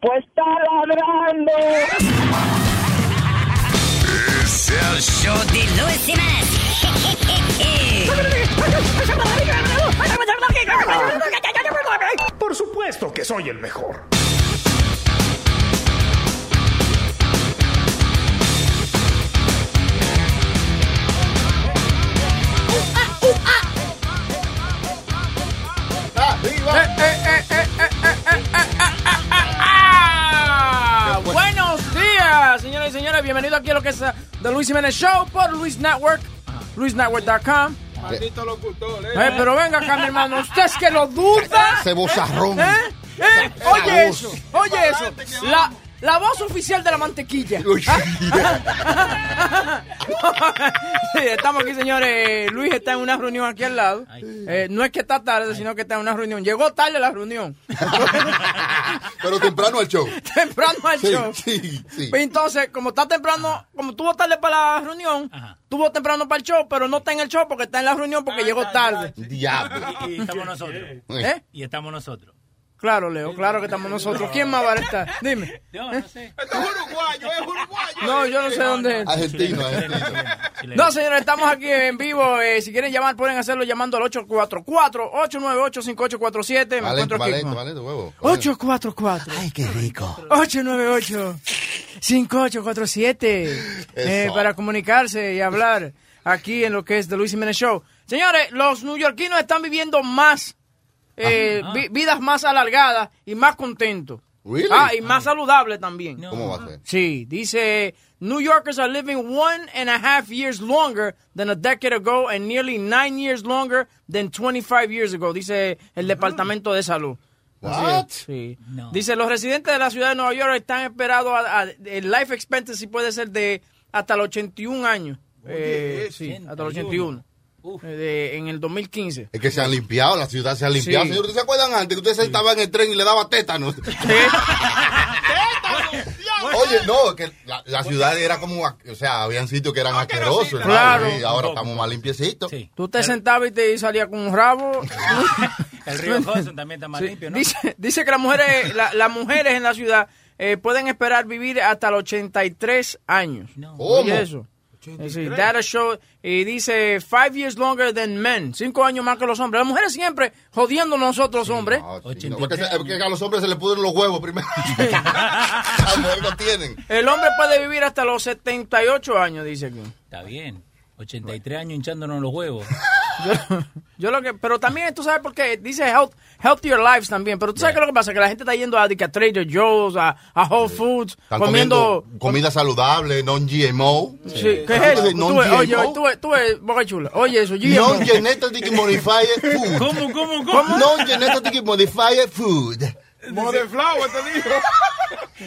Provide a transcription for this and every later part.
Pues está ladrando. Es el show de Luis Semanas. Por supuesto que soy el mejor. Buenos señoras y señores. Bienvenido aquí a lo que es uh, The Luis Jiménez Show por Luis Network, luisnetwork.com. Maldito locutor, ¿eh? Eh, pero venga acá, mi hermano. ¿Usted es que lo duda? Ese bozarrón. ¿Eh? ¿Eh? Oye eso, oye eso. La, la voz oficial de la mantequilla. Sí, estamos aquí, señores. Luis está en una reunión aquí al lado. Eh, no es que está tarde, sino que está en una reunión. Llegó tarde a la reunión. Pero temprano al show. temprano al Sí, show. sí, sí. Entonces, como está temprano, como tuvo tarde para la reunión, tuvo temprano para el show, pero no está en el show porque está en la reunión porque llegó tarde. Diablo. Y, y estamos nosotros. ¿Eh? Y estamos nosotros. Claro, Leo, claro que estamos nosotros. ¿Quién más va a estar? Dime. No, no sé. Esto es uruguayo, es uruguayo. No, yo no sé dónde es. Argentino, argentino. No, señores, estamos aquí en vivo. Eh, si quieren llamar, pueden hacerlo llamando al 844-898-5847. Me encuentro aquí. valente, con- valente, huevo. 844 Ay, qué rico. 898-5847. Eh, Eso. para comunicarse y hablar aquí en lo que es The Luis Jiménez Show. Señores, los neoyorquinos están viviendo más, eh, vi- vidas más alargadas y más contentos. Really? Ah, y más saludables también. ¿Cómo va a ser? Sí, dice, New Yorkers are living one and a half years longer than a decade ago and nearly nine years longer than 25 years ago, dice el Departamento de Salud. What? sí. No. Dice, los residentes de la ciudad de Nueva York están esperados a, a- el life expectancy puede ser de hasta los 81 años. Eh, sí, hasta los 81. Eh, de- en el 2015. Es que se han limpiado, la ciudad se ha limpiado. Sí. Señor, ¿ustedes se acuerdan antes que usted se estaba en el tren y le daba tétanos? Oye, no, que la, la ciudad era como, o sea, habían sitios que eran asquerosos. hermano, Claro. y ahora estamos más limpiecitos. Sí. Tú te sentabas y te salía con un rabo. El río Hudson también está más Sí, limpio, ¿no? dice, dice que las mujeres, la- las mujeres en la ciudad eh, pueden esperar vivir hasta los 83 años. No. ¿Cómo? Oye eso. Sí, data show, y dice five years longer than men, cinco años más que los hombres. Las mujeres siempre jodiendo a nosotros, hombres. Sí, no, 83 porque, se- porque a los hombres se les pudren los huevos primero. Las mujeres no tienen. El hombre puede vivir hasta los 78 años, dice aquí. Está bien. 83 años hinchándonos los huevos. Yo, yo lo que, pero también tú sabes por qué dice health, healthier lives también, pero tú sabes qué es lo que pasa, que la gente está yendo a, a Trader Joe's, a, a Whole Foods, Están comiendo, comiendo comida saludable, non-GMO. Sí, ¿qué es ¿Sabes eso? qué es Tú ves, oye, tú tú Boca Chula, oye eso, GMO. Non-genetic modified food. ¿Cómo, cómo, cómo? Non-genetic modified food. Mother Flower te dijo.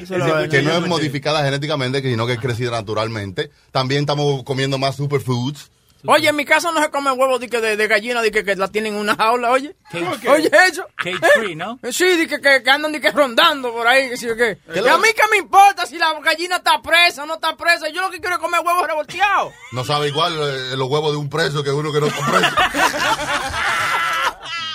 Lo- Que no es modificada genéticamente, sino que es crecida naturalmente. También estamos comiendo más superfoods. Oye, en mi casa no se come huevos de, que de, de gallina, de que, que la tienen en una jaula, oye. Cage- Oye, eso. Cage free, ¿no? Eh, Sí, de que, que, que andan de que rondando por ahí, que sí o qué. ¿Qué Y lo- a mí qué me importa si la gallina está presa o no está presa. Yo lo que quiero es comer huevos revolteados. No sabe igual eh, los huevos de un preso que uno que no está preso.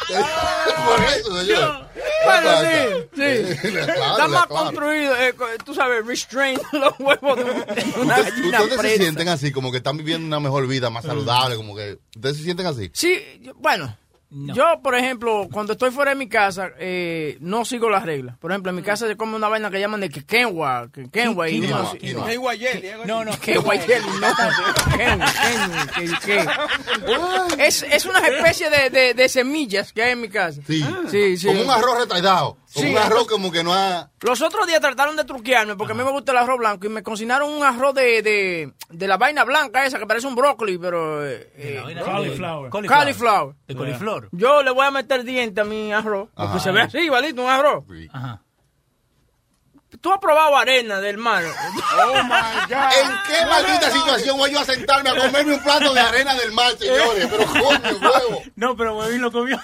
Por eso, señor. Bueno, ¿Qué sí, sí. Está más construido, eh, tú sabes, restrain los huevos de, un- de una Ustedes, gallina ustedes se sienten así, como que están viviendo una mejor vida, más saludable, como que... ¿Ustedes se sienten así? Sí, bueno. No. Yo, por ejemplo, cuando estoy fuera de mi casa, eh, no sigo las reglas. Por ejemplo, en mi casa se come una vaina que llaman de que kenwa, que kenwa y. No, no. no, ken, ken, que- que- Es, es una especie de, de, de semillas que hay en mi casa. Sí. Sí, sí. Como un arroz retardado. Sí, un arroz como que no ha... Los otros días trataron de truquearme porque a mí me gusta el arroz blanco y me cocinaron un arroz de, de, de la vaina blanca esa que parece un brócoli, pero... eh, eh, Cauliflower. Cauliflower. De coliflor. Yo le voy a meter diente a mi arroz porque se ve así, igualito, un arroz. Ajá. Tú has probado arena del mar. Oh my God. ¿En qué maldita situación voy yo a sentarme a comerme un plato de arena del mar, señores? Pero coño, huevo. No, pero Huevín lo comió.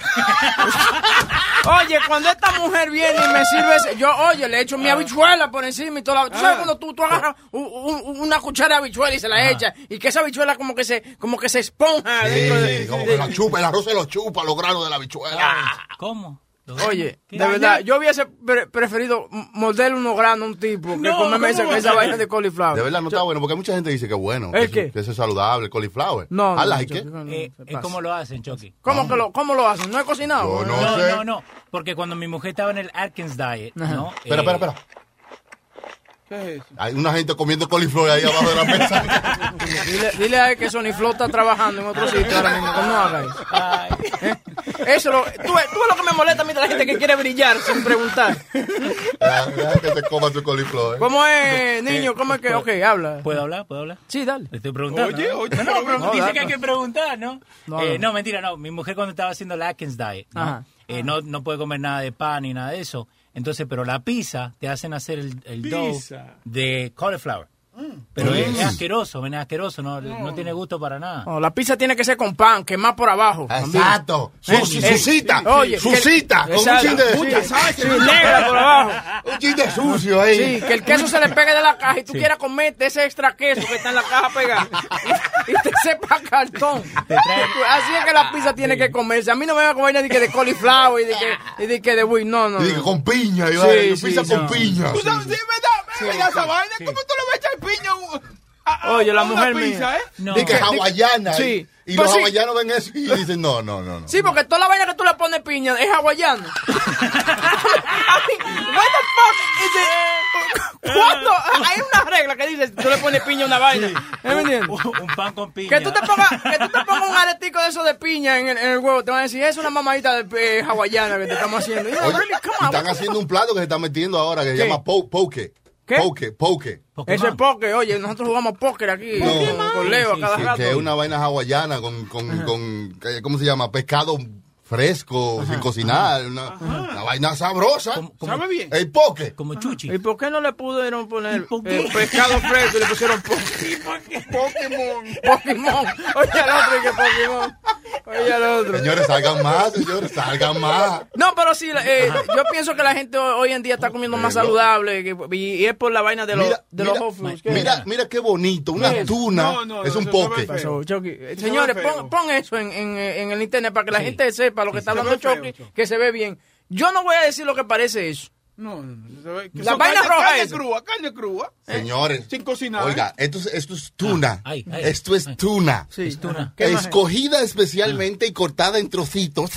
Oye, cuando esta mujer viene y me sirve, ese- yo, oye, le echo mi habichuela por encima y toda la... ¿Tú sabes cuando tú, tú agarras u- u- una cuchara de habichuela y se la echas y que esa habichuela como que se, como que se esponja dentro de... Sí, como que lo chupa, el arroz se lo chupa, los granos de la bichuela. ¿Cómo? Oye, de verdad, yo hubiese pre- preferido morderle unos granos a un tipo que No, comerme esa, vaina de cauliflower. De verdad no está bueno, porque mucha gente dice que es bueno. ¿El que, qué? eso- que eso es saludable, el cauliflower. No, I no, like Chucky, it. no, no, Eh, eh. ¿Cómo lo hacen, Chucky? ¿Cómo, que lo, ¿Cómo lo hacen? ¿No he cocinado? Yo no No, sé. no, no. Porque cuando mi mujer estaba en el Atkins Diet, ¿no? Espera, Eh, espera, espera. ¿Qué es eso? Hay una gente comiendo coliflor ahí abajo de la mesa. Dile, dile a él que Sony Flow está trabajando en otro sitio ahora mismo, no haga eso. Eso lo, tú, ves lo que me molesta a mí de la gente que quiere brillar sin preguntar. Que se coma su coliflor. ¿eh? ¿Cómo es, niño? ¿Cómo es que? Ok, habla. ¿Puedo hablar? ¿Puedo hablar? Sí, dale. Le estoy preguntando. Oye, ¿no? oye, No, no, pero- pero No, dice dale. que hay que preguntar, ¿no? No, Eh, no. no, mentira, no. Mi mujer cuando estaba haciendo la Atkins Diet, ¿no? Ajá. Eh, no, no puede comer nada de pan ni nada de eso. Entonces, pero la pizza te hacen hacer el, el dough de cauliflower. Pero es, es asqueroso, es asqueroso, no, no tiene gusto para nada. No, la pizza tiene que ser con pan, que más por abajo. también. Exacto. Su, su- su cita. Oye, su que- cita. Con un chin de, Sí, sí, negra por abajo. un chin de sucio ahí. Sí, que el queso se le pegue de la caja y tú quieras comerte ese extra queso que está en la caja pegado y, y te sepa cartón. Te Así es que la pizza tiene que comerse. A mí no me va a comer ni que de cauliflower y de que, y de, que de. No, no. Y dije, no. con piña. Y Sí, sí, pizza sí. con piña. ¿Tú sabes? Sí, ¿verdad? ¿Verdad esa vaina? ¿Cómo tú le vas a echar piña a a- Oye, la una mujer pizza, mía. eh? No. Dije hawaiana. Sí. Y, y Pues los sí. hawaianos ven eso y dicen, no, no, no. no. Sí, porque toda la vaina que tú le pones piña es. I mean, what the fuck is it? ¿Cuándo? Hay una regla que dice tú le pones piña a una vaina. ¿Me entiendes? Un, un pan con piña. Que tú te pongas, que tú te pongas un aretico de eso de piña en el, en el huevo, te van a decir, es una mamadita de eh, hawaiana que te estamos haciendo. Y Oye, really, on, están haciendo un plato que se está metiendo ahora que se llama po- poke. ¿Qué? Poke, poke. Pokémon. Ese es póker, oye, nosotros jugamos póker aquí con, con Leo a cada sí, rato. Que es una vaina hawaiana con, con, con ¿cómo se llama? Pescado fresco, sin cocinar. Una, una vaina sabrosa. Como, como- ¿Sabe bien? El poke. como chuchi. ¿Y por qué no le pudieron poner eh, pescado fresco y le pusieron póker? Pokémon. Pokémon. Oye al otro y que Pokémon. Oye al otro. Señores, salgan más, señores, salgan más. No, pero sí, eh, yo pienso que la gente hoy en día está comiendo más Pero- saludable que- y, y es por la vaina de los, Mira, de mira, los Whole Foods. ¿Qué mira, es? mira qué bonito, una ¿Qué es? tuna No, no, es no, un poke. Eh, Señores, pon, pon eso en, en, en el internet para que la Sí. gente sepa lo que está se hablando Chucky, que se ve bien. Yo no voy a decir lo que parece eso. No, no, no. se ve- La vaina carne- roja Carne esa. crúa, carne crúa. Señores, Sin cocinar. oiga, esto es, esto es tuna. Ah, ay, ay, esto es ay. tuna. Sí. Es tuna. ¿Qué más es? Escogida especialmente y cortada en trocitos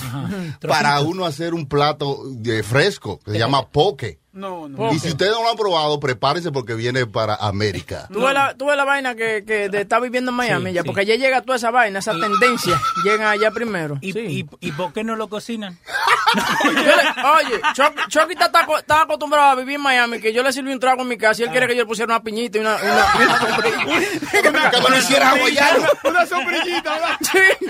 para uno hacer un plato de fresco que se llama poke. No, no. Y si ustedes no lo han probado, prepárense porque viene para América. Tú ves la, tú ves la vaina que, que de- está viviendo en Miami Sí, ya, sí. porque allá llega toda esa vaina, esa tendencia, llega allá primero. ¿Y, Sí. y, ¿Y por qué no lo cocinan? Oye, Chucky, Chucky está, está aco- está acostumbrado a vivir en Miami, que yo le sirví un trago en mi casa y él quiere que yo le pusiera una piñita y una, una, sombrilla. Que me lo hiciera hawaiano. Una sombrillita, ¿verdad? Sí.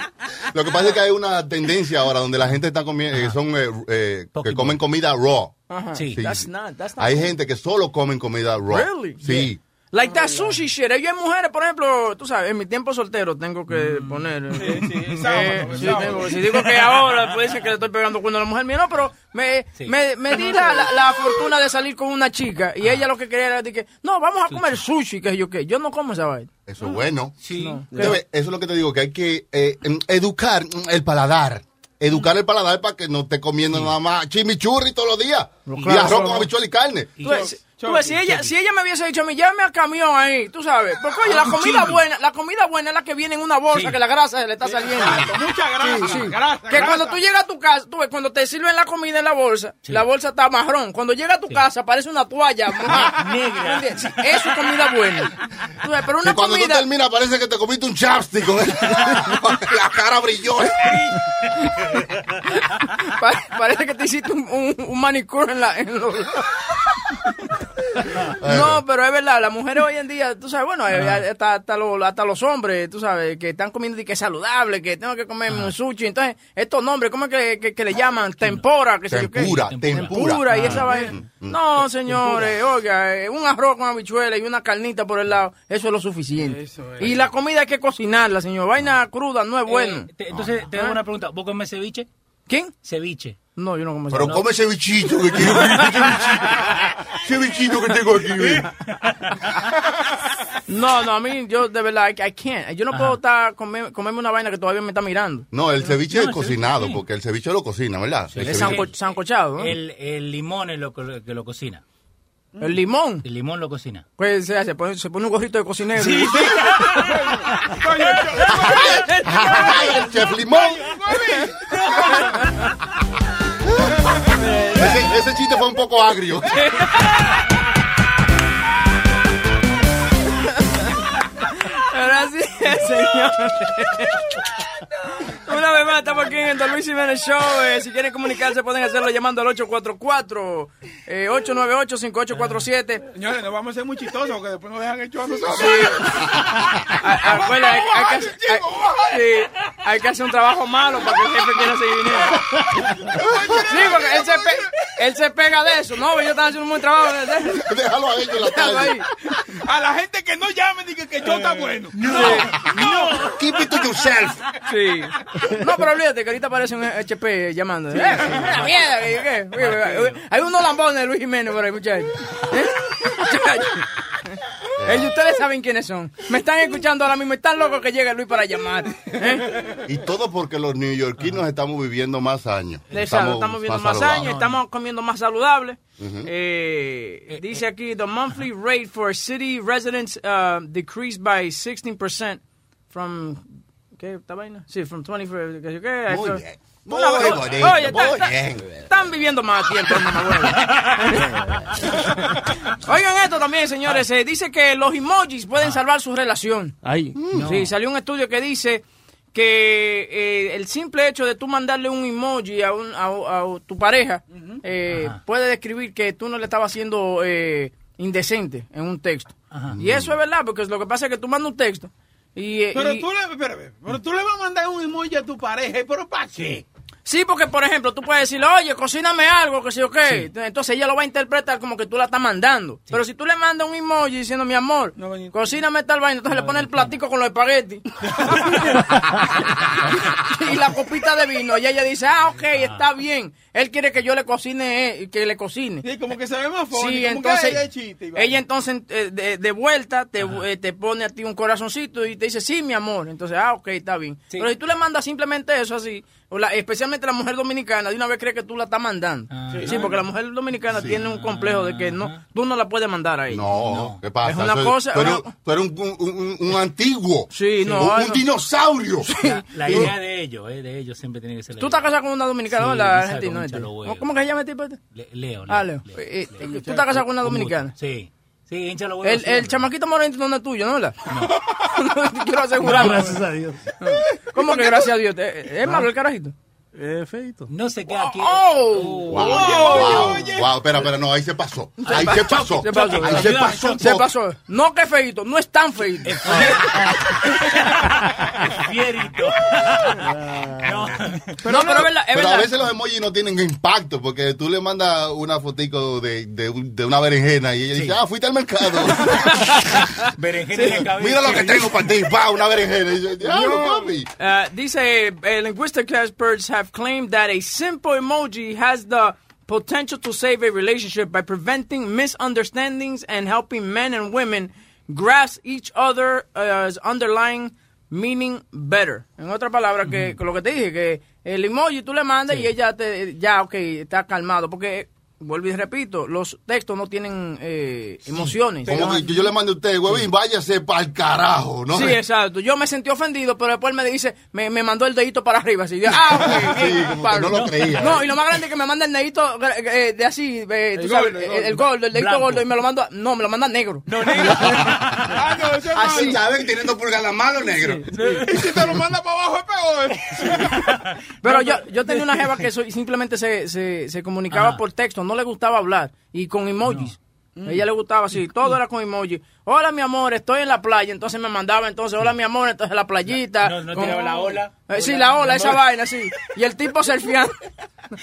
Lo que pasa es que hay una tendencia ahora donde la gente está comiendo, eh, son eh, eh, que comen comida raw. Ajá. Sí. Sí. That's not, that's not Hay gente que solo comen comida raw. Really? Sí. Like that sushi shit. Yo hay mujeres, por ejemplo, tú sabes, en mi tiempo soltero tengo que poner. eh, Sí, sí, eh, sábado, el sí, tengo- si digo que ahora, puede ser que le estoy pegando cuando a la mujer mía, no, pero me, Sí. me, me di la, la, la fortuna de salir con una chica y ella lo que quería era de que, no, vamos a comer sushi, que yo qué. Yo no como esa vaina. Eso es bueno. Sí. Entonces, Eso es lo que te digo, que hay que eh, educar mm, el paladar. Educar el paladar para que no esté comiendo nada más chimichurri todos los días. y claro, arroz solo- con habichuela y carne. Y- Tú tú Chucky, ves, si, ella, si ella me hubiese dicho a mí, llévame al camión ahí, tú sabes. Porque, oye, la un comida buena, la comida buena es la que viene en una bolsa Sí. que la grasa se le está saliendo. Mucha grasa. Sí, sí. grasa, que grasa. cuando tú llegas a tu casa, tú ves, cuando te sirven la comida en la bolsa, la bolsa está marrón. Cuando llega a tu casa, parece una toalla. Negra. Eso es comida buena. Tú ves, pero una cuando tú comida... terminas parece que te comiste un chapstick la cara brillosa. pa- parece que te hiciste un, un, un manicure en la... En los- No, pero es verdad, las mujeres hoy en día, tú sabes, bueno, hasta, hasta, los, hasta los hombres, tú sabes, que están comiendo y que es saludable, que tengo que comer un sushi. Entonces, estos nombres, ¿cómo es que, que, que le llaman? Tempora, que sé yo qué. Tempura, tempura. y esa vaina. No, señores, oiga, eh, un arroz con habichuela y una carnita por el lado, eso es lo suficiente. Y la comida hay que cocinarla, señor. Vaina cruda no es bueno. Eh, te- entonces, te hago una pregunta. ¿Vos comes ceviche? ¿Quién? Ceviche. No, yo no como Pero come ese bichito que tengo aquí. Ese bichito que tengo aquí. ve. No, no, a mí, yo de verdad, I, I can't. Yo no puedo estar comer, comerme una vaina que todavía me está mirando. No, el ceviche No, es el cocinado, ceviche, sí. porque el ceviche lo cocina, ¿verdad? El Es sanco- sancochado, ¿no? El, el limón es lo que, lo cocina. El limón. El limón lo cocina. Pues se, hace, pone, se pone un gorrito de cocinero. el chef limón. Ese, ese chiste fue un poco agrio. Así es, señor. Una vez más, estamos aquí en el Don Luis Jiménez Show. Eh, si quieren comunicarse, pueden hacerlo llamando al 844 eh, 898-5847. Señores, nos vamos a ser muy chistosos porque después nos dejan hecho a nosotros. Hay, hay que hacer, hay- sí, hay que hacer un trabajo malo para que el jefe quiera seguir viniendo. Sí, porque él se, pe- él se pega de eso. No, yo estaba haciendo un buen trabajo. Déjalo ahí en la Déjalo ahí. A la gente que no llame y que, que yo está bueno. Keep it to yourself. Sí. No, pero olvídate que ahorita aparece un HP llamando. Eh, la mierda, qué. Oye, Hay unos lambones de Luis Jiménez por ahí, muchachos. ¿Eh? Ustedes saben quiénes son. Me están escuchando ahora mismo. Están locos que llegue Luis para llamar. ¿Eh? Y todo porque los neoyorquinos estamos viviendo más años. Exacto, estamos viviendo más, saludables. años, estamos comiendo más saludable. Eh, dice aquí, the monthly rate for city residents uh, decreased by 16% from... ¿Qué? ¿Esta vaina? Sí, from 20... ¿qué? ¿qué? Muy bien. Muy bonito, Oye, muy está- bien. Están viviendo más tiempo. Oigan esto también, señores. eh, dice que los emojis pueden salvar su relación. Ay, Sí, salió un estudio que dice que eh, el simple hecho de tú mandarle un emoji a, un- a, a tu pareja eh, puede describir que tú no le estabas haciendo eh, indecente en un texto. Y eso es verdad, porque lo que pasa es que tú mandas un texto y... Pero y- tú, le, espérame, pero tú le vas a mandar un emoji a tu pareja, ¿pero para qué? Sí, porque por ejemplo, tú puedes decirle, oye, cocíname algo, que sé yo qué. Entonces ella lo va a interpretar como que tú la estás mandando. Pero si tú le mandas un emoji diciendo, mi amor, cocíname tal vaina, entonces le pones el platico con los espaguetis. y la copita de vino. Y ella dice, ah, ok, está bien. Él quiere que yo le cocine, eh, que le cocine. Sí, como que se ve más funny, Sí, como entonces que hay chiste. ella entonces eh, de, de vuelta te, eh, te pone a ti un corazoncito y te dice, sí, mi amor. Entonces, ah, ok, está bien. Pero si tú le mandas simplemente eso así, o la- especialmente la mujer dominicana, de una vez cree que tú la estás mandando. sí. porque la mujer dominicana tiene un complejo de que no tú no la puedes mandar a ella. No, ¿qué pasa? Es una Eso cosa- Tú eres, una- tú eres un, un- un- un antiguo. Sí, no, Un, no. un dinosaurio. La idea de ellos, eh, de ellos siempre tiene que ser la Tú estás idea. casado con una dominicana, Sí, ¿verdad? Lisa, Argentina, Huevo. ¿Cómo que se llama el tipo este? Le- Leo, Ah, Leo. Leo. Eh, eh, ¿Tú estás casado con una dominicana? Sí. Sí, hincha los El, huevos. el chamaquito morenito no es tuyo, ¿no? ¿Verdad? No. Quiero asegurarme. gracias a Dios. ¿Cómo que gracias a Dios? ¿Es es malo el carajito? Eh, feito. No se queda aquí. ¡Oh! Wow, wow, wow, espera, espera, no, ahí se pasó. Ahí se pasó. Se pasó. Ahí se pasó. Se pasó. No que feito, no es tan feito. Fierito. no. no, pero es verdad, es Pero a veces los emojis no tienen impacto porque tú le mandas una fotico de, de, un- de una berenjena y ella dice, ah, fuiste al mercado. Berenjena en la cabeza. Mira lo que tengo para ti, va, una berenjena. Y yo, papi. Uh, dice, uh, linguistic experts have claimed that a simple emoji has the potential to save a relationship by preventing misunderstandings and helping men and women grasp each other's underlying meaning better. En otras palabras, que, que lo que te dije, que el emoji tú le mandas y ella te, ya, ok, está calmado. Porque, vuelvo y repito, los textos no tienen eh, emociones. Como que yo le mando a usted, huevín, váyase para el carajo, ¿no? Sí, exacto. Yo me sentí ofendido, pero después me dice, me, me mandó el dedito para arriba. Así, yo, ah, Sí, como que no lo creía. No, y lo más grande es que me manda el dedito eh, de así, eh, tú sabes, gordo, el el, gordo. el gordo, el dedito Blanco. gordo, y me lo manda, no, me lo manda negro. Ah, no, ese es Así. malo. ¿Sabes? Teniendo pulgar la mano, negro. Y si te lo manda para abajo es peor. Pero yo, yo tenía una jeva que so- simplemente se, se, se comunicaba por texto, no le gustaba hablar, y con emojis. A ella le gustaba así, todo era con emoji. Hola, mi amor, estoy en la playa. Entonces me mandaba, entonces, hola, mi amor, entonces la playita. No, no con- tiraba la ola. Eh, sí, la ola, esa amor. vaina, sí. Y el tipo surfeando.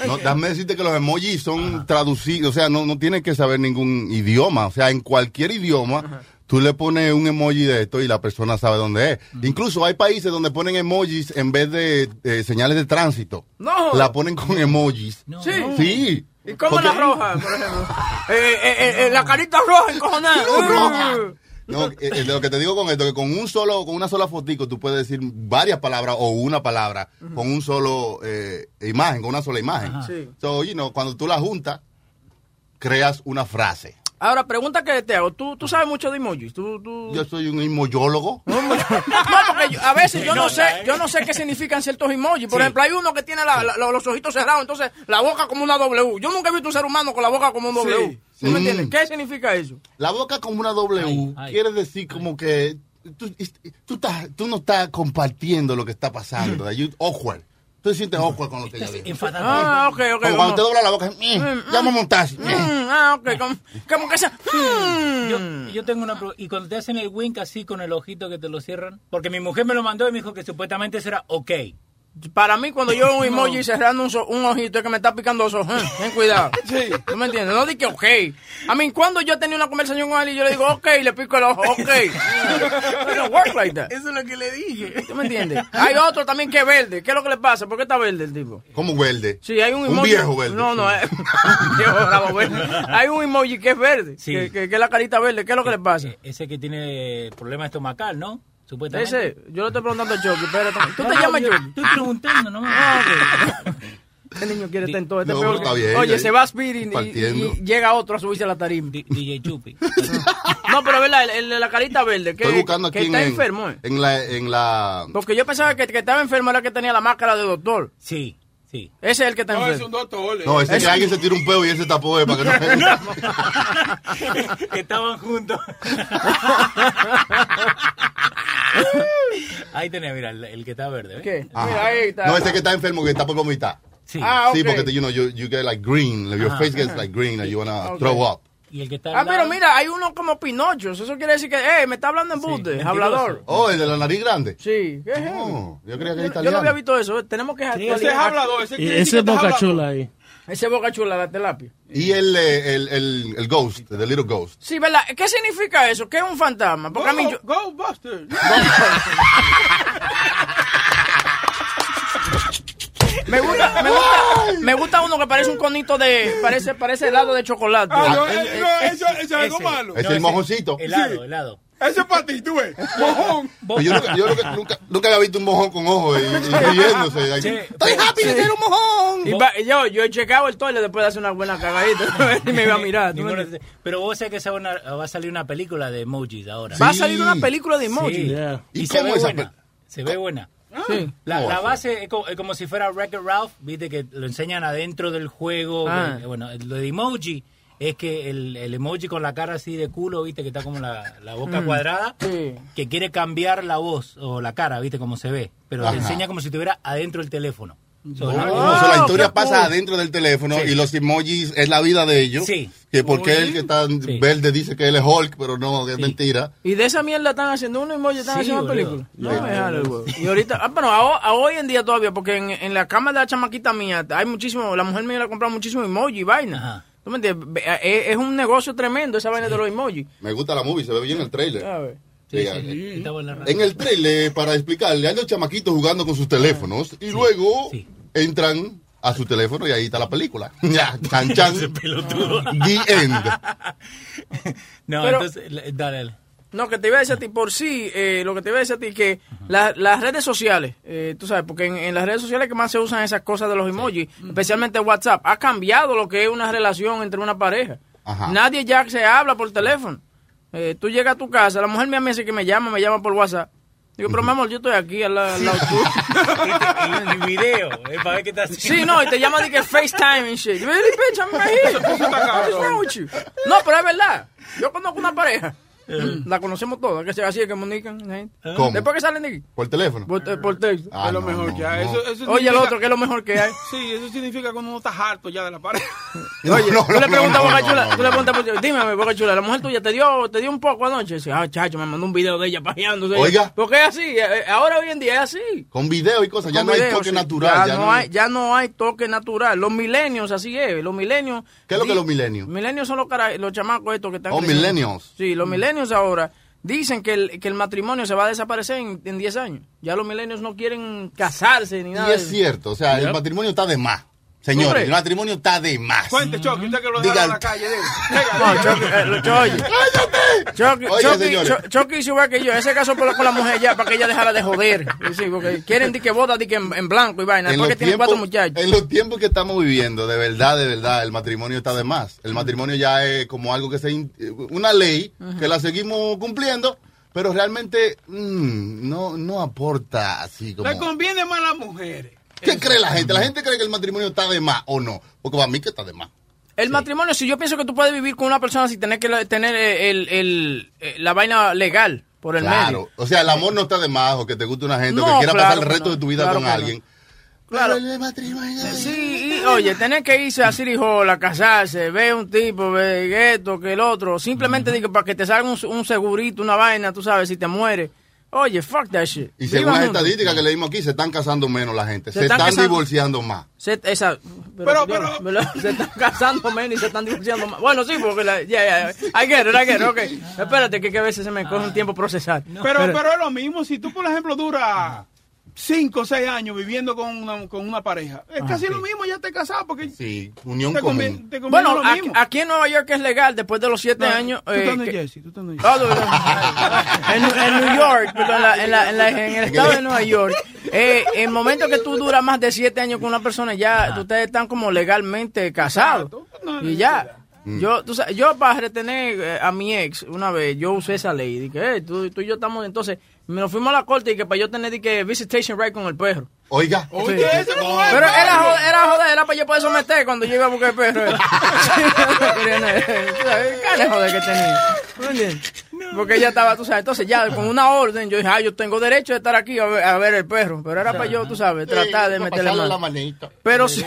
No, déjame decirte que los emojis son traducidos, o sea, no, no tienen que saber ningún idioma, o sea, en cualquier idioma tú le pones un emoji de esto y la persona sabe dónde es. Incluso hay países donde ponen emojis en vez de eh, señales de tránsito. No. La ponen con emojis. Sí. Sí. ¿Y cómo Porque- la roja, por ejemplo? Eh, eh, eh, eh, la carita roja, encojonada. roja. No, eh, eh, lo que te digo con esto, que con un solo, con una sola fotico tú puedes decir varias palabras o una palabra con un solo eh, imagen, con una sola imagen. Sí. So, you know, cuando tú la juntas, creas una frase. Ahora, pregunta que te hago. ¿Tú, tú sabes mucho de emojis? ¿Tú, tú... Yo soy un emojólogo. No, porque yo- a veces yo no sé, yo no sé qué significan ciertos emojis. Por ejemplo, hay uno que tiene la- la- los ojitos cerrados, entonces la boca como una W. Yo nunca he visto un ser humano con la boca como un W. ¿Sí me Mm. entiendes? ¿Qué significa eso? La boca como una W quiere decir como que tú, tú, estás- tú no estás compartiendo lo que está pasando. You- awkward. Tú te sientes awkward con lo que ella dijo. Ah, ok, ok. Como cuando te dobla la boca, Mm, me montaste. Mm, ah, ok. Como, como que se... Mm. Yo, yo tengo una y cuando te hacen el wink así con el ojito que te lo cierran, porque mi mujer me lo mandó y me dijo que supuestamente eso era ok. Para mí, cuando yo veo un emoji cerrando un, so- un ojito, es que me está picando los ojos. ¿eh? Ten cuidado. Sí. ¿Tú me entiendes? No di que ok. A mí, cuando yo tenía una conversación con él y yo le digo ok, le pico el ojo, ok. Don't work like that. Eso es lo que le dije. ¿Tú me entiendes? Hay otro también que es verde. ¿Qué es lo que le pasa? ¿Por qué está verde el tipo? Como verde. Sí, hay un Un emoji. viejo verde. No, no, es un viejo bravo verde. Hay un emoji que es verde, Sí. que, que- que es la carita verde. ¿Qué es lo que le pasa? Ese que tiene problema estomacal, ¿no? Supuestamente. Ese, yo le estoy preguntando a Chucky. Espérate. ¿Tú te No, llamas yo Chucky? Estoy preguntando, no Este niño quiere estar en todo. Este No, peor bien, Oye, se va a Speed y, llega otro a subirse a la tarima. DJ Chupi. No, pero verdad, el, el de la carita verde, que, Estoy buscando que aquí está en, enfermo, ¿eh? en la, en la Porque yo pensaba que que estaba enfermo era el que tenía la máscara de doctor. Sí, sí. Ese es el que está No, es enfermo. un doctor. No, ese que alguien se tira un peo y ese tapó para que no Estaban juntos. Ahí tenés, mira, el, el que está verde. ¿Qué? Mira, ahí está. No, ese que está enfermo que está por vomitar. Sí. Ah, Sí, ok. porque you know, you, you get like green, your Ajá. face gets like green and you wanna Ok. throw up. Y el que está Ah, pero mira, hay uno como Pinochos. Eso quiere decir que, eh, me está hablando en buste, hablador. Oh, el de la nariz grande. Sí, ¿qué es eso? Oh, yo creía que Yo, era yo no italiano. había visto eso. Tenemos que Ese es hablador. Ese, Y ese estás boca chula ahí. Ese boca chula, la tilapia. Y el, eh, el, el, el ghost, the little ghost. Sí, ¿verdad? ¿Qué significa eso? ¿Qué es un fantasma? Porque a mí yo... Go, go, Buster. Me gusta, me gusta, me gusta uno que parece un conito de, parece, parece helado de chocolate. Ah, no, Ah, eh, no, eso, eso es algo malo. Es No, el ese- mojoncito. Helado, helado. Ese es para ti, tú ves. Mojón. Yo nunca, yo nunca, nunca, nunca había visto un mojón con ojos y, y riéndose. Sí. Estoy happy de ser un mojón. Y va- y yo, yo he checado el toile después de hacer una buena cagadita. y me iba a mirar. pero vos sabés que se va, una- va a salir una película de emojis ahora. Va a Sí. salir una película de emoji. Sí. Yeah. Y, ¿Y se cómo ve esa buena. Se ve buena. Sí. La, ¿Cómo la base es como, es como si fuera Wreck-It Ralph, viste que lo enseñan adentro del juego. Ah. que- bueno, lo de emoji es que el, el emoji con la cara así de culo, viste que está como la, la boca Mm. cuadrada, Sí. que quiere cambiar la voz o la cara, viste como se ve, pero Ajá. te enseña como si estuviera adentro del teléfono. Oh, no- so la historia pasa adentro del teléfono Sí. y los emojis es la vida de ellos. Sí. Que porque el que está Sí. verde dice que él es Hulk, pero no, que es Sí. mentira. Y de esa mierda están haciendo un emoji, están Sí, haciendo una película. No, Sí. me jale, güey. Y ahorita, ah, bueno, a, a hoy en día todavía, porque en, en la cama de la chamaquita mía hay muchísimo, la mujer mía le ha comprado muchísimo emoji y vaina. Ajá. ¿Tú me entiendes? Ve- Es, es un negocio tremendo esa vaina de los emojis. Me gusta la movie, se ve bien el trailer. A ver. Sí, Sí, sí, sí. En el trailer, para explicarle, hay dos chamaquitos jugando con sus teléfonos y luego sí. Entran a su teléfono y ahí está la película. Ya, chan, chan. The end. No, Pero- entonces, le- dale. No, que te iba a decir a ti por sí, eh, lo que te iba a decir a ti que la- las redes sociales, eh, tú sabes, porque en, en las redes sociales que más se usan esas cosas de los emojis, especialmente WhatsApp, ha cambiado lo que es una relación entre una pareja. Ajá. Nadie ya se habla por teléfono. Eh, tú llegas a tu casa, la mujer mía me dice que me llama, me llama por WhatsApp. Digo, pero mi amor, yo estoy aquí al, la- al lado tuyo. Y, y video, eh, para ver qué está haciendo. Sí, no, y te llama de que FaceTime and shit. Really, bitch, I'm right here. What's wrong with you? No, pero es verdad. Yo conozco una pareja La conocemos todas, que se así que comunican. gente. ¿Cómo? Después que salen de aquí. Por teléfono. Por, eh, por texto. Ah, es lo no, mejor no, que hay. no. Eso, eso Oye, el otro, que es lo mejor que hay. Sí, eso significa cuando uno está harto ya de la pareja. Oye, No, tú le preguntas a Boca Chula, tú le preguntas, dime, Boca Chula, la mujer tuya te dio, te dio un poco anoche. Dice, ah, chacho, me mandó un video de ella pajeándose. Oiga. Porque es así, eh, ahora hoy en día es así. Con video y cosas. Ya no hay toque sí. natural. Ya, no hay, ya no hay toque natural. Los milenios, así es. Los milenios. ¿Qué es lo que los millennials? Milenios son los, los chamacos estos que están. Oh, millennials. Sí, los milenios ahora dicen que el, que el matrimonio se va a desaparecer en, en 10 años. Ya los milenios no quieren casarse ni nada. Y es cierto. O sea, el matrimonio está de más. Señores, el matrimonio está de más. Cuente, Chucky, usted que lo dejaron en la calle. No, Chucky, lo- Chucky. Chucky, Oye, Chucky, señores. Chu- Chucky hizo igual que yo. Ese caso con la, con la mujer ya, para que ella dejara de joder. Sí, porque quieren di que boda di que en, en blanco y vaina. En Después los, que tienen cuatro tiempos, muchachos. en los tiempos que estamos viviendo, de verdad, de verdad, el matrimonio está de más. El matrimonio ya es como algo que se... in- Una ley que la seguimos cumpliendo, pero realmente mm, no, no aporta así como... Le conviene más a las mujeres. ¿Qué cree la gente? ¿La gente cree que el matrimonio está de más o no? Porque para mí que está de más. El matrimonio, si yo pienso que tú puedes vivir con una persona sin tener que la- tener eh, el, el- eh, la vaina legal por el Claro. medio. O sea, el amor no está de más o que te guste una gente o que quiera claro pasar el resto no. de tu vida Claro con no. alguien. Claro. Pero el matrimonio... Sí, y, oye, tener que irse a City Hall a casarse, ver un tipo, ver esto, que el otro, simplemente digo, para que te salga un, un segurito, una vaina, tú sabes, si te mueres. Oye, fuck that shit. Y según las estadísticas que leímos aquí, se están casando menos la gente. Se, Se están divorciando más. Se, esa, Pero- Dios, pero- se están casando menos y se están divorciando más. Bueno, sí, porque la, ya, ya, I get it, I get it, ok. Espérate, que, que a veces se me coge un tiempo procesar. Pero, pero es lo mismo. Si tú, por ejemplo, duras 5 o 6 años viviendo con una, con una pareja, es casi lo mismo, ya te casado porque Sí, unión te común. conviene, te conviene Bueno, lo aquí, mismo. aquí en Nueva York es legal después de los siete No, años. Tú eh, estás en que- Jersey, tú estás en Jersey. Ah, en, en New York, pero en, la- en la- en la- en el estado de Nueva York, eh, el momento que tú duras más de siete años con una persona, ya ustedes están como legalmente casados. No, no, Y ya. Yo, tú sabes, yo para retener eh, a mi ex una vez, yo usé esa ley. Dije, eh, tú, tú y yo estamos, entonces, nos fuimos a la corte y que para yo tener que visitation right con el perro. Oiga. Oye, Sí. eso no es Pero era, joder, era joder, era para yo poder someter cuando yo iba a buscar el perro. ¿Qué joder que tenía? Porque ella estaba, tú sabes, entonces ya con una orden, yo dije, ah, yo tengo derecho de estar aquí a ver, a ver el perro. Pero era para yo, tú sabes, tratar de meterle mano. la manita. Pero sí,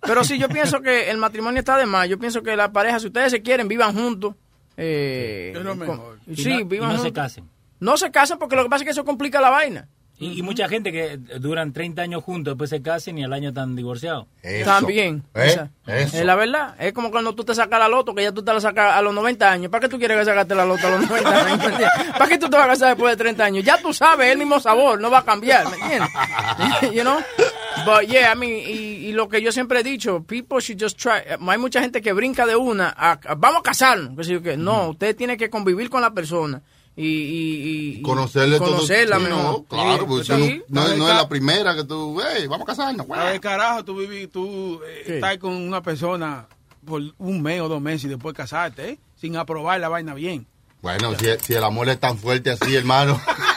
pero sí, yo pienso que el matrimonio está de más. Yo pienso que la pareja, si ustedes se quieren, vivan juntos. Eh, Es lo con- mejor. Y sí, no, y vivan no se juntos. casen. No se casan porque lo que pasa es que eso complica la vaina. Y, y mucha gente que duran 30 años juntos, después se casan y al año están divorciados. Eso. También. ¿Eh? Esa- Eso. Es la verdad. Es como cuando tú te sacas la loto, que ya tú te la sacas a los 90 años. ¿Para qué tú quieres que sacarte la loto a los 90 años? ¿Para qué tú te vas a casar después de 30 años? Ya tú sabes, es el mismo sabor, no va a cambiar, ¿me entiendes? you know? But yeah, I mean, y, y lo que yo siempre he dicho, people should just try. Hay mucha gente que brinca de una a, a- vamos a casarnos. Que no, usted tiene que convivir con la persona. Y, y, y- Conocerle y todo. conocerla Sí, mejor. no, claro, porque no, no es, no es Está- la primera que tú, hey, vamos a casarnos. A ver, carajo, tú, viví, tú eh, estás con una persona por un mes o dos meses y después casarte, ¿eh? Sin aprobar la vaina bien. Bueno, si, si el amor es tan fuerte así, hermano.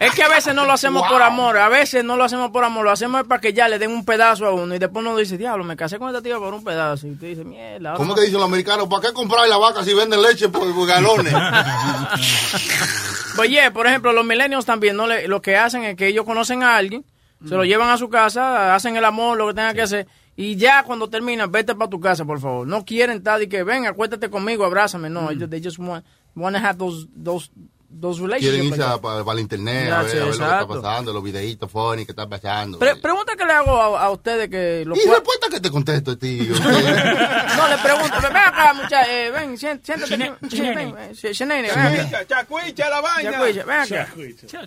Es que a veces no lo hacemos Wow. por amor, a veces no lo hacemos por amor, lo hacemos para que ya le den un pedazo a uno y después uno dice, diablo, me casé con esta tía por un pedazo. Y te dice, mierda. ¿Cómo que dicen los americanos? ¿Para qué comprar la vaca si venden leche por, galones? Pues yeah, por ejemplo, los millennials también, no le, lo que hacen es que ellos conocen a alguien, se lo llevan a su casa, hacen el amor, lo que tengan que hacer, y ya cuando terminan, vete para tu casa, por favor. No quieren estar y que ven, acuéstate conmigo, abrázame. No, ellos they just want, want to have those, those, those relationships. Quieren irse like para, el internet, a ver, a ver lo que está pasando, los videitos funny que están pasando. Pre- pregunta que le hago a, a ustedes que lo y respuesta que te contesto, tío. No, le pregunto, ven acá, muchacha, eh, ven, siént- siéntate. Ven acá. Chacuicha, chacuicha la vaina. Yacuicha, ven acá.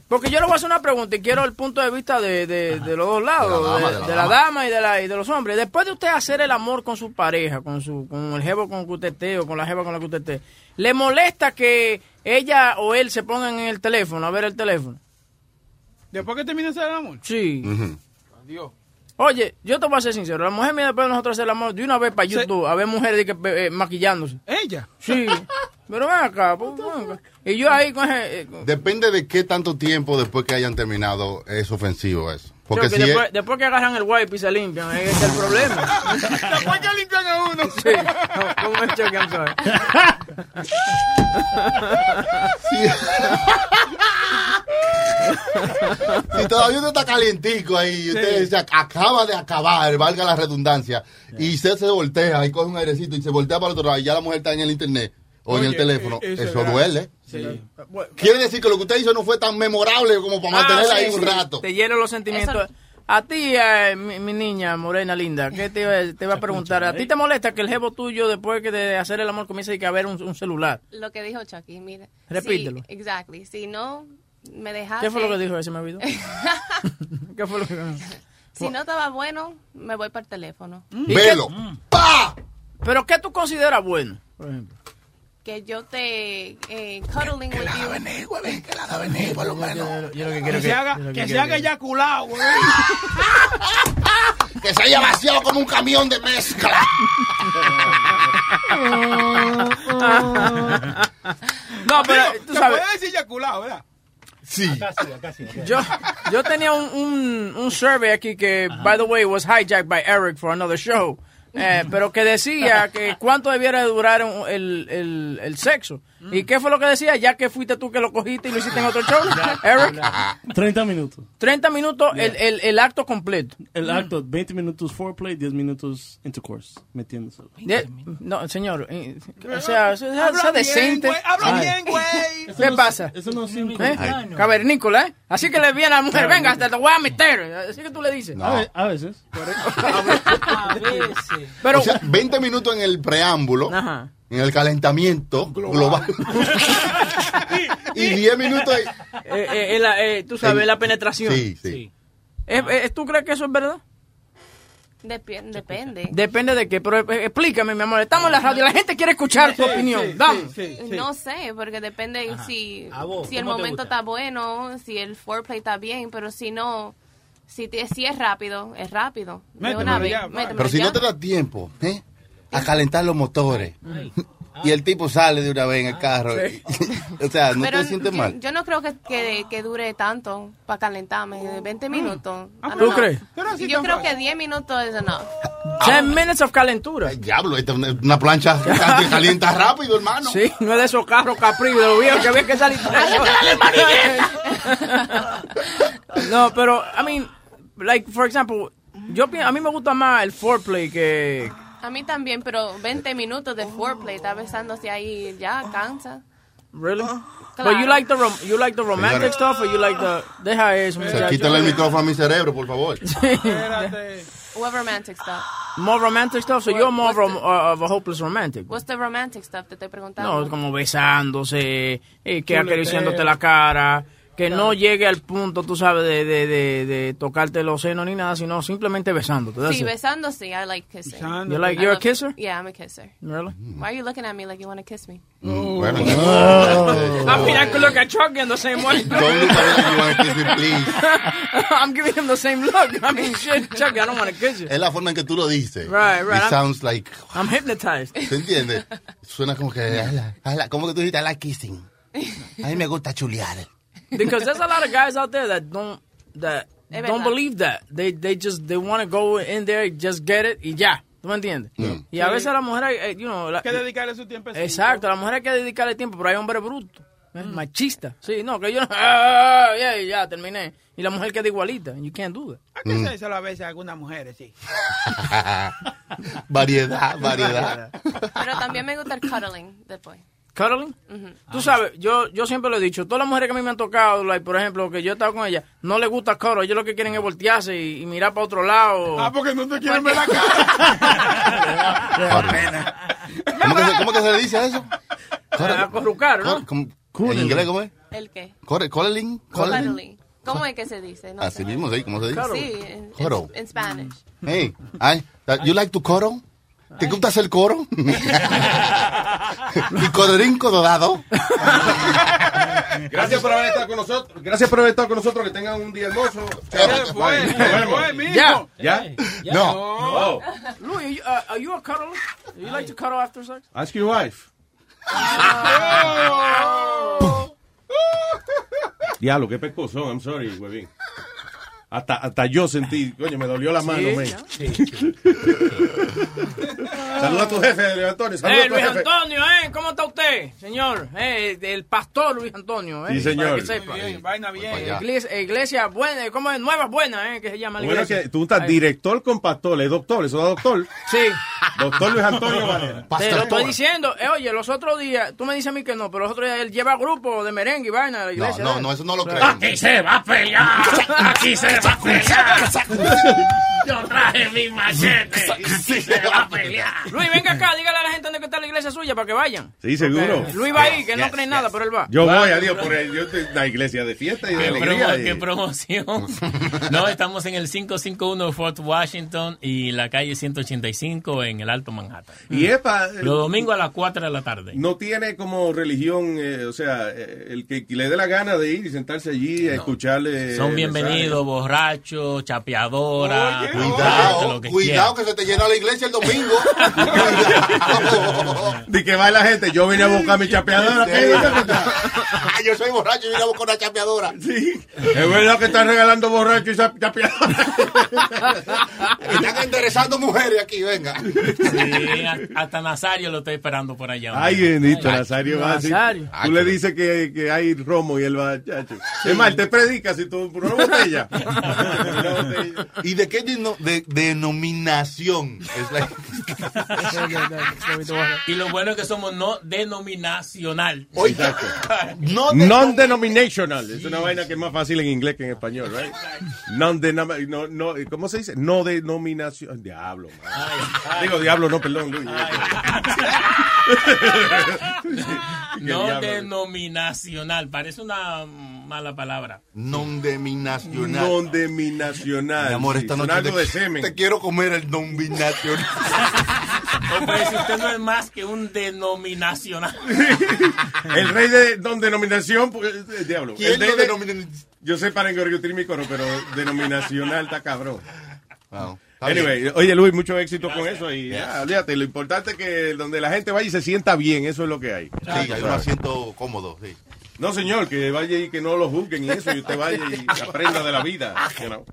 Porque yo le voy a hacer una pregunta y quiero el punto de vista de, de, de los dos lados, De la dama, de, de la de la dama. dama y de, la, y de los hombres. Después de usted hacer el amor con su pareja, con su con el jevo con que usted esté o con la jeva con la que usted esté, ¿le molesta que ella o él se pongan en el teléfono, a ver el teléfono? Después que termine de hacer el amor. Sí. Ujú. Adiós. Oye, yo te voy a ser sincero, la mujer mía después de nosotros hacer el amor de una vez para. YouTube, a ver mujeres de que, eh, maquillándose. Ella. Sí. Pero ven acá, pues, ven acá. Y yo ahí con ese... eh, Depende de qué tanto tiempo después que hayan terminado es ofensivo eso. Porque que si después, es, después que agarran el wipe y se limpian, ese es el problema. Después que limpian a uno. Sí, como el Chucky, I'm sorry. si si todavía usted está calientico ahí, y usted se ac- acaba de acabar, valga la redundancia, y usted se voltea y coge un airecito y se voltea para el otro lado y ya la mujer está en el internet o en el teléfono, eh, eso eso, es duele. Sí. Quiere decir que lo que usted hizo no fue tan memorable como para Ah, mantenerla sí, ahí un sí. rato. Te lleno los sentimientos. A ti, eh, mi, mi niña morena linda, ¿qué te, iba- te iba a preguntar? ¿A ti te molesta que el jevo tuyo, después que de hacer el amor, comience a ver un, un celular? Lo que dijo Chucky, mira. Repítelo. Sí, exactly. Si no me dejaste... ¿Qué fue lo que dijo? Ese me olvidó. ¿Qué fue lo que Si no estaba bueno, me voy para el teléfono. ¿Y Velo. qué- ¿Pero qué tú consideras bueno, por ejemplo? Que yo te... Eh, cuddling with you. que la da venir, por lo menos. Yo lo que Que se haga, que se haga eyaculado, güey. Que se haya vaciado como un camión de mezcla. No, pero tú Se sabes, puede decir eyaculado, ¿verdad? Sí. Yo, yo tenía un, un, un survey aquí que, by the way, was hijacked by Eric for another show. Eh, pero que decía que cuánto debiera durar el, el, el sexo. ¿Y qué fue lo que decía? Ya que fuiste tú que lo cogiste y lo hiciste en otro show, Eric. 30 minutos. 30 minutos el, el, el acto completo. El acto, 20 minutos foreplay, 10 minutos intercourse, metiéndose. De- no, señor, eh, o sea, sea, Habla sea decente. Habla bien, güey. ¿Qué pasa? Eso no es cinco. ¿Eh? Cavernícola, ¿eh? Así que le viene a la mujer, venga, hasta te voy a meter. Así que tú le dices. A, ve- a veces. A veces. Pero, o sea, 20 minutos en el preámbulo, Ajá. En el calentamiento global. y 10 minutos ahí. eh, eh, la- eh, tú sabes, En- la penetración. Sí, sí. Sí. Eh, eh, ¿Tú crees que eso es verdad? Depende. Depende de qué, pero eh, explícame, mi amor. Estamos en la radio, la gente quiere escuchar tu opinión. Sí, Dame. sí, sí, sí. No sé, porque depende si, A vos, si el ¿cómo te momento está bueno, si el foreplay está bien, pero si no, si, te- si es rápido, es rápido. De una vez, ya, Pero si ya. no te da tiempo, ¿eh? A calentar los motores. Y el tipo sale de una vez en el carro. o sea, no Pero te sientes yo, mal. yo no creo que, que, que dure tanto para calentarme, 20 minutos. I don't ¿Tú know. crees? Yo creo que 10 minutos es enough. 10 minutes of calentura. Ay, diablo, esta es una- una plancha que calienta rápido, hermano. Sí, no es de esos carros capri de los viejos que había que salir. no, pero, I mean, like, for example, yo a mí me gusta más el foreplay que... A mí también, pero 20 minutos de foreplay, está besándose ahí, ya cansa. Really? Claro. But you like the rom you like the romantic Señora. stuff or you like the deja eso, muchacho. quítale el micrófono a mi cerebro, por favor. Espérate. What romantic stuff? More romantic stuff, so you're more of a, what's the- uh, of a hopeless romantic. What's the romantic stuff? Te estoy preguntando. No, como besándose, eh, que acariciándote la cara, que no llegue al punto, tú sabes, de, de, de, de tocarte los senos ni nada, sino simplemente besándote. that's Sí, it. besándose, I like kissing. Besando. You like, I you're a kisser? Yeah, I'm a kisser. Really? Why are you looking at me like you want to kiss me? Mm, Bueno, I mean, I could look at Chucky in the same way. Don't look at me you want to kiss me, please. I'm giving him the same look. I mean, shit, Chucky, I don't want to kiss you. Es la forma en que tú lo dices. Right, right. It sounds like... I'm hypnotized. ¿Te entiendes? Suena como que... I like- ¿Cómo que tú dijiste? I like kissing. A mí me gusta chulear. Because there's a lot of guys out there that don't that Es don't verdad. believe that. They they just they want to go in there, just get it y ya. ¿Tú me entiendes? Y a veces a la mujer, hay, eh, you know, la- que dedicarle su tiempo. exacto, a la mujer hay que dedicarle tiempo, pero hay hombres brutos, ¿eh? machistas. Sí, no, que yo no, ah, ya, ya, terminé. Y la mujer queda igualita. You can't do that. Hay que hacérselo a veces a algunas mujeres, sí. variedad, variedad. Pero también me gusta el cuddling después. Cuddling. Tú sabes, yo, yo siempre lo he dicho, todas las mujeres que a mí me han tocado, like, por ejemplo, que yo he estado con ellas, no les gusta cuddle, ellos lo que quieren es voltearse y, y mirar para otro lado. Ah, porque no te quieren ver la cara. ¿Cómo que, se, ¿Cómo que se le dice a eso? a corrucar, ¿no? ¿Cómo- ¿En inglés cómo es? ¿El qué? ¿Cuddling? ¿Cuddling? ¿Cómo es que se dice? No Así sé. mismo, ¿sí? ¿Cómo se dice? Sí, en, en Spanish. Hey, I, uh, you like to cuddle? ¿Te gusta hacer coro? ¿Y colorín colorado? Gracias por haber estado con nosotros. Gracias por haber estado con nosotros. Que tengan un día hermoso. Fue, se fue, mijo. Ya. ¿Ya? No. Oh. Louis, are you, uh, are you a cuddler? You like to cuddle after sex? Ask your wife. Diablo, qué pescozón. I'm sorry, huevín. Hasta, hasta yo sentí, coño, me dolió la mano, men. Saluda a tu jefe, Luis Antonio. Saluda Eh, a tu Luis jefe. Antonio, ¿eh? ¿Cómo está usted, señor? Eh, el pastor Luis Antonio, ¿eh? Sí, señor. Para que sepa. Bien, vaina bien. Iglesia, iglesia buena, ¿cómo es? Nueva buena, ¿eh? Que se llama la Bueno, iglesia. que tú estás director con pastor, es doctor, eso da doctor. Sí, Doctor Luis Antonio Valera. te lo estoy diciendo. Eh, oye, los otros días, tú me dices a mí que no, pero los otros días él lleva grupo de merengue y vaina a la No, iglesia. no, ¿eh? no, eso no lo creo. Aquí se va a pelear. Aquí se サッカー Yo traje mi machete. Aquí se va a pelear. Luis, venga acá, dígale a la gente dónde está la iglesia suya para que vayan. Sí, seguro. Luis va ahí, que no cree yes. nada, pero él va. Yo voy, adiós, por el, yo estoy- la iglesia de fiesta y de ¿Qué, alegría. promo- y- qué promoción? no, estamos en el 551 Fort Washington y la calle 185 en el Alto Manhattan. Y es pa- Los domingos a las 4 de la tarde. no tiene como religión, eh, o sea, eh, el que le dé la gana de ir y sentarse allí a escucharle. Son bienvenidos, borrachos, chapeadoras, Oye, Cuidado, lo que cuidado que se te llena la iglesia el domingo. De que va la gente, yo vine a buscar mi chapeadora. Yo soy borracho y vine a buscar una chapeadora. Sí, es verdad que están regalando borracho y cha- chapeadora. Están interesando mujeres aquí, venga. Sí, hasta Nazario lo estoy esperando por allá. Ay, bendito, Nazario va así. Nazario. Tú le dices que, que hay romo y él va, chacho. Es más, te predica si tú por una botella. Una botella. ¿Y de qué de- denominación es la Y lo bueno es que somos no denominacional. Oiga, no Non-denominational. Es una vaina que es más fácil en inglés que en español, right? No, no, ¿Cómo se dice? No denominación. Diablo, man. Digo diablo, no, perdón, Luis. No denominacional. Parece una mala palabra. non-denominacional. Non-denominacional. Mi amor, esta noche de semen. te quiero comer el non-binacional. O pues si usted no es más que un denominacional. El rey de non-denominación, pues, eh, diablo. ¿Quién El rey de- denomina? Yo sé para engorgotir mi coro, pero denominacional está cabrón. Wow. Anyway, oye Luis, mucho éxito con eso y ya, olvídate, lo importante es que donde la gente vaya y se sienta bien, eso es lo que hay. Sí, hay un asiento cómodo, sí. No, señor, que vaya y que no lo juzguen y eso, y usted vaya y aprenda de la vida. you know.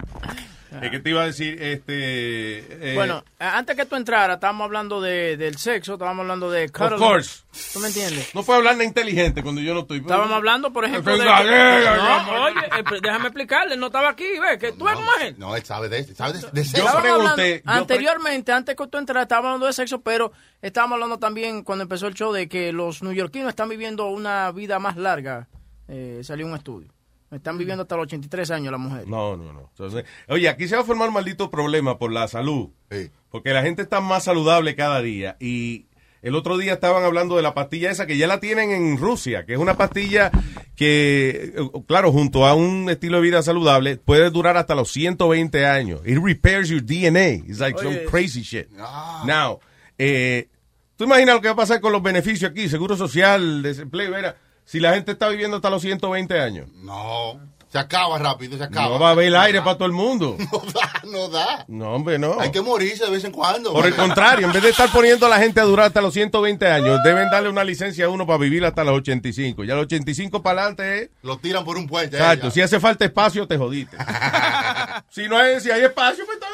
Es que te iba a decir, este... eh, Bueno, antes que tú entraras, estábamos hablando de, del sexo, estábamos hablando de Of cuddling. course. ¿Tú me entiendes? No puedo hablar de inteligente cuando yo no estoy... Estábamos hablando, por ejemplo, de... No, oye, eh, déjame explicarle, él no estaba aquí, ve, que tú eres mujer. No, él sabe de, sabe de, de Yo sexo. Pregunté, anteriormente, antes que tú entraras, estábamos hablando de sexo, pero estábamos hablando también cuando empezó el show de que los neoyorquinos están viviendo una vida más larga. Eh, salió un estudio. Están viviendo hasta los 83 años las mujeres. No, no, no. Entonces, oye, aquí se va a formar un maldito problema por la salud. Sí. Porque la gente está más saludable cada día. Y el otro día estaban hablando de la pastilla esa que ya la tienen en Rusia, que es una pastilla que, eh, claro, junto a un estilo de vida saludable, puede durar hasta los 120 años. It repairs your DNA. It's like some crazy shit. Now, eh, ¿tú imaginas lo que va a pasar con los beneficios aquí? Seguro social, desempleo, era, si la gente está viviendo hasta los 120 años. No, se acaba rápido, se acaba. No va a haber aire para todo el mundo. No da, no da. No, hombre, no. Hay que morirse de vez en cuando. Por el contrario, en vez de estar poniendo a la gente a durar hasta los 120 años, deben darle una licencia a uno para vivir hasta los 85. Ya los 85 para adelante es... Lo tiran por un puente. eh, Exacto, si hace falta espacio, te jodiste. si no hay, si hay espacio, pues está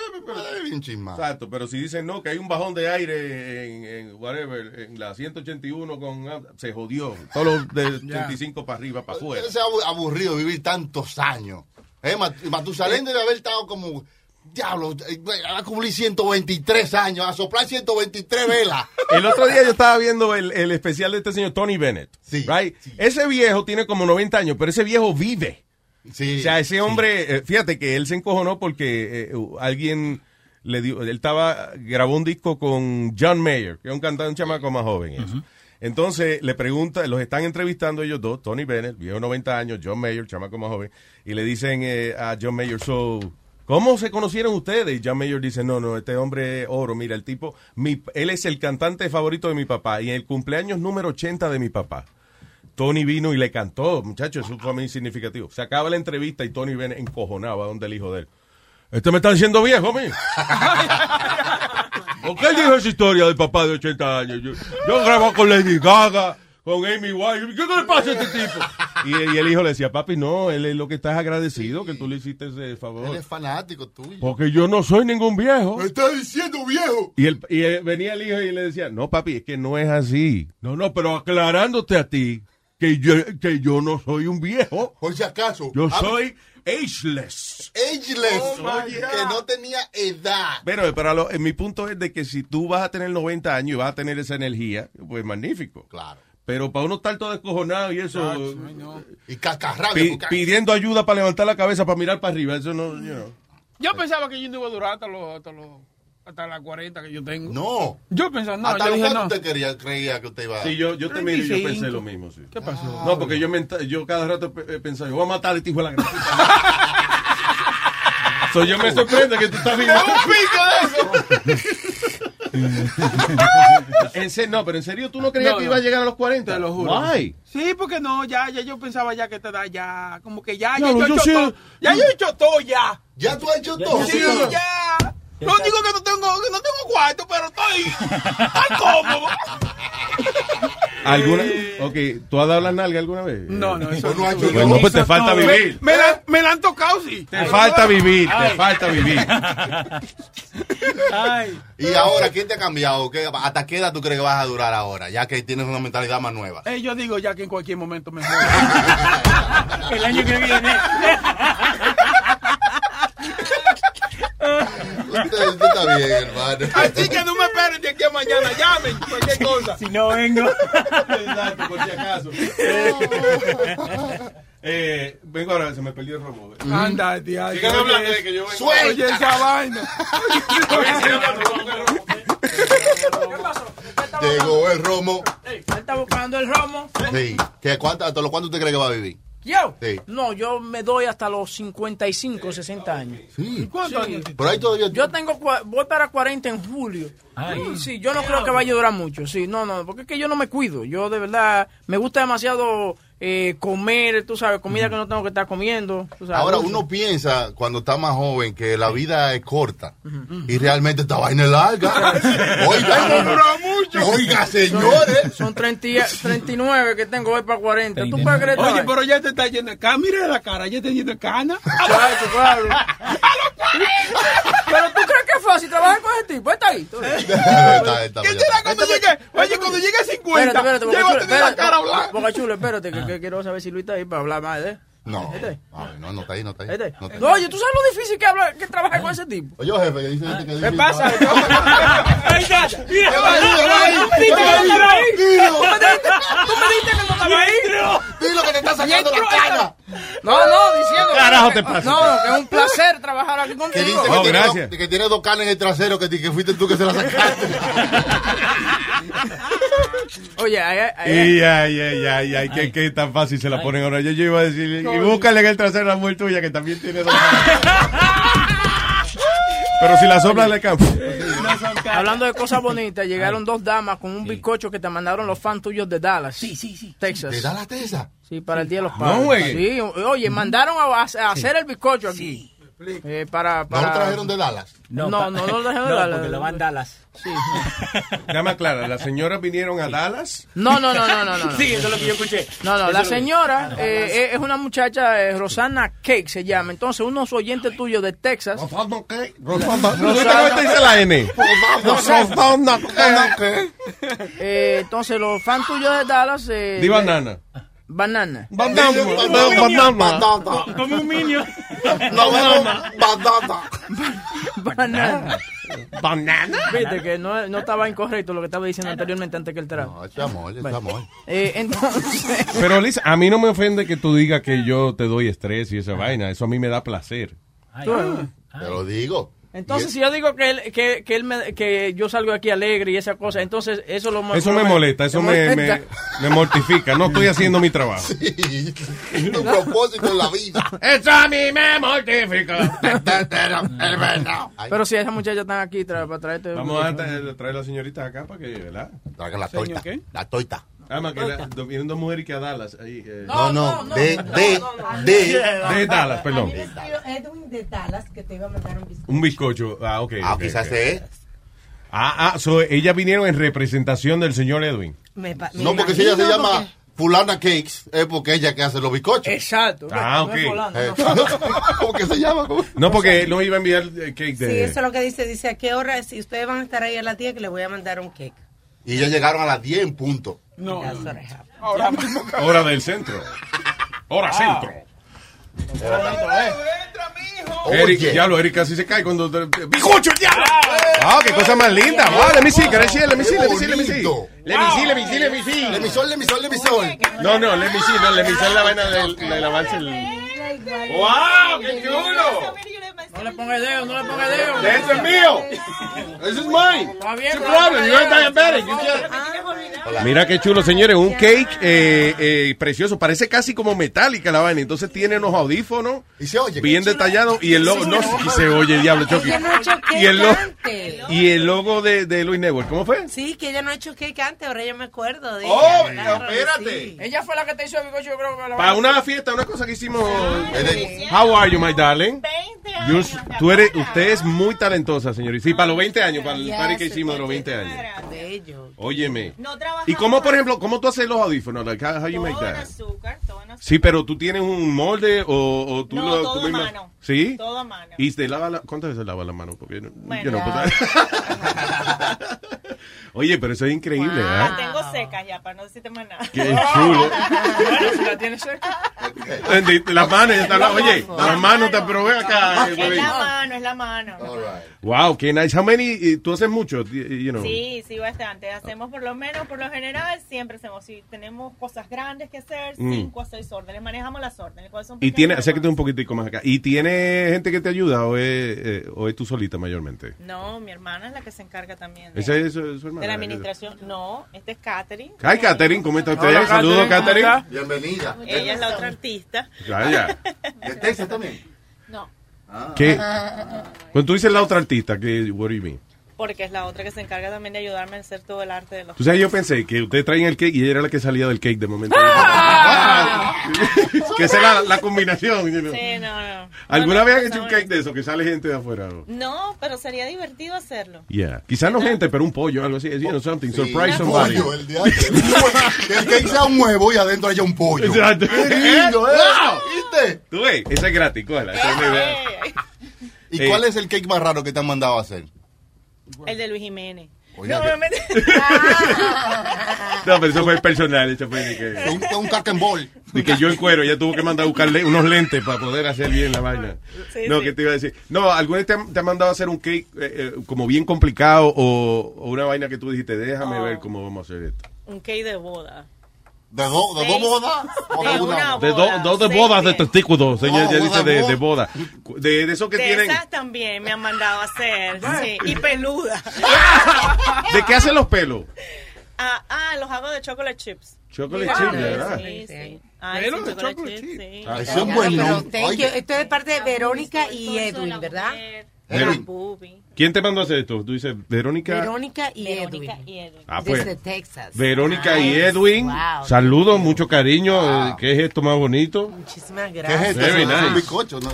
chismado. Exacto, pero si dicen no, que hay un bajón de aire en, en whatever, en la 181 con... ah, Se jodió. Todos los de 85 para arriba, para afuera. Se ha abu- aburrido vivir tantos años. Eh, Mat- Matusalén debe haber estado como. Diablo, eh, va a cumplir 123 años, a soplar 123 velas. El otro día yo estaba viendo el, el especial de este señor Tony Bennett. Sí, right? Ese viejo tiene como 90 años, pero ese viejo vive. Sí, O sea, ese hombre, eh, fíjate que él se encojonó porque eh, alguien le dio, él estaba, grabó un disco con John Mayer, que es un cantante, un chamaco más joven. Entonces le pregunta, los están entrevistando ellos dos, Tony Bennett, viejo 90 años, John Mayer, chamaco más joven, y le dicen eh, a John Mayer, so, ¿cómo se conocieron ustedes? Y John Mayer dice, no, no, este hombre es oro, mira, el tipo, él es el cantante favorito de mi papá y en el cumpleaños número 80 de mi papá. Tony vino y le cantó, muchachos, eso fue muy significativo. Se acaba la entrevista y Tony Bennett encojonaba donde el hijo de él. Este me está diciendo viejo, mi. ¿Por qué él dijo esa historia del papá de 80 años? Yo, yo grabo con Lady Gaga, con Amy White. ¿Qué le pasa a este tipo? Y, y el hijo le decía, papi, no, él es lo que estás agradecido que tú le hiciste ese favor. Él es fanático tuyo. Porque yo no soy ningún viejo. Me está diciendo viejo. Y, el, y venía el hijo y le decía, no, papi, es que no es así. No, no, pero aclarándote a ti que yo, que yo no soy un viejo. Por si acaso. Yo Ah, soy ageless. Ageless. Oh, que no tenía edad. Pero para lo, en mi punto es de que si tú vas a tener 90 años y vas a tener esa energía, pues magnífico. Claro. Pero para uno estar todo descojonado y eso, Y cascarrabia. pi- porque- pidiendo ayuda para levantar la cabeza para mirar para arriba, eso no, you know. Yo pensaba que yo no iba a durar hasta los, hasta los, hasta las 40 que yo tengo. No. Yo pensaba, no, ¿Hasta yo dije no. usted quería, creía que usted iba Sí, yo, yo también yo 35. pensé lo mismo, sí. ¿Qué pasó? No, porque yo, yo cada rato eh, pensaba, yo voy a matar a este hijo de la so, yo me sorprende que tú estás vivo. En serio, no, pero en serio, ¿tú no creías No, que no. iba a llegar a los 40? Te lo juro. Why? Sí, porque no, ya, ya yo pensaba ya que te da ya, como que ya, Ya, ya, yo, yo he hecho todo, ya yo he hecho todo ya. ¿Ya tú has hecho todo? Sí, ya. Lo único que no tengo, que no tengo cuarto, pero estoy, estoy cómodo. ¿Alguna? Ok, ¿tú has dado la nalga alguna vez? No, no, eso no ha hecho Bueno, pues te falta vivir. me la, me la han tocado, sí. Te falta vivir, te falta vivir. Ay. Y ahora, ¿quién te ha cambiado? ¿Qué- ¿Hasta qué edad tú crees que vas a durar ahora? Ya que tienes una mentalidad más nueva. Eh, yo digo ya que en cualquier momento me. El año que viene. Usted, usted está bien, hermano. Así que no me esperen de aquí a mañana, llamen, cualquier cosa. Si no vengo. Exacto, por si acaso. Eh, vengo ahora, se me perdió el robo. Anda, tía. Sigan hablando de que yo vengo. Oye, esa vaina. Llegó el romo. Él está buscando el romo. Sí. ¿Qué, cuánto, ¿Hasta los cuánto usted cree que va a vivir? Yo. Sí. No, yo me doy hasta los 55, 60 años. Sí. ¿Cuántos Sí. años? Por ahí todavía. Yo tengo, voy para 40 en julio. Sí, sí, yo no creo que vaya a durar mucho. Sí, no, no, porque es que yo no me cuido. Yo de verdad me gusta demasiado eh, comer, tú sabes, comida que no tengo que estar comiendo. tú sabes. Ahora uno piensa cuando está más joven que la vida es corta y realmente esta vaina es larga. Oiga, oiga, señores. Son 30, y- 39 que tengo hoy para 40. ¿Tú puedes creer? Oye, pero ya te está yendo de cana. Mira la cara, ya te está yendo de cana. Chacho, claro. Pero tú crees que es fácil trabajar con ese tipo. Está ahí. Está- está- ¿Qué está- será cuando llegue? Oye, cuando llegue a 50, Espérate, espérate, Boca tener la cara espérate, blanca. Boca Chula, espérate, que, que quiero saber si Luis está ahí para hablar más de él. No, Este. No, no está ahí, no está ahí. Este. No está ahí. Oye, ¿tú sabes lo difícil que, habla, que trabajar con ese tipo? Oye, jefe, que dice que ¿Qué pasa? Ahí está. Mira, ¿Viste que no estaba ahí? Dilo. ¿Tú me tú me dijiste que no estaba ahí? Dilo que te está sacando la cara. No, no, diciendo que- Carajo te pasa. No, que es un placer trabajar aquí Que contigo. dice que, Oh, tiene gracias. dos, que tiene dos canas en el trasero, que, que fuiste tú que se la sacaste. Oye, ay, ay, ay, Y ay, ay, ay, ay, que, que tan fácil se la ponen ahora. Yo, yo iba a decir, y búscale en el trasero la mujer tuya que también tiene dos. Pero si la sopla le cae. Hablando de cosas bonitas, llegaron dos damas con un bizcocho que te mandaron los fans tuyos de Dallas. Sí, sí, sí. Texas. ¿Te da la tesa? Sí, para el Día de los No Padres. Sí, oye, mandaron a, a hacer el bizcocho aquí. Eh, para, ¿No para... lo trajeron de Dallas? No, no, no, lo trajeron de Dallas. porque lo van Dallas. Sí. Llama Clara, ¿las señoras vinieron a Dallas? No, no, no, no, no, no. no. Sí, eso es lo que yo escuché. No, no, Eso la señora eh, es una muchacha, eh, Rosana Cake se llama. Entonces, unos oyentes tuyos de Texas. Rosanda, ¿qué? Rosanda. ¿Cómo te dice la N? Rosanda, ¿qué? eh, entonces, los fans tuyos de Dallas. Eh, Di le- banana. Banana. Banana. Banana. Como un niño. Banana. Banana. Banana. Viste que no, no estaba incorrecto lo que estaba diciendo anteriormente antes que el trago. No, es amor, es amor. Eh, entonces. Pero Liz, a mí no me ofende que tú digas que yo te doy estrés y esa vaina. Eso a mí me da placer. Te lo digo. Entonces, si yo digo que él, que, que él me, que yo salgo aquí alegre y esa cosa, entonces eso lo Eso me molesta, eso me, me, me mortifica. No estoy haciendo mi trabajo. Sí, tu propósito en la vida. Eso a mí me mortifica. Pero si esas muchachas están aquí tra- para traerte. Vamos a tra- traer a la señorita acá para que, ¿verdad? Traigan la toita. ¿qué? La toita. Además, que la- do- vienen dos mujeres que a Dallas. Ahí, eh, No, no, de, de, de. de Dallas, perdón. Edwin de Dallas que te iba a mandar un bizcocho. Un bizcocho. Ah, ok. Ah, quizás ok. es. Ah, ah, so, ellas vinieron en representación del señor Edwin. Me pa- me No, porque si ella se llama porque- fulana cakes es porque ella que hace los bizcochos. Exacto. Ah, No es ok. Eh, no. ¿Cómo que se llama? ¿Cómo? No, porque no iba a enviar el cake Sí, de... eso es lo que dice. Dice, ¿a qué hora? Si ustedes van a estar ahí a la tía, que le voy a mandar un cake. Y ellos llegaron a las 10 en punto. No. Ahora mismo. Hora del centro. Hora centro. Eric, Oye. diablo, Eric casi se cae cuando... ¡Bicocho, diablo! Ah, qué cosa más linda. Wow, let me see, can I see? Let me see, let me see, let me see. Let me see, let me see, let me see. Lemisol, lemisol, lemisol. No, no, let me see, no, let me see la vaina del- el... ¡Wow, qué chulo! No le ponga el dedo, no le ponga el dedo. ¡Ese es mío! ¡Ese es mine! Está bien, problem? diabetic. dedo. You can't- Mira qué chulo, señores. Un cake eh, eh, precioso. Parece casi como metálica la vaina. Entonces tiene unos audífonos Y se oye. bien detallados. Y el logo. No, y se oye, diablo, Chucky. Y el, logo, antes. y el logo de, de Luis Network. ¿Cómo fue? Sí, que ella no ha hecho cake antes, ahora yo me acuerdo de Oh, ella. Espérate. sí. Ella fue la que te hizo el bizcocho, yo creo que la Para una fiesta, una cosa que hicimos. How are you, my darling? You- tú eres, usted es muy talentosa, señorita. Sí, para los 20 años, para el party que hicimos de los 20 años. Bello. Óyeme. ¿Y cómo, por ejemplo, cómo tú haces los audífonos? Like, how, how you make that? azúcar, todo en azúcar. Sí, pero tú tienes un molde o, o tú No, lo todo tú misma- mano. ¿Sí? Todo a mano. ¿Y te lava la, cuántas veces lava la mano? Porque no- Bueno. yo no puedo- Oye, pero eso es increíble, La ¿verdad? tengo seca ya, para no decirte más nada. Qué chulo. Bueno, si la tienes cerca. Eh, Las manos, ya están, oye, las manos te probé acá. eh, Es güey. la mano, es la mano. Wow, qué nice. How many, eh, tú haces mucho, you know? Sí, sí, bastante. Hacemos por lo menos, por lo general, siempre hacemos. Si tenemos cosas grandes que hacer, Mm. cinco a seis órdenes. Manejamos las órdenes. son Y tiene, acércate un poquitico más acá. ¿Y tiene gente que te ayuda o es, eh, o es tú solita mayormente? No, mi hermana es la que se encarga también. De, ¿Esa es su, su hermana? de la administración. No, este es Katherine. Hi, Catherine, ¿cómo está usted? Hola, Saludos, Catherine, ¿cómo Catherine. Bienvenida. Ella es la otra artista. Vaya. ¿De Texas también? No, ¿Qué? Cuando tú dices la otra artista, ¿qué, what do you mean? Porque es la otra que se encarga también de ayudarme a hacer todo el arte de los. Tú sabes, yo pensé que ustedes traían el cake y ella era la que salía del cake de momento. que esa es la, la combinación. you know. Sí, no, no. ¿Alguna No, no, vez han no, hecho un cake de eso? Que sale gente de afuera. ¿no? No, pero sería divertido hacerlo. Yeah. Quizás no gente, pero un pollo, algo así. You know, something. Surprise somebody. Pollo, el diablo. Que el cake sea un huevo y adentro haya un pollo. Exacto. Qué lindo, ¿eh? Wow. ¿Viste? Tú ves, esa es gratis, cógela. esa es idea. ¿Y Eh. cuál es el cake más raro que te han mandado a hacer? El de Luis Jiménez. Oye, no, que- pero eso fue personal. Eso fue de que, Un, un ball. de que yo en cuero, ella tuvo que mandar a buscarle unos lentes para poder hacer bien la vaina. Sí, no, sí. ¿qué te iba a decir? No, ¿alguna vez te te han mandado a hacer un cake eh, eh, como bien complicado o, o una vaina que tú dijiste, déjame Oh. ver cómo vamos a hacer esto? Un cake de boda. ¿De, do- de dos bodas? ¿O de De una? una De boda, dos de seis bodas de testículos, señor, Oh, ya dice de de, boda. de. De, esos que de tienen... esas también me han mandado a hacer. sí, y peluda. ¿De qué hacen los pelos? ah, ah, los hago de chocolate chips. Chocolate chips, ¿verdad? Sí, sí. Ay, Pelo sí, de chocolate chocolate chips, chip. sí. Eso Pero. Oye, Esto es de parte de Verónica y Edwin, ¿verdad? Bubi. ¿Quién te mandó a hacer esto? Tú dices, Verónica. Verónica y Verónica Edwin. y Edwin. Ah, pues. Desde Texas. Verónica y Nice. Edwin. Wow. Saludos, mucho cariño. Eh, ¿Qué es esto más bonito? Muchísimas ¿Qué es gracias. esto? Very es un nice. bizcocho. ¿no?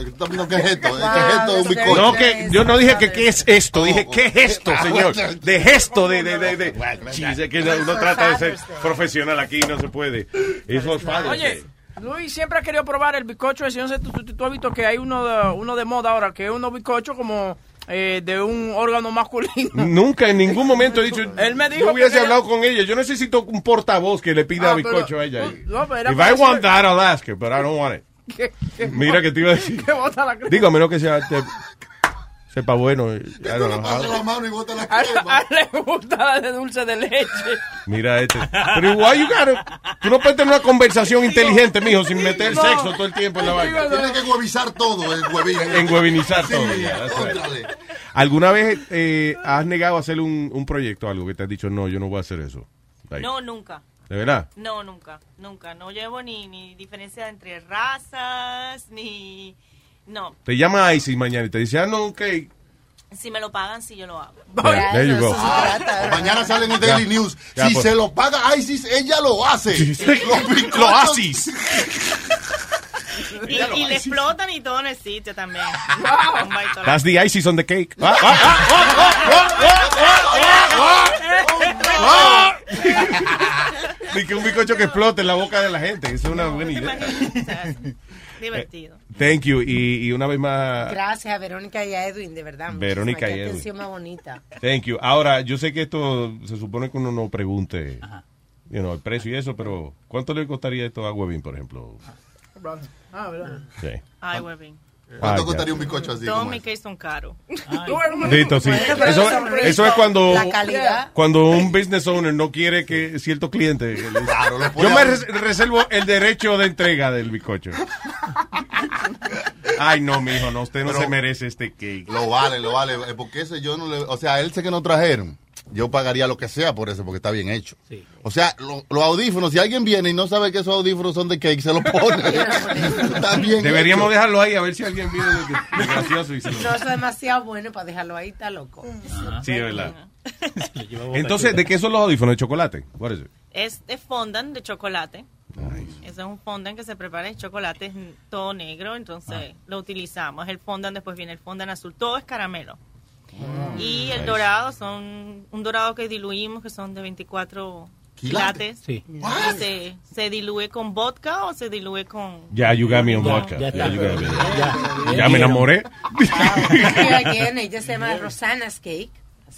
¿Qué es esto? ¿Qué Wow, es esto un bizcocho? No, que yo no dije que qué es esto, dije Oh, qué es esto, ah, señor. De gesto, de, de, de, de. Chis, que uno trata de ser profesional aquí y no se puede. Es fácil. Oye, Luis siempre ha querido probar el bizcocho ese. No sé, tú, tú- tú has visto que hay uno de, uno de moda ahora, que es uno bizcocho como eh, de un órgano masculino. Nunca en ningún momento he dicho. Él me dijo Yo hubiese que hablado con ella. Yo necesito un portavoz que le pida Ah, bizcocho a ella. no, If I want that, I'll ask her, but I don't want it. Mira que te iba a decir. Digo, a menos que sea. te- sepa bueno. Le pasas how. la mano y botas la crema. le gusta la de dulce de leche. Mira este. Pero why you gotta- Tú no puedes tener una conversación inteligente, mijo, sin meter No. sexo todo el tiempo en la vaina. Tienes que huevizar todo el huevín. En huevinizar Sí, todo. ya. ¿Alguna vez eh, has negado a hacer un, un proyecto algo que te has dicho, no, yo no voy a hacer eso? Like, No, nunca. ¿De verdad? No, nunca. Nunca. No llevo ni, ni diferencia entre razas, ni. No. Te llama ISIS mañana y te dice, ah, no, ok. Si me lo pagan, sí, yo lo hago. Yeah, there you go. Ah, mañana sale en el Daily News. Ya, si pues. se lo paga ISIS, ella lo hace. lo, lo ISIS. Y, y, le explotan y todo en el sitio también. That's the ISIS on the cake. Ni que un bicocho que explote en la boca de la gente. Eso es una buena idea. Divertido. Thank you. Y, y una vez más, Gracias a Verónica y a Edwin, de verdad. Verónica y Edwin. atención más bonita. thank you. Ahora, yo sé que esto se supone que uno no pregunte you know, el precio y eso, pero ¿cuánto le costaría esto a Webin, por ejemplo? Ah, ¿verdad? Sí. Ay, Webin. ¿Cuánto costaría ya. un bizcocho así? Todos mis cakes son caros. Listo, sí. Eso, eso- es cuando, La calidad. cuando un business owner no quiere que cierto cliente. Claro, lo pone Yo me res- reservo el derecho de entrega del bizcocho. Ay, no, mijo, no, usted no Pero- se merece este cake. Lo vale, lo vale. eh, Porque ese yo no le. O sea, él sé que no trajeron. Yo pagaría lo que sea por eso, porque está bien hecho. O sea, lo- los audífonos, si alguien viene y no sabe que esos audífonos son de cake, se los pone. está bien Deberíamos hecho. dejarlo ahí a ver si alguien viene de, de gracioso y se lo- No, eso es demasiado bueno para dejarlo ahí, está loco. Sí, es verdad. Entonces, ¿de qué son los audífonos? ¿De chocolate? What is it? Es de fondant de chocolate. Ese es un fondant que se prepara de chocolate, es todo negro, entonces lo utilizamos. El fondant, después viene el fondant azul, todo es caramelo. Y el dorado son un dorado que diluimos, que son de 24 Quilates. Sí. Se, se diluye con vodka o se diluye con... Ya, you got me on vodka. ya me. Ya. Ya me enamoré. Ella se llama Rosanna's Cake.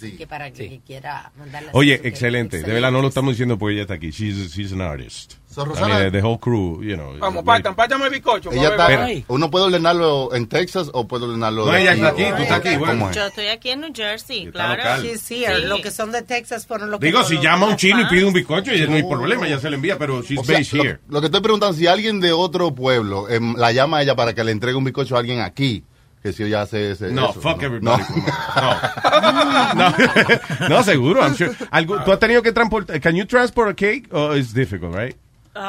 Así que para que quiera mandarla Oye, excelente. De verdad no lo estamos diciendo porque ella está aquí. She's, she's an artist. So, I Rosana- mean, the whole crew, you know. Vamos, partan, pártame el bizcocho. Ella está, uno puede ordenarlo en Texas o puede ordenarlo No, ella está aquí, tú estás aquí, ¿Cómo bueno. es? Yo estoy aquí en New Jersey, claro. here. Sí. Lo que son de Texas fueron los que Digo, si lo- llama a un chino y pide un bizcocho, no hay problema, ya se le envía, pero she's O sea, based lo, here. lo que estoy preguntando, si alguien de otro pueblo em, la llama a ella para que le entregue un bizcocho a alguien aquí, que si ella hace ese. No, eso, fuck no. everybody. No. No, no seguro, I'm sure. ¿Tú has tenido que transportar? Can you transport a cake? Or it's difficult, right?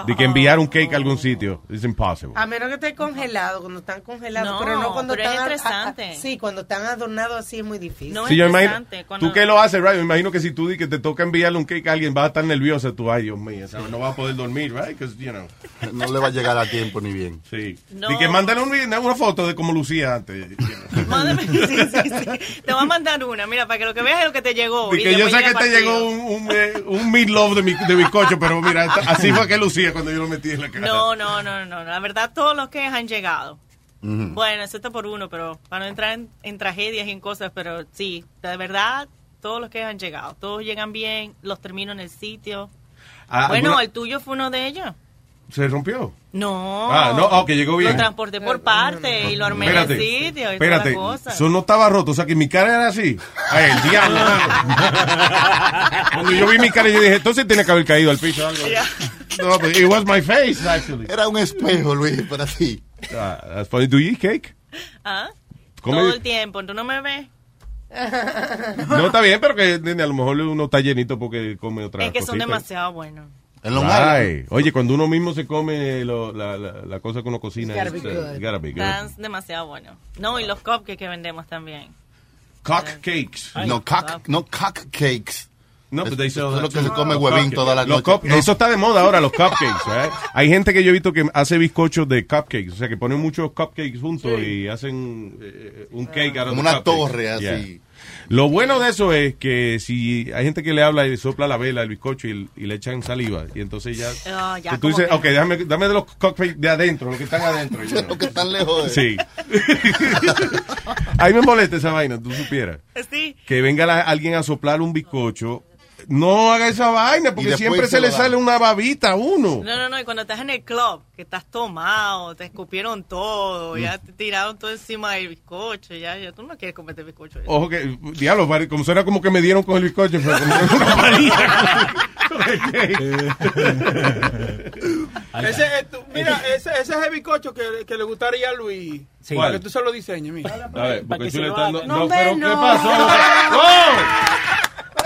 De que enviar un cake a algún sitio. It's impossible. A menos que esté congelado, cuando están congelados, No, pero no cuando pero es están. a- a- estresante. sí, cuando están adornados así es muy difícil. No Sí, yo imagino, cuando- tú que lo haces, right? Me imagino que si tú di que te toca enviarle un cake a alguien, vas a estar nervioso tú, ay, Dios mío, ¿sabes? no vas a poder dormir, right? you know. No le va a llegar a tiempo ni bien. Sí. No. Y que mándale un- una foto de cómo lucía antes. you know. Mándame- sí, sí, sí. Te voy a mandar una, mira, para que lo que veas es lo que te llegó. Y y que yo sé que te llegó un, un, eh, un meatloaf de, mi, de bizcocho, pero mira, así fue que lucía cuando yo lo metí en la cara. No, no, no, no. La verdad, todos los que han llegado. Ujú. Bueno, excepto por uno, pero para no entrar en, en tragedias y en cosas, pero sí, de verdad, todos los que han llegado. Todos llegan bien, los termino en el sitio. Ah, bueno, ¿alguna- el tuyo fue uno de ellos. ¿Se rompió? No. Ah, no, ah, que llegó bien. Lo transporté por parte y lo armé en el sitio y toda espérate, la cosa. eso no estaba roto, o sea que mi cara era así. Ay, el diablo. Cuando yo vi mi cara, yo dije, entonces tiene que haber caído al piso o algo. No, but it was my face, actually. Era un espejo, Luis, para ti. Ah, that's funny. Do you eat cake? ¿Ah? Come- Todo el tiempo, ¿tú no me ves? No, está bien, pero que a lo mejor uno está llenito porque come otra es que son demasiado buenos. Right. Oye, cuando uno mismo se come lo- la, la, la cosa que uno cocina, be uh, good. gotta be good. Están demasiado buenos. No, y los cupcakes que vendemos también. Cock cakes. No, cock, no cock cakes. No, but they sell Eso es lo que se come huevín cupcakes. toda la Los noche. Eso está de moda ahora, los cupcakes. right? Hay gente que yo he visto que hace bizcochos de cupcakes, o sea, que ponen muchos cupcakes juntos Sí. y hacen eh, un cake out of Como una cupcake. torre así. Yeah. Lo bueno de eso es que si hay gente que le habla y le sopla la vela, el bizcocho y, y le echan saliva, y entonces ya... Ah, ya, que tú dices, que- ok, dame, dame de los cupcakes de adentro, los que están adentro. Los que están lejos de... Sí. Ahí me molesta esa vaina, tú supieras. Sí. Que venga la- alguien a soplar un bizcocho. No haga esa vaina, porque siempre se le da. sale una babita a uno. No, no, no, y cuando estás en el club, que estás tomado, te escupieron todo, ya te tiraron todo encima del bizcocho, ya, ya tú no quieres comerte el bizcocho. Ojo que, diablo, como suena como que me dieron con el bizcocho, pero como que una. Ese, mira, ese, ese es el bizcocho que, que le gustaría a Luis. Sí. Para que tú se lo diseñes, mira. A ver, porque tú le estás dando- No, no, pero ¿qué no. pasó? ¡Oh!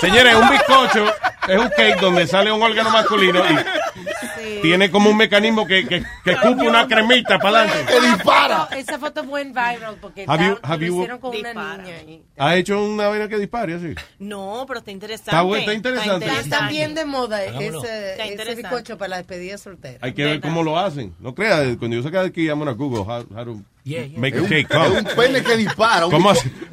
Señores, un bizcocho es un cake donde sale un órgano masculino y tiene como un mecanismo que, que, que escupe una cremita para adelante. No, esa foto fue en viral porque Have you- está- have lo you- hicieron con una niña. y- ¿Ha hecho una vaina que dispare así? No, pero está interesante. Está bueno, está interesante. Está bien de moda ese, ese bizcocho para la despedida soltera. Hay que ver cómo lo hacen. No creas, cuando yo saca de aquí, I'm gonna Google how, how to Make a cake. un pene que dispara,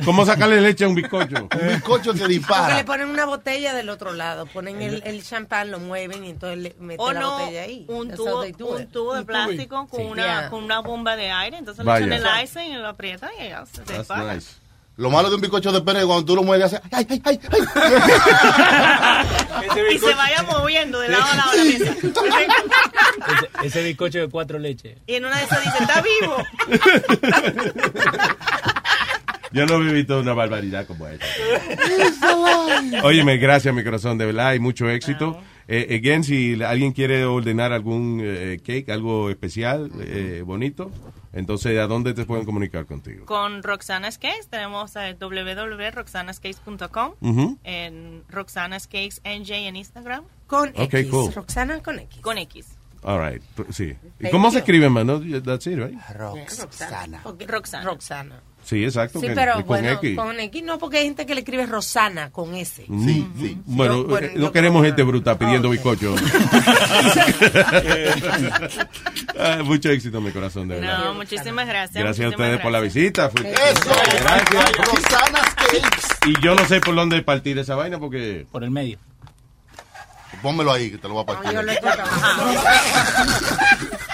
¿Cómo, sacarle leche a un bizcocho? Un bizcocho que Porque le dispara. ponen una botella del otro lado, ponen el, el champán, lo mueven y entonces le meten la botella ahí. un tubo, un tubo de plástico con, Sí. una, Yeah. con una bomba de aire, entonces Vaya. le echan el ice y lo aprietan y ya se That's dispara. nice. Lo malo de un bizcocho de pene es cuando tú lo mueves hace ay, ay, ay, ay. Y se vaya moviendo de lado a lado la mesa. Ese, ese bizcocho de cuatro leches. Y en una de esas dice, está vivo. Yo no he visto una barbaridad como esa. Óyeme, gracias, mi corazón, de verdad, y mucho éxito. Eh, again, si alguien quiere ordenar algún eh, cake, algo especial, eh, bonito, entonces, ¿a dónde te pueden comunicar contigo? Con Roxana's Cakes tenemos eh, www.roxanascakes.com Ujú. en Roxana's Cakes NJ en Instagram. Con Ok, X. cool. Roxana con X. Con X. All right, sí. ¿Y cómo se escribe, mano? That's it, right? Roxana. Roxana. Roxana. Sí, exacto. Sí, pero con bueno, X. con X no, porque hay gente que le escribe Rosana con S. Mm, Bueno, Yo- bueno, eh, no queremos como- gente bruta pidiendo Ok. bizcocho. Ah, mucho éxito, mi corazón, de verdad. No, muchísimas gracias. Gracias a ustedes por la visita. Fui- Eso. Gracias. Rosana's Cakes. Y yo no sé por dónde partir esa vaina porque... Por el medio. Pónmelo ahí que te lo voy a partir. Yo lo estoy trabajando.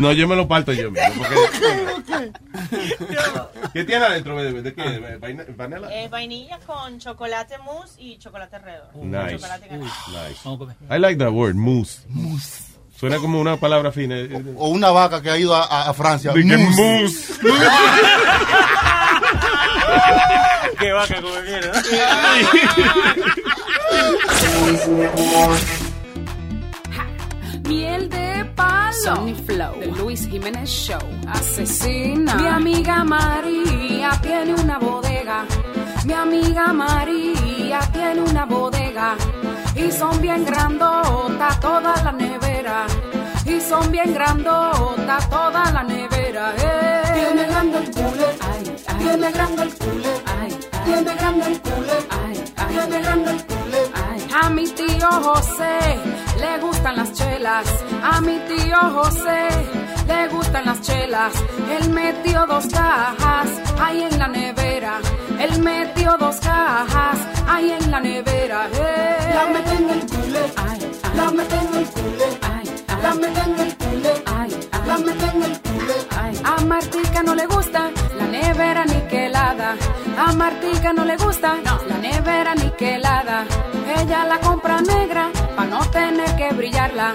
No, yo me lo parto yo mismo. Porque... ¿Qué tiene adentro? ¿De, de qué? ¿De vaina- ¿Vanilla? Es vainilla con chocolate mousse y chocolate alrededor. Nice. Chocolate ganado. Nice. I like that word, mousse. Suena como una palabra fina. O una vaca que ha ido a, a- a Francia. Que Mousse. Qué vaca como quiera. Miel de palo. Sonny Flow. The Luis Jiménez Show. Asesina. Mi amiga María tiene una bodega. Mi amiga María tiene una bodega. Y son bien grandotas toda la nevera. Y son bien grandotas toda la nevera. eh. Tiene grande el cooler. Ay, ay. Tiene grande el cooler. Ay, ay. Tiene grande el cooler. Ay, ay. Tiene grande el cooler. Ay. A mi tío José le gustan las chelas. A mi tío José le gustan las chelas. Él metió dos cajas ahí en la nevera. Él metió dos cajas ahí en la nevera. eh. La mete en el cooler. Ay, ay. La mete en el cooler. Ay. La mete en el cooler. Ay, ay. La en el cooler. Ay. A Martica no le gusta la nevera niquelada. A Martica no le gusta la nevera niquelada. Ella la compra negra para no tener que brillarla.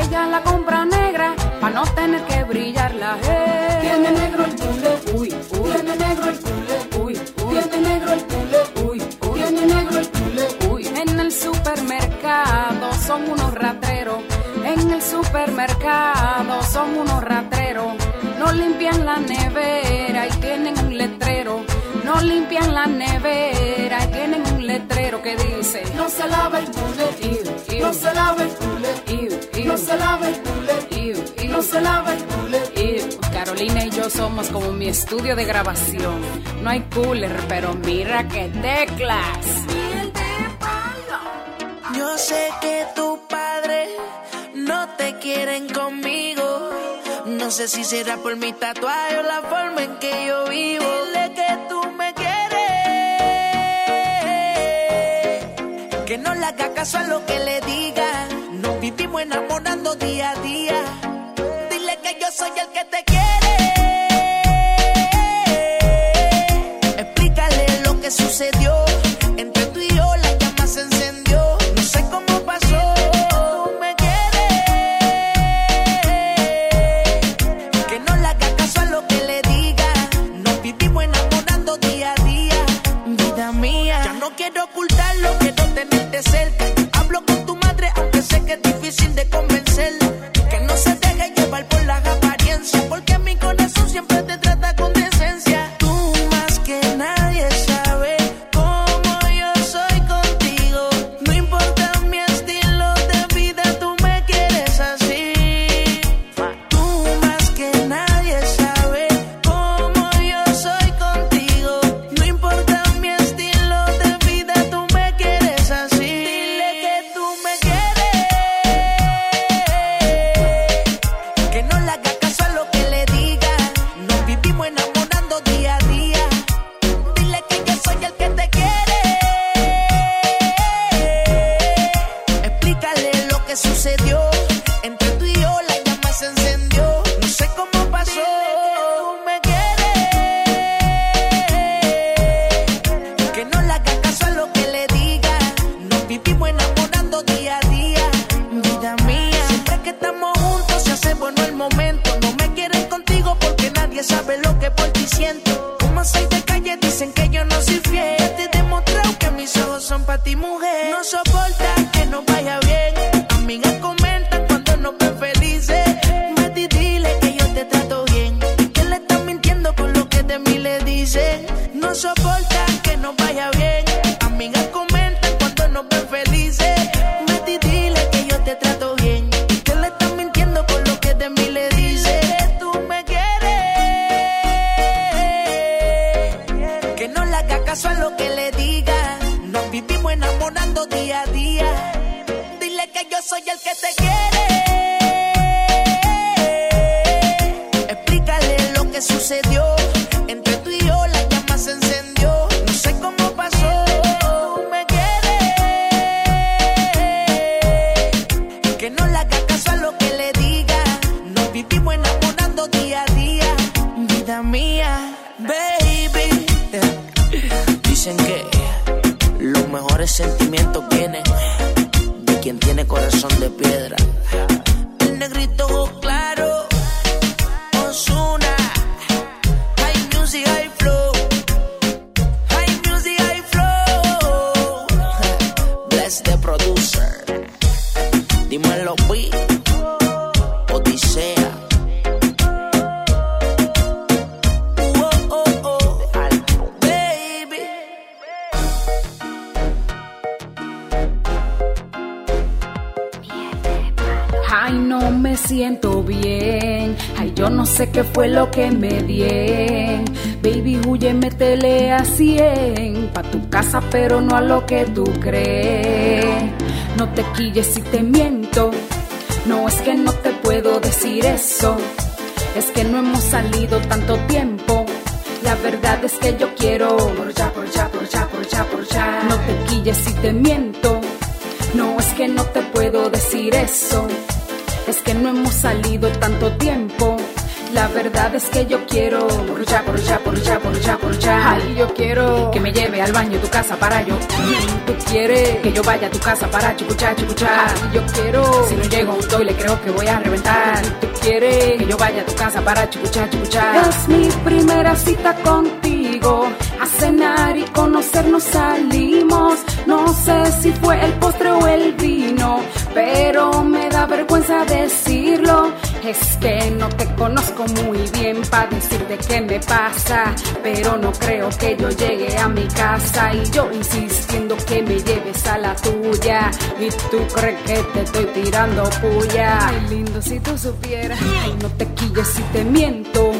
Ella la compra negra para no tener que brillarla. eh. Tiene negro el cooler. Uy, uy. Tiene negro el cooler. Uy, uy. Tiene negro el cooler. Uy, uy. Tiene negro el cooler. Uy. En el supermercado son unos rateros. En el supermercado son unos rateros. No limpian la nevera y tienen un letrero. No limpian la nevera y tienen un letrero que dice No se lava el cooler, no se lava el cooler, no se lava el cooler, no se lava el cooler. Carolina y yo somos como mi estudio de grabación. No hay cooler, pero mira qué teclas. Yo sé que tu padre no te quieren conmigo. No sé si será por mi tatuaje o la forma en que yo vivo. Dile que tú me quieres. Que no le haga caso a lo que le diga. Nos vivimos enamorando día a día. Dile que yo soy el que te casa. Tú quieres que yo vaya a tu casa para chucuchar, chucuchar. Yo quiero si no llego a un toile creo que voy a reventar. Tú quieres que yo vaya a tu casa para chucuchar, chucuchar. Es mi primera cita contigo. A cenar y conocernos salimos. No sé si fue el postre o el vino, pero me da vergüenza decirlo. Es que no te conozco muy bien para decirte qué me pasa, pero no creo que yo llegue a mi casa y yo insistiendo que me lleves a la tuya y tú crees que te estoy tirando puya. Ay, lindo si tú supieras, ay, no te quilles si te miento.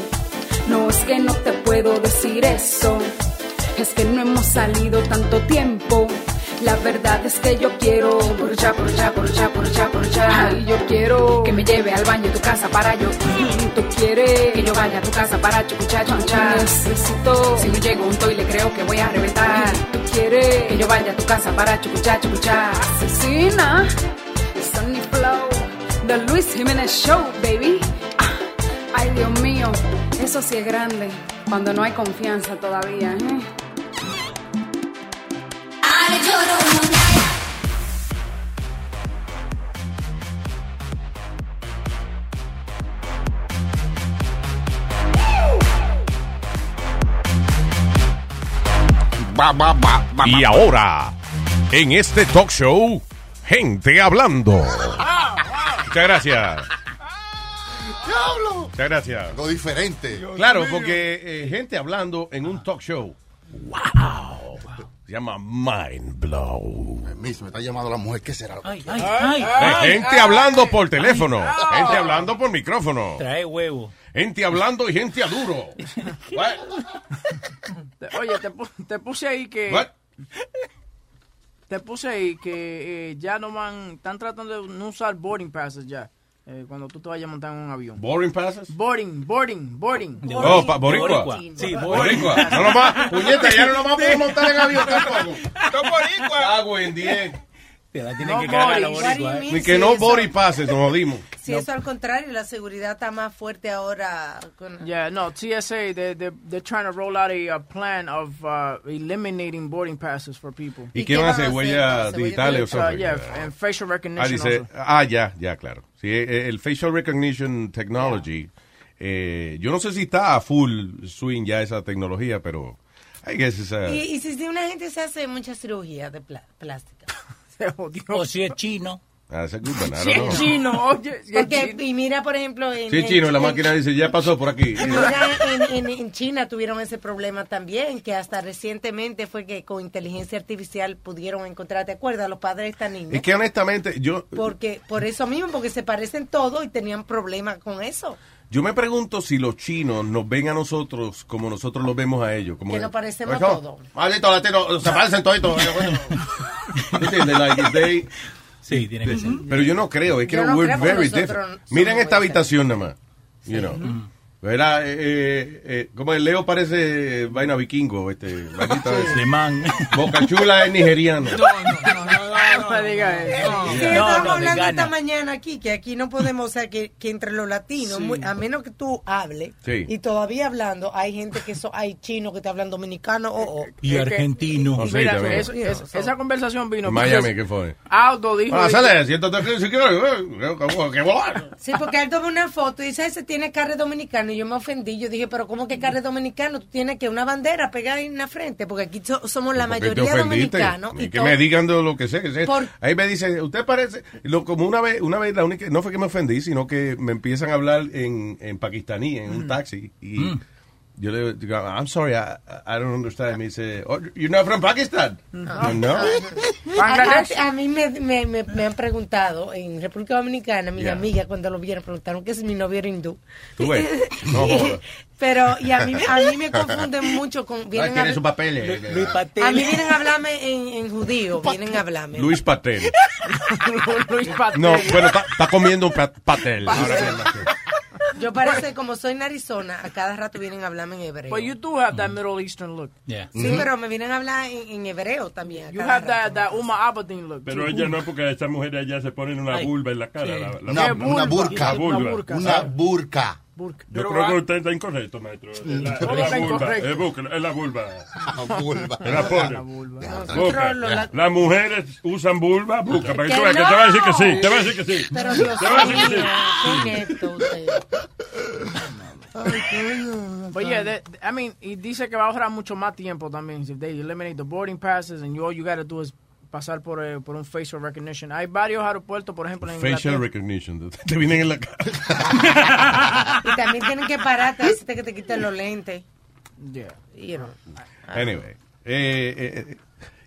No es que no te puedo decir eso, es que no hemos salido tanto tiempo. La verdad es que yo quiero ya, por ya, por ya. Ay, yo quiero que me lleve al baño de tu casa para yo. Tú quieres que yo vaya a tu casa para chucuchar, chucuchar. Necesito, si no llego un toile creo que voy a reventar. Tú quieres que yo vaya a tu casa para chucuchar, chucuchar. Asesina, Sunny Flow, The Luis Jiménez Show, baby. Ah, ay, Dios mío, eso sí es grande. Cuando no hay confianza todavía, ¿eh? Y ahora, en este talk show, gente hablando. Muchas gracias. ¡Diablo! Muchas gracias. Algo diferente. Claro, porque eh, gente hablando en un talk show. ¡Wow! Se llama Mind Blow. Me está llamando la mujer. ¿Qué será? ay, Eh, gente hablando por teléfono. gente hablando por micrófono. Trae huevo. Gente hablando y gente a duro. What? Oye, te, te puse ahí que. What? Te puse ahí que eh, ya no van. Están tratando de no usar boarding passes ya. Eh, cuando tú te vayas a montar en un avión. Boarding passes? Boarding, boarding, boarding. Oh, pa- boricua. Sí, Boricua. No lo más, puñeta, ya no lo más puedo montar en avión tampoco. ¡No boricua! Cago en 10. Tienen No que cagar la boarding. boricua, Ni que no body passes, nos jodimos. Si eso al contrario, la seguridad está más fuerte ahora. Con... Yeah, no, TSA, they're, they're, they're trying to roll out a, uh plan of uh, eliminating boarding passes for people. ¿Y qué van a hacer? ¿Huellas digitales o Uh, something? yeah, and facial Ah, recognition dice, also. ah, ya, ya, claro. Sí, eh, el facial recognition technology, eh, yo no sé si está a full swing ya esa tecnología, pero I guess it's a- Y, y si, una gente se hace mucha cirugía de pla- plástica. O si es chino. ah, Si es chino, oye. si es Porque, chino. y mira, por ejemplo, en, Sí, en- chino, la en- máquina dice, ya pasó por aquí. Mira, en, en- en China tuvieron ese problema también, que hasta recientemente fue que con inteligencia artificial pudieron encontrar, ¿te acuerdas? Los padres de esta niña. Es que honestamente, yo, Porque, por eso mismo, porque se parecen todos y tenían problemas con eso. Yo me pregunto si los chinos nos ven a nosotros como nosotros los vemos a ellos. Como Que nos parecemos ¿Cómo? todos. Maldito latino, se parecen toditos. ¿Entiendes? Like, they- Sí, tiene que ser. Pero yo no creo, es que no we're very different. Miren muy esta habitación nada más. You know. Era, eh, eh, eh, como el Leo parece vaina vikingo, este, vainita de-. Boca Chula es nigeriano. No me digas eso. No, no, hablando esta mañana aquí, que aquí no podemos, o sea, que, que entre los latinos, muy- a menos que tú hables, Sí. y todavía hablando, hay gente que so, hay chinos que te hablan dominicano o... o- Y argentino. No sé, Mira, también. eso- es- esa conversación vino. Miami, ¿qué fue? Aldo dijo. Ah, sale, siéntate aquí si quieres. eh, que- que volar. Sí, porque él tomó una foto y dice, ese tiene carne dominicano. Y yo me ofendí. Yo dije, pero ¿cómo que carne dominicano? Tú tienes que una bandera pegada en la frente. Porque aquí so- somos la ¿Por qué te mayoría dominicanos. Y y que me digan de lo que sé. Que sé. Por- Ahí me dicen, usted parece, lo, como una vez, una vez la única, no fue que me ofendí, sino que me empiezan a hablar en, en pakistaní, en un taxi, y Mm. Yo le digo, I'm sorry, I, I don't understand. Me dice, oh, you're not from Pakistan? No. No. A, Bangladesh. a- a mí me, me, me, me han preguntado en República Dominicana, mis Yeah. amigas cuando lo vieron preguntaron que si mi novio era hindú. Tú ves, no. Pero, y a mí, a mí me confunden mucho con... Vienen tiene a, sus papeles. Luis Patel. a mí vienen a hablarme en, en judío, vienen a hablarme. Luis Patel. Luis Patel. No, bueno, está, comiendo un pa- patel. Ahora bien, Yo parece, como soy en Arizona, a cada rato vienen a hablarme en hebreo. But you do have that Middle Eastern look. Yeah. Sí, pero me vienen a hablar en, en hebreo también. a You cada have that, rato. that Uma Abedin look. Pero too. ella no, porque esas mujeres allá se ponen una Ay. vulva en la cara. Sí. La, la- Una, ¿Qué una burka. Una burka. Una burka. Burka. Yo Pero creo que usted está incorrecto, maestro. Es la, Todo es la vulva. la vulva. Vulva. Es la vulva. Las mujeres usan vulva, buca. Para que tú veas que te va a decir que sí. Te va a decir que sí. Pero Dios Te va a decir que sí. But yeah, that, I mean, y dice que va a ahorrar mucho más tiempo también. If they eliminate the boarding passes and you, all you gotta do is pasar por, eh, por un facial recognition. Hay varios aeropuertos, por ejemplo, en Facial Inglaterra. recognition. Te vienen en la cara. Y también tienen que pararte, decirte que te quiten los lentes. Yeah. You know. Anyway. eh, eh, eh,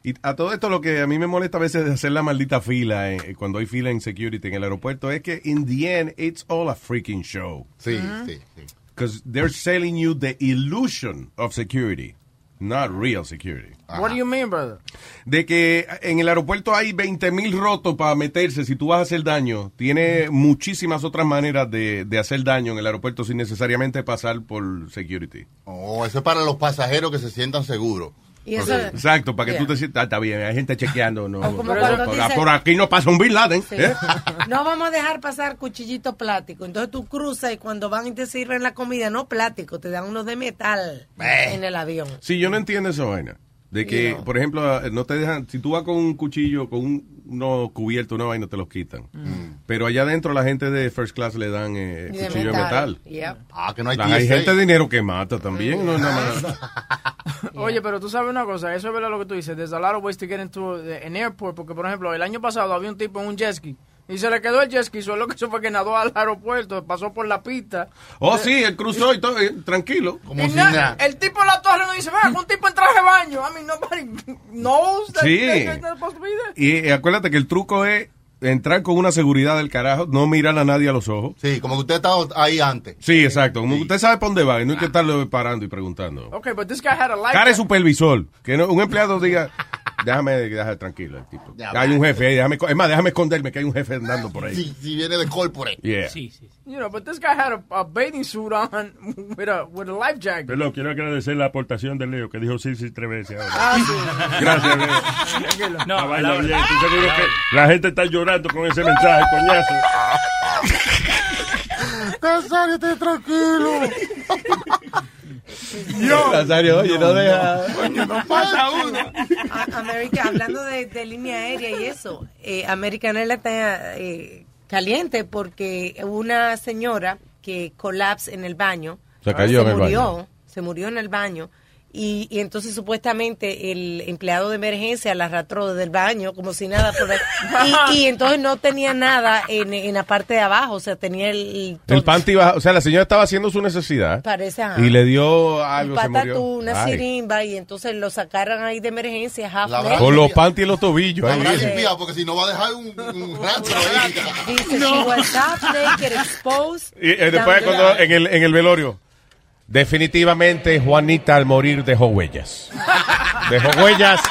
y a todo esto lo que a mí me molesta a veces de hacer la maldita fila eh, cuando hay fila en security en el aeropuerto es que in the end it's all a freaking show. Sí, sí, sí. Because they're selling you the illusion of security, not real security. What do you mean, brother? De que en el aeropuerto hay 20 mil rotos para meterse si tú vas a hacer daño. Tiene muchísimas otras maneras de, de hacer daño en el aeropuerto sin necesariamente pasar por security. Oh, eso es para los pasajeros que se sientan seguros. Y eso, Exacto, para que Yeah. tú te sientas, ah, está bien, hay gente chequeando. No, por, dice- aquí no pasa un Bin Laden. Sí. ¿eh? No vamos a dejar pasar cuchillito plástico. Entonces tú cruzas y cuando van y te sirven la comida, no plástico, te dan unos de metal en el avión. Sí, yo no entiendo esa vaina. De que, No. por ejemplo, no te dejan, si tú vas con un cuchillo, con un, uno cubierto, una vaina, te los quitan. Pero allá adentro la gente de first class le dan eh, de cuchillo de metal. Yep. Ah, que no hay La- hay gente de dinero que mata también, no es Oye, pero tú sabes una cosa, eso es verdad lo que tú dices. There's a lot of ways to get into an airport, porque por ejemplo, el año pasado había un tipo en un jet ski y se le quedó el jet ski, solo lo que hizo fue que nadó al aeropuerto, pasó por la pista. Oh, sí, él cruzó y todo, tranquilo. Como Y si na- nada. el tipo en la torre nos dice, venga, un tipo en traje de baño. I mean, nobody knows that Sí. Y acuérdate que el truco es entrar con una seguridad del carajo, no mirar a nadie a los ojos. Sí, como que usted estaba ahí antes. Sí, exacto. Como que usted sabe para dónde va y no hay que estarlo parando y preguntando. Okay, but this guy had a life Cara de supervisor. Que no- un empleado diga, déjame dejar tranquilo el tipo. Ya, hay un jefe ahí, déjame, es más, déjame esconderme que hay un jefe andando por ahí. Si, si viene de corporate. Yeah. You know, but this guy had a, a bathing suit on with a, with a life jacket. Pero quiero agradecer la aportación de Leo, que dijo sí, sí, tres veces ahora. Ah, sí. Gracias, Leo. No, La vaina la- bien. Estoy seguro que la gente está llorando con ese mensaje, coñazo. Nazario, esté Nazario, oye, no deja. no pasa uno. A- América, hablando de, de línea aérea y eso, eh, American Airlines está eh, caliente porque una señora que colapsa en el baño Se cayó en el murió, baño. se murió en el baño. Y, y entonces supuestamente el empleado de emergencia la arrastró desde el baño como si nada por y, y entonces no tenía nada en, en la parte de abajo, o sea, tenía el... El panty bajo, o sea, la señora estaba haciendo su necesidad. Parece, ajá. Y le dio un algo, se murió. patatú, una Ay. sirimba y entonces lo sacaron ahí de emergencia. Con los panties y los tobillos. La ahí. habrá limpiado porque si no va a dejar un, un rastro ahí. Dice, she was half naked, exposed. Y eh, después cuando the- en el, en el velorio. Definitivamente Juanita al morir dejó huellas. Dejó huellas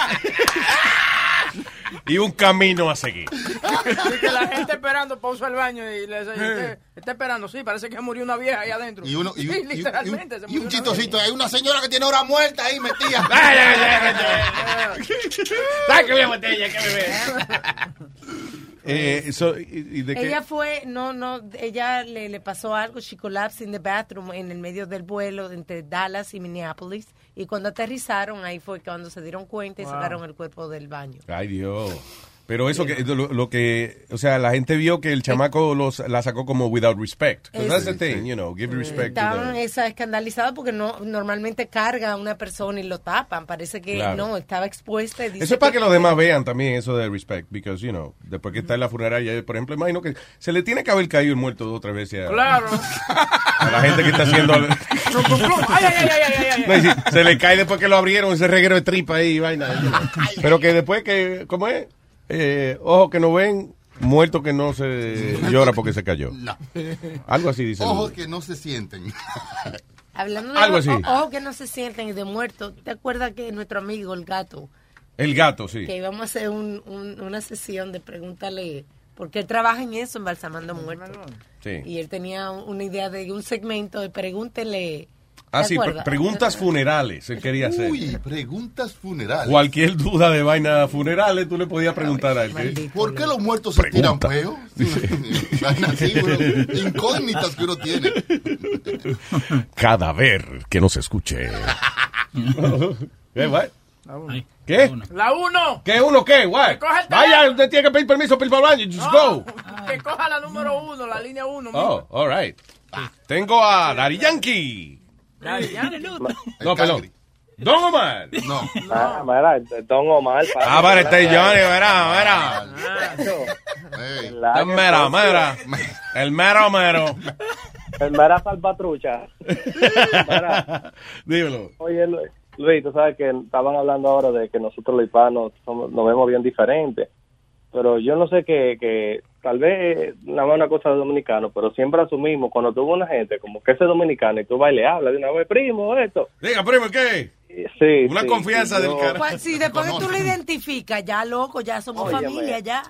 y un camino a seguir. Y que la gente esperando para usar el baño y le dice, "Usted está esperando, sí, parece que murió una vieja ahí adentro. Y uno, y, Sí, y un- literalmente. y un chistosito. Hay una señora que tiene hora muerta ahí metida. Sáqueme la botella, que bebé. Eh, so, y, y de qué? Ella fue, no, no, ella le, le pasó algo, she collapsed in the bathroom en el medio del vuelo entre Dallas y Minneapolis. Y cuando aterrizaron, ahí fue cuando se dieron cuenta y Wow. sacaron el cuerpo del baño. Ay, Dios. Pero eso que lo, lo que, o sea, la gente vio que el chamaco los, la sacó como without respect. 'Cause that's the thing, you know, give respect to Estaban the- esa, escandalizados porque no normalmente carga a una persona y lo tapan. Parece que Claro. no, estaba expuesta. y dice Eso es para que los demás vean también eso de respect, because, you know, después que está en la funeraria, por ejemplo, imagino que se le tiene que haber caído el muerto dos o tres veces a, Claro. a la gente que está haciendo... Ay, ay, ay, ay, ay, ay, No, y si se le cae después que lo abrieron ese reguero de tripa ahí vaina. Pero que después que, ¿cómo es? Eh, ojo que no ven, muerto que no se llora porque se cayó. No. Algo así dice. Ojos que no se sienten. Hablando de Algo así. o- ojos que no se sienten y de muertos, ¿te acuerdas que nuestro amigo el gato, El gato, sí. que íbamos a hacer un- un- una sesión de pregúntale, porque él trabaja en eso, embalsamando muertos. Sí. Y él tenía un- una idea de un segmento de pregúntele. Ah, ¿te sí, pre- preguntas funerales, él quería hacer. Uy, preguntas funerales. Cualquier duda de vaina funerales, tú le podías preguntar a él. ¿qué? ¿Por qué los muertos se tiran Pregunta. así, bro. Incógnitas que uno tiene. Cadáver que no se escuche. ¿Qué, what? Ay, ¿Qué? La uno. ¿Qué uno qué? What? Vaya, usted tiene que pedir permiso para ir para el baño. Just No, go. Que coja la número uno, la línea uno. Oh, all right. Tengo a Dari Yankee. No, perdón. Don Omar. No. Ah, mira, Don Omar. Ah, vale, este Johnny, verá, verá. Hey. El mero, mero. El mero, mero. El mera salvatrucha. Mira, Dímelo. Oye, Lu- Luis, tú sabes que estaban hablando ahora de que nosotros los hispanos somos- nos vemos bien diferentes. Pero yo no sé que, que tal vez nada más una cosa de dominicano, pero siempre asumimos cuando tú ves una gente como que ese es dominicano y tú vas y le hablas de una vez, primo, esto. Diga, primo, ¿qué? Sí. Una sí, confianza sí, del yo- cara. Pues, si después que tú lo identificas, ya loco, ya somos Óyeme. familia, ya.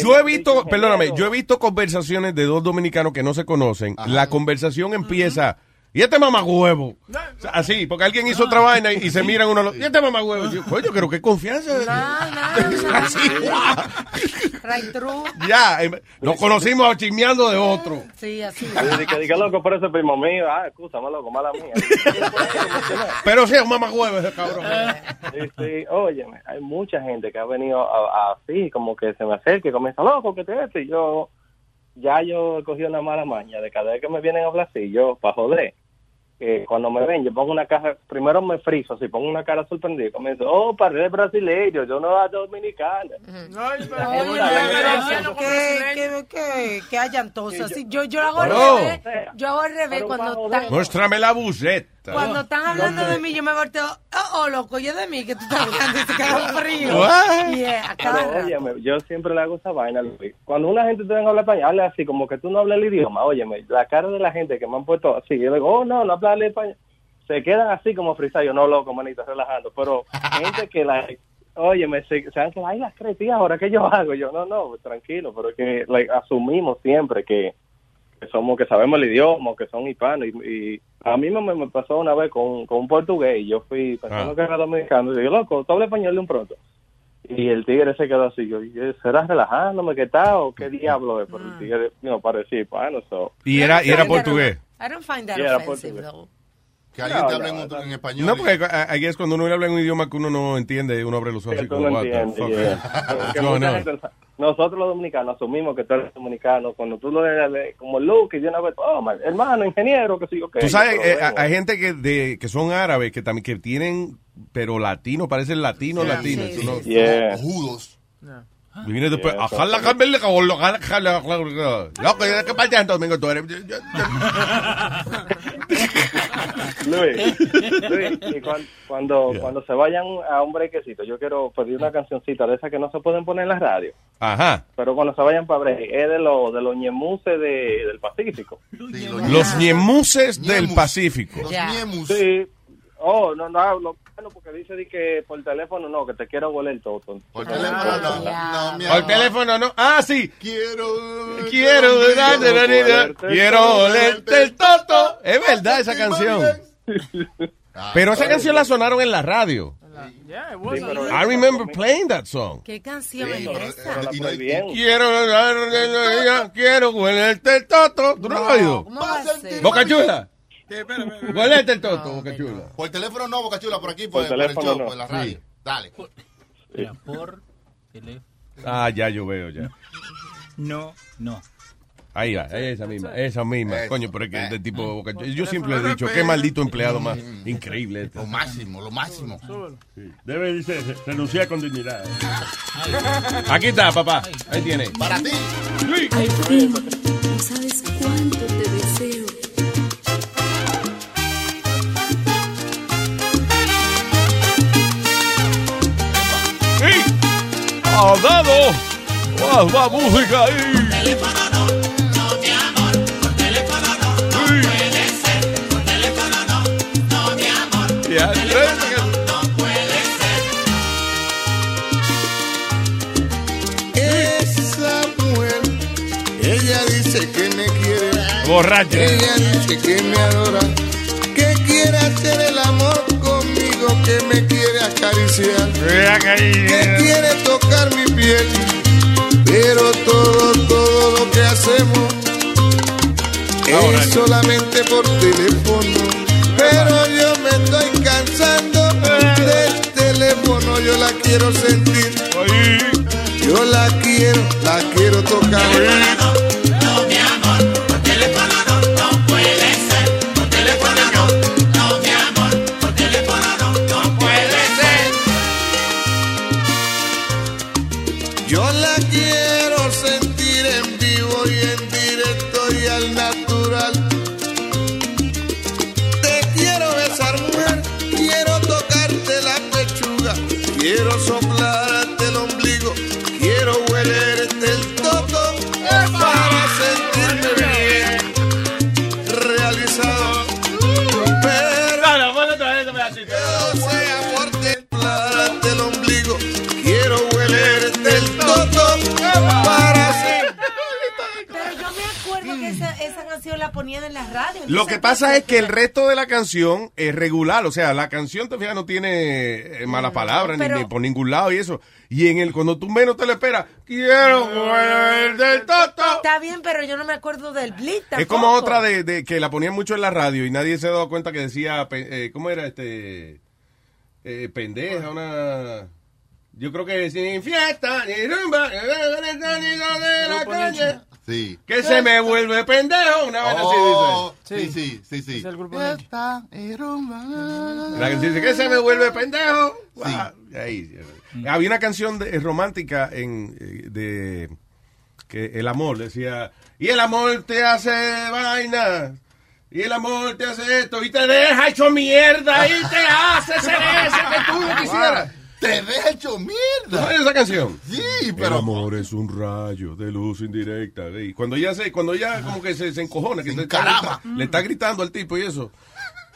Yo he visto, perdóname, yo he visto conversaciones de dos dominicanos que no se conocen. La conversación empieza. Y este mamagüevo. Así, porque alguien hizo otra vaina y, y se miran uno. otro, Y este mamagüevo. Yo, coño, creo que confianza. Nah, nah, Así, Right through. ya, eh, nos conocimos chismeando de otro. Sí, así. Dije, loco, pero ese primo mío. Ah, escúchame, loco, mala mía. Pero sí, es un mamagüevo ese cabrón. Sí, sí, óyeme, hay mucha gente que ha venido así, como que se me acerca y comienza, loco, que te este? Y yo, ya yo he cogido una mala maña de cada vez que me vienen a hablar así, yo, para joder, que cuando me ven, yo pongo una caja, primero me friso, así, pongo una cara sorprendida, comienzo, oh, para brasileño, yo no soy dominicano. Ay, pero que, que, que, que hayan yo, yo hago al No. revés. Yo hago al revés cuando están, Muéstrame la buceta. cuando están hablando de mí, yo me volteo. Oh, oh, loco, yo de mí que tú estás hablando y se queda frío. Yeah, Pero, óyeme, yo siempre le hago esa vaina, Luis. Cuando una gente te venga a hablar español, habla así, como que tú no hablas el idioma. Óyeme, la cara de la gente que me han puesto así, yo digo, oh, no, no habla español. Se quedan así como frisados. Yo, no, loco, manito, relajando. Pero gente que la oye, me se, se han quedado, ay, las tres tías, ahora qué yo hago. Yo, no, no, tranquilo, pero es que like, asumimos siempre que, que somos, que sabemos el idioma, que son hispanos. Y, y a mí me, me pasó una vez con, con un portugués y yo fui pensando Ah. que era dominicano. Y yo, loco, tú hablas español de un pronto. Y el tigre se quedó así. Yo, ¿y ¿será relajándome qué tal o qué diablo es? Pero el tigre no parecía hispano. So. Y era, y era portugués. I don't find that Yeah, offensive, portugués. though. Que alguien No, te hable no, en, otro- no. en español. No, porque ahí es cuando uno habla en un idioma que uno no entiende, uno abre los ojos Que y como, no what the entiendes, fuck yeah. is Porque nosotros los dominicanos asumimos que tú eres dominicano. Cuando tú lo eres como Luke y de una vez, oh, man, hermano, ingeniero, que sí, yo qué. Tú sabes, Yo, eh, hay gente que, de, que son árabes que también que tienen, pero latinos, parecen latinos, Sí, latinos. sí, no- sí. Yeah. Judos. Y viene después, Yeah, cabolo, jala, jala, jala. Loco, ¿de qué parte de Santo Domingo tú eres? Luis, Luis, y cuan- cuando, cuando se vayan a un brequecito, yo quiero pedir una cancioncita de esas que no se pueden poner en la radio. Ajá. Pero cuando se vayan para break, es de los de los ñemuses de, del Pacífico. Los ñemuses del Pacífico. Los ñemus. Sí. Oh, no, no, no, bueno, porque dice de que por teléfono no, que te quiero el toto. Por teléfono, no. no mi Por teléfono, ¿no? Ah, sí. Quiero. Quiero, quiero quiero, quiero olerte el toto. Es verdad esa canción. Ah, Pero esa canción la sonaron en la radio. Yeah, it was Sí, a- pero- I remember playing that song. ¿Qué canción Sí, es pero- esa? Y muy no- bien. Quiero, quiero olerte el toto. ¿Tú no lo has oído? Boca chula. Olerte el toto, Boca chula. Por teléfono no, Boca Chula, por aquí, por, Por por el teléfono show, no. por la radio. Dale. Mira, por teléfono. Ah, ya yo veo, ya. No, no. Ahí va, esa misma, esa misma. Eso. Coño, pero es que este tipo de Boca Chula. Yo siempre he dicho, qué maldito empleado más increíble este. Lo máximo, lo máximo. Debe dice, renunciar con dignidad. Aquí está, papá. Ahí tiene. Para ti. Al fin, no sabes cuánto te ¡Ha dado! ¡Más va música ahí! Sí. Ya, Esa mujer, ella dice que me quiere. Borracho. Ella dice que me adora, que quiere hacer el amor que me quiere acariciar, que quiere tocar mi piel. Pero todo, todo lo que hacemos es solamente por teléfono. Pero yo me estoy cansando del teléfono, yo la quiero sentir. Yo la quiero, la quiero tocar. Esa, canción la ponían en la radio. Lo que pasa es que el resto de la canción es regular, o sea, la canción te fijas no tiene eh, malas palabras ni- por ningún lado y eso. Y en el cuando tú menos te lo esperas, quiero volver del toto. Está bien, pero yo no me acuerdo del blitz Es como otra de, de que la ponían mucho en la radio y nadie se ha dado cuenta que decía, eh, ¿cómo era este? Eh, pendeja, una... Yo creo que sin fiesta, ni rumba, ni de la calle. Sí. Que se me vuelve pendejo, una vez Oh, así dice. sí, sí, sí, sí. Es el grupo Fiesta y rumba. La que dice que se me vuelve pendejo. Ahí. Había una canción de- romántica en eh, de que el amor decía y el amor te hace vaina y el amor te hace esto y te deja hecho mierda y te hace ser ese que tú no quisieras. Te deja hecho ¿No mierda. sabes esa canción? Sí, El pero. amor es un rayo de luz indirecta. Y cuando ya se, cuando ya como que se, se encojona, que Se le está, le está gritando al tipo y eso.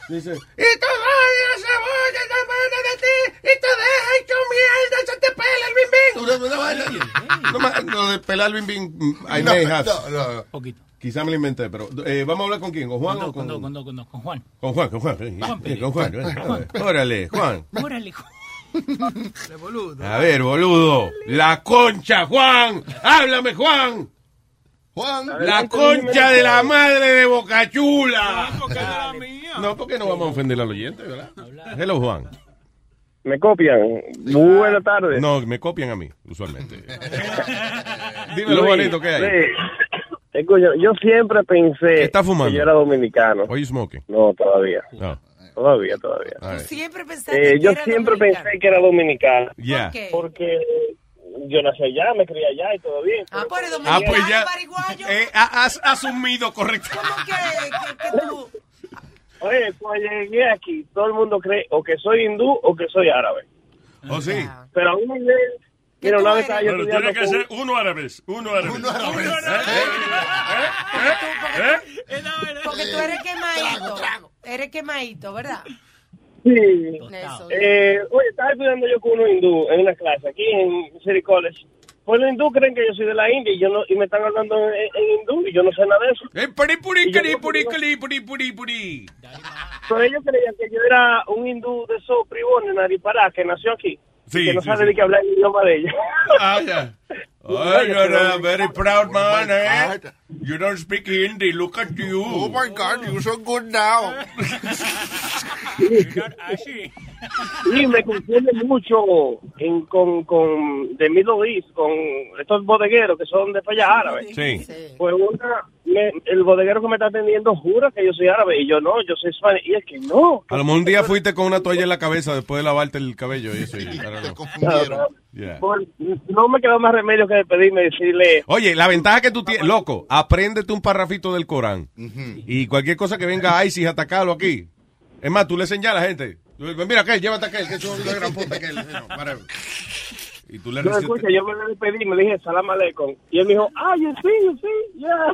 Dice, y tu radio se afuera de ti y te deja hecho mierda, se te pela el bim bim. No, ma- no, de pelar el bim bim, I No, may have. no, no. Poquito. Quizá me lo inventé, pero eh, vamos a hablar con quién, con Juan Con, o con, con, con, con, con, con Juan. con Juan, con Juan, eh, Juan eh, con Juan, eh, Juan. órale, Juan. A ver, boludo, la concha, Juan, háblame, Juan. Juan, La concha de la madre de Bocachula. No, porque no vamos a ofender al oyente, ¿verdad? Hello, Juan. ¿Me copian? Muy buenas tardes. No, me copian a mí, usualmente. Dímelo, Juanito, ¿qué hay? Escucha, yo siempre pensé está fumando? que yo era dominicano. Are you smoking? No, todavía. No. Todavía, todavía. Right. Siempre Eh, que yo era siempre dominicano. pensé que era dominicano. Yeah. Porque yo nací allá, me crié allá y todo bien. Ah, pues eres Ah, dominicano, pues ya. paraguayo. Eh, ha- has asumido correcto. ¿Cómo que, que, que tú? Oye, cuando llegué aquí, todo el mundo cree o que soy hindú o que soy árabe. ¿Oh, sí? Pero a un nivel... Mira, una vez estaba yo Pero tiene que con- ser uno árabes, uno árabes. Uno árabes. Porque tú eres quemadito. Eres quemadito, ¿verdad? Sí. Eso. Eh, oye, estaba estudiando yo con unos hindú en una clase aquí en City College. Pues los hindú creen que yo soy de la India y, yo no, y me están hablando en, en hindú y yo no sé nada de eso. Eh, puri, puri, puri, puri, puri, puri. Pero ellos creían que yo era un hindú de esos privones, Naripará, que nació aquí. Sí, y que no sí, sabe sí. ni que hablar el idioma de ellos. Ah, yeah. Oh, you're a very proud man, eh? You don't speak Hindi, look at you. Oh my God, you're so good now. Y me confunde mucho en, con, con de Middle East, con estos bodegueros que son de allá árabes. Sí. Pues una, me- el bodeguero que me está atendiendo jura que yo soy árabe y yo no, yo soy español. Y es que no. A lo mejor un día fuiste con una toalla en la cabeza después de lavarte el cabello y eso. y- I don't know. Yeah. No me quedó más remedio que despedirme y decirle, Oye, la ventaja que tú tienes, loco, apréndete un parrafito del Corán. Y cualquier cosa que venga a ISIS, atacarlo aquí. Es más, tú le señalas a la gente. Mira aquel, llévate aquel, que es una gran puta aquel. No. Y tú le no, escucha, yo me despedí, me dije salam aleikum. Y él me dijo, ah, you see, you see, yeah.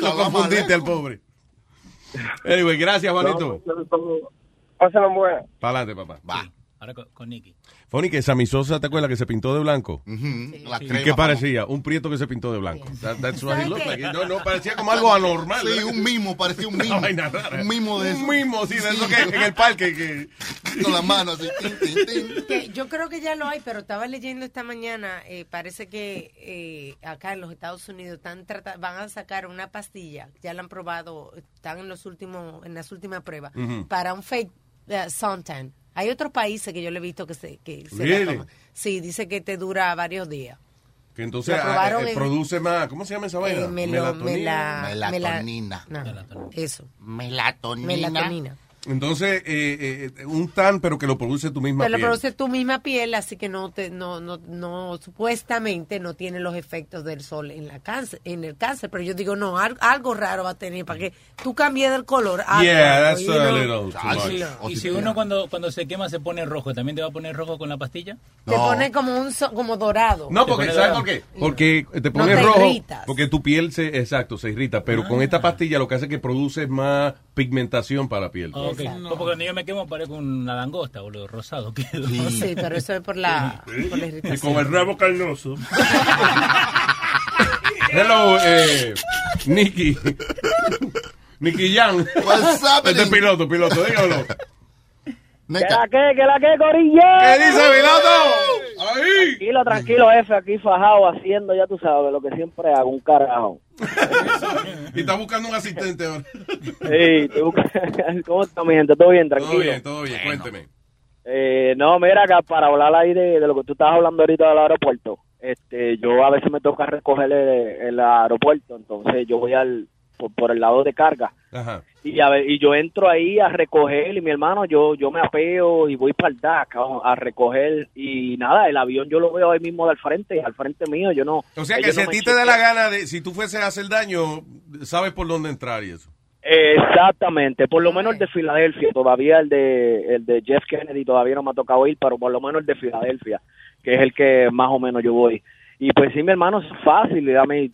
Lo confundiste al pobre. Anyway, gracias, Juanito. Pásenlo buena. Para adelante, papá. Va. Ahora con, con Nicky. Que Sammy Sosa, ¿te acuerdas que se pintó de blanco? La ¿Y crema, qué parecía? Un prieto que se pintó de blanco. That- that's what he looked like. No, no, parecía como algo anormal. Sí, ¿verdad? un mimo, parecía un mimo. vaina rara. Un mimo de eso. Un mimo, sí, de eso que en el parque. Que... Con las manos así. tin, tin, tin. Que yo creo que ya lo hay, pero estaba leyendo esta mañana, eh, parece que eh, acá en los Estados Unidos están van a sacar una pastilla, ya la han probado, están en los últimos, en las últimas pruebas, para un fake eh, suntan. Hay otros países que yo le he visto que se, que se la Really? toman. Sí, dice que te dura varios días. Que entonces ah, eh, en- produce más. ¿Cómo se llama esa vaina? Eh, melo- mela- Melatonina. mela- no, eso. Melatonina. Melatonina. Entonces, eh, eh, un tan, pero que lo produce tu misma Pero lo piel. produce tu misma piel, así que no te, no, no, no, supuestamente no tiene los efectos del sol en la cáncer, en el cáncer. Pero yo digo, no, algo, algo raro va a tener para que tú cambies del color. algo Yeah, that's you a little too Ah, much. Y si uno cuando, cuando se quema se pone rojo, ¿también te va a poner rojo con la pastilla? Te pone como un so- como dorado. No, porque, ¿sabes dorado. por qué? Porque te No pones te rojo. irritas. Porque tu piel se, exacto, se irrita. Pero con esta pastilla lo que hace es que produce más pigmentación para la piel. Ah, ok. No, porque cuando yo me quemo parezco una langosta, boludo, rosado quedo. Sí, pero eso es por la, por la Y irritación. con el rabo carnoso. Hello, eh, Nicky. Nicky Jan. What's Este es piloto, piloto, dígalo. ¿Qué la que, qué la que, corillo? ¿Qué dice piloto? Ahí. Tranquilo, tranquilo, F, aquí fajado haciendo, ya tú sabes, lo que siempre hago, un carajo. Y está buscando un asistente ahora. Tú- ¿Cómo está mi gente? ¿Todo bien? Todo Tranquilo. bien, todo bien, cuénteme. Eh, no, mira, acá para hablar ahí de, de lo que tú estabas hablando ahorita del aeropuerto. Este, yo a veces me toca recoger el, el aeropuerto, entonces yo voy al por, por el lado de carga Ajá. y a ver, y yo entro ahí a recoger y mi hermano yo yo me apeo y voy para el DAC a, a recoger y nada, el avión yo lo veo ahí mismo al frente, al frente mío, yo no. O sea que si no a ti te da la gana de, si tú fueses a hacer daño, sabes por dónde entrar y eso. Exactamente, por lo menos el de Filadelfia, todavía el de el de Jeff Kennedy todavía no me ha tocado ir, pero por lo menos el de Filadelfia, que es el que más o menos yo voy. Y pues sí, mi hermano, es fácil, a mí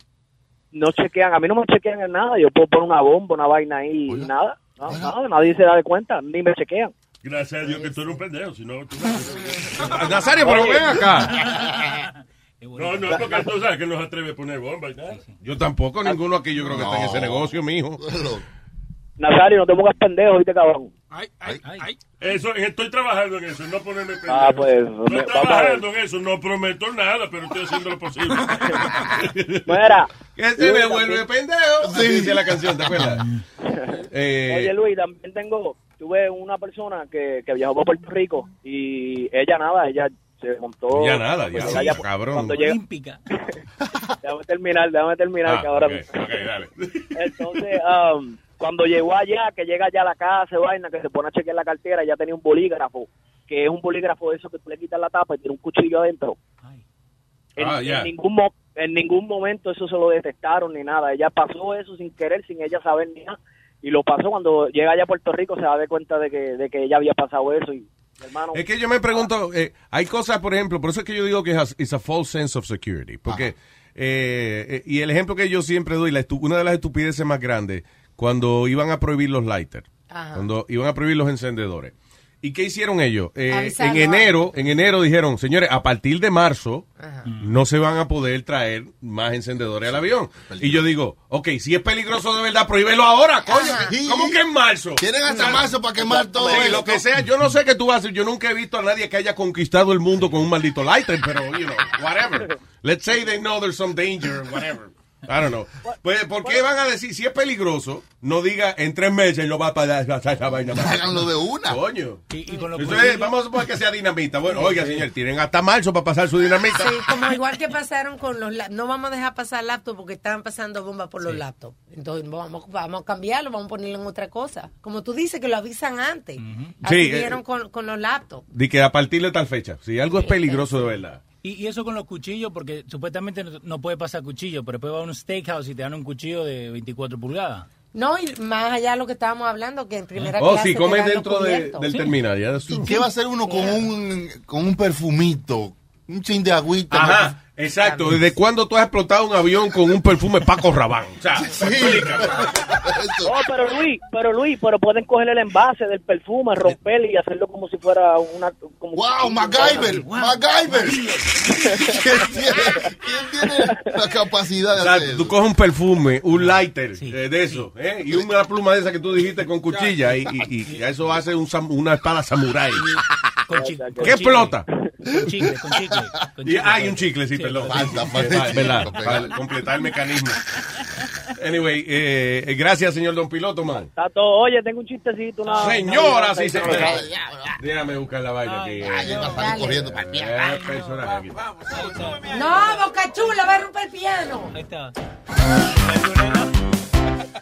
no chequean, a mí no me chequean en nada, yo puedo poner una bomba, una vaina ahí y nada, No, no, nadie se da de cuenta, ni me chequean. Gracias a Dios que tú eres un pendejo, si no... Tú... Nazario, pero ven acá. No, no, porque tú sabes que no se atreve a poner bomba y nada. Yo tampoco, ninguno aquí yo creo que está en ese negocio, mijo. Nazario, no te pongas pendejo, ¿viste, cabrón? Eso, estoy trabajando en eso, no ponerme pendejo. Ah, pues, Estoy me- trabajando en eso, no prometo nada, pero estoy haciendo lo posible. Mira. Que se me vuelve pendejo. Así dice la canción, ¿te acuerdas? Eh, Oye, Luis, también tengo, tuve una persona que, que viajó para Puerto Rico y ella nada, ella se montó. Ya nada, ya, pues, cabrón. Cuando llega, Olímpica. déjame terminar, déjame terminar, Ah, que ahora ok, ok, dale. Entonces, um, cuando llegó allá, que llega allá a la casa, vaina, que se pone a chequear la cartera, ya tenía un bolígrafo, que es un bolígrafo de eso que tú le quitas la tapa y tiene un cuchillo adentro. En, Ah, en ningún mo- en ningún momento eso se lo detectaron ni nada. Ella pasó eso sin querer, sin ella saber ni nada. Y lo pasó cuando llega allá a Puerto Rico, se da de cuenta de que, de que ella había pasado eso. Y, hermano, Es que yo me pregunto, eh, hay cosas, por ejemplo, por eso es que yo digo que es a false sense of security. Porque, eh, eh, y el ejemplo que yo siempre doy, la estu- una de las estupideces más grandes, cuando iban a prohibir los lighters, Ajá. cuando iban a prohibir los encendedores. ¿Y qué hicieron ellos? Eh, en enero, en enero dijeron, señores, a partir de marzo no se van a poder traer más encendedores al avión. Y yo digo, ok, si es peligroso de verdad, prohíbelo ahora, coño. ¿Cómo que en marzo? Tienen hasta marzo para quemar todo Sí, lo que sea, yo no sé qué tú vas a hacer. Yo nunca he visto a nadie que haya conquistado el mundo con un maldito lighter, pero, you know, whatever. Let's say they know there's some danger, whatever. I don't know. Pues, ¿por qué van a decir, si es peligroso, no diga en tres meses lo va a pagar esa vaina? Háganlo de una. Coño. Y, y con los Eso es, cuchillos- vamos a suponer que sea dinamita. Bueno, oiga, señor, tienen hasta marzo para pasar su dinamita. Sí, como igual que pasaron con los laptops. No vamos a dejar pasar laptops porque estaban pasando bombas por los laptops. Entonces vamos, vamos a cambiarlo, vamos a ponerlo en otra cosa. Como tú dices, que lo avisan antes. Así Sí, eh, con, con los laptops. De que a partir de tal fecha, si algo es peligroso de verdad. Y, y eso con los cuchillos, porque supuestamente no, no puede pasar cuchillo, pero después va a un steakhouse y te dan un cuchillo de 24 pulgadas. No, y más allá de lo que estábamos hablando, que en primera Oh, clase sí, te comes dentro de- del Sí. terminal. Ya ¿Y qué va a hacer uno con un, con un perfumito? Un chin de agüita. Ajá, exacto. ¿Desde cuándo tú has explotado un avión con un perfume Paco Rabanne? O sea, Oh, pero Luis, pero Luis, pero pueden coger el envase del perfume, romperlo y hacerlo como si fuera una... Como ¡Wow, MacGyver! ¡MacGyver! ¿Quién tiene, quién tiene la capacidad de O sea, hacer tú coges un perfume, un lighter eh, de eso, ¿eh? y una pluma de esa que tú dijiste con cuchilla, y, y- y eso hace un una espada samurái. Con ¿Qué chicle. explota? Con chicle, con chicle. con Y chicle. hay un chicle, sí, perdón. Falta, Eh, falta va- el para completar el mecanismo. Anyway, eh, eh, gracias, señor Don Piloto, man. Está todo, oye, tengo un chistecito. Una, Señora, una- sí, señora. Déjame buscar la vaina aquí. corriendo. Eh, personaje aquí. No, Boca Chula, va a romper el piano. Ahí está.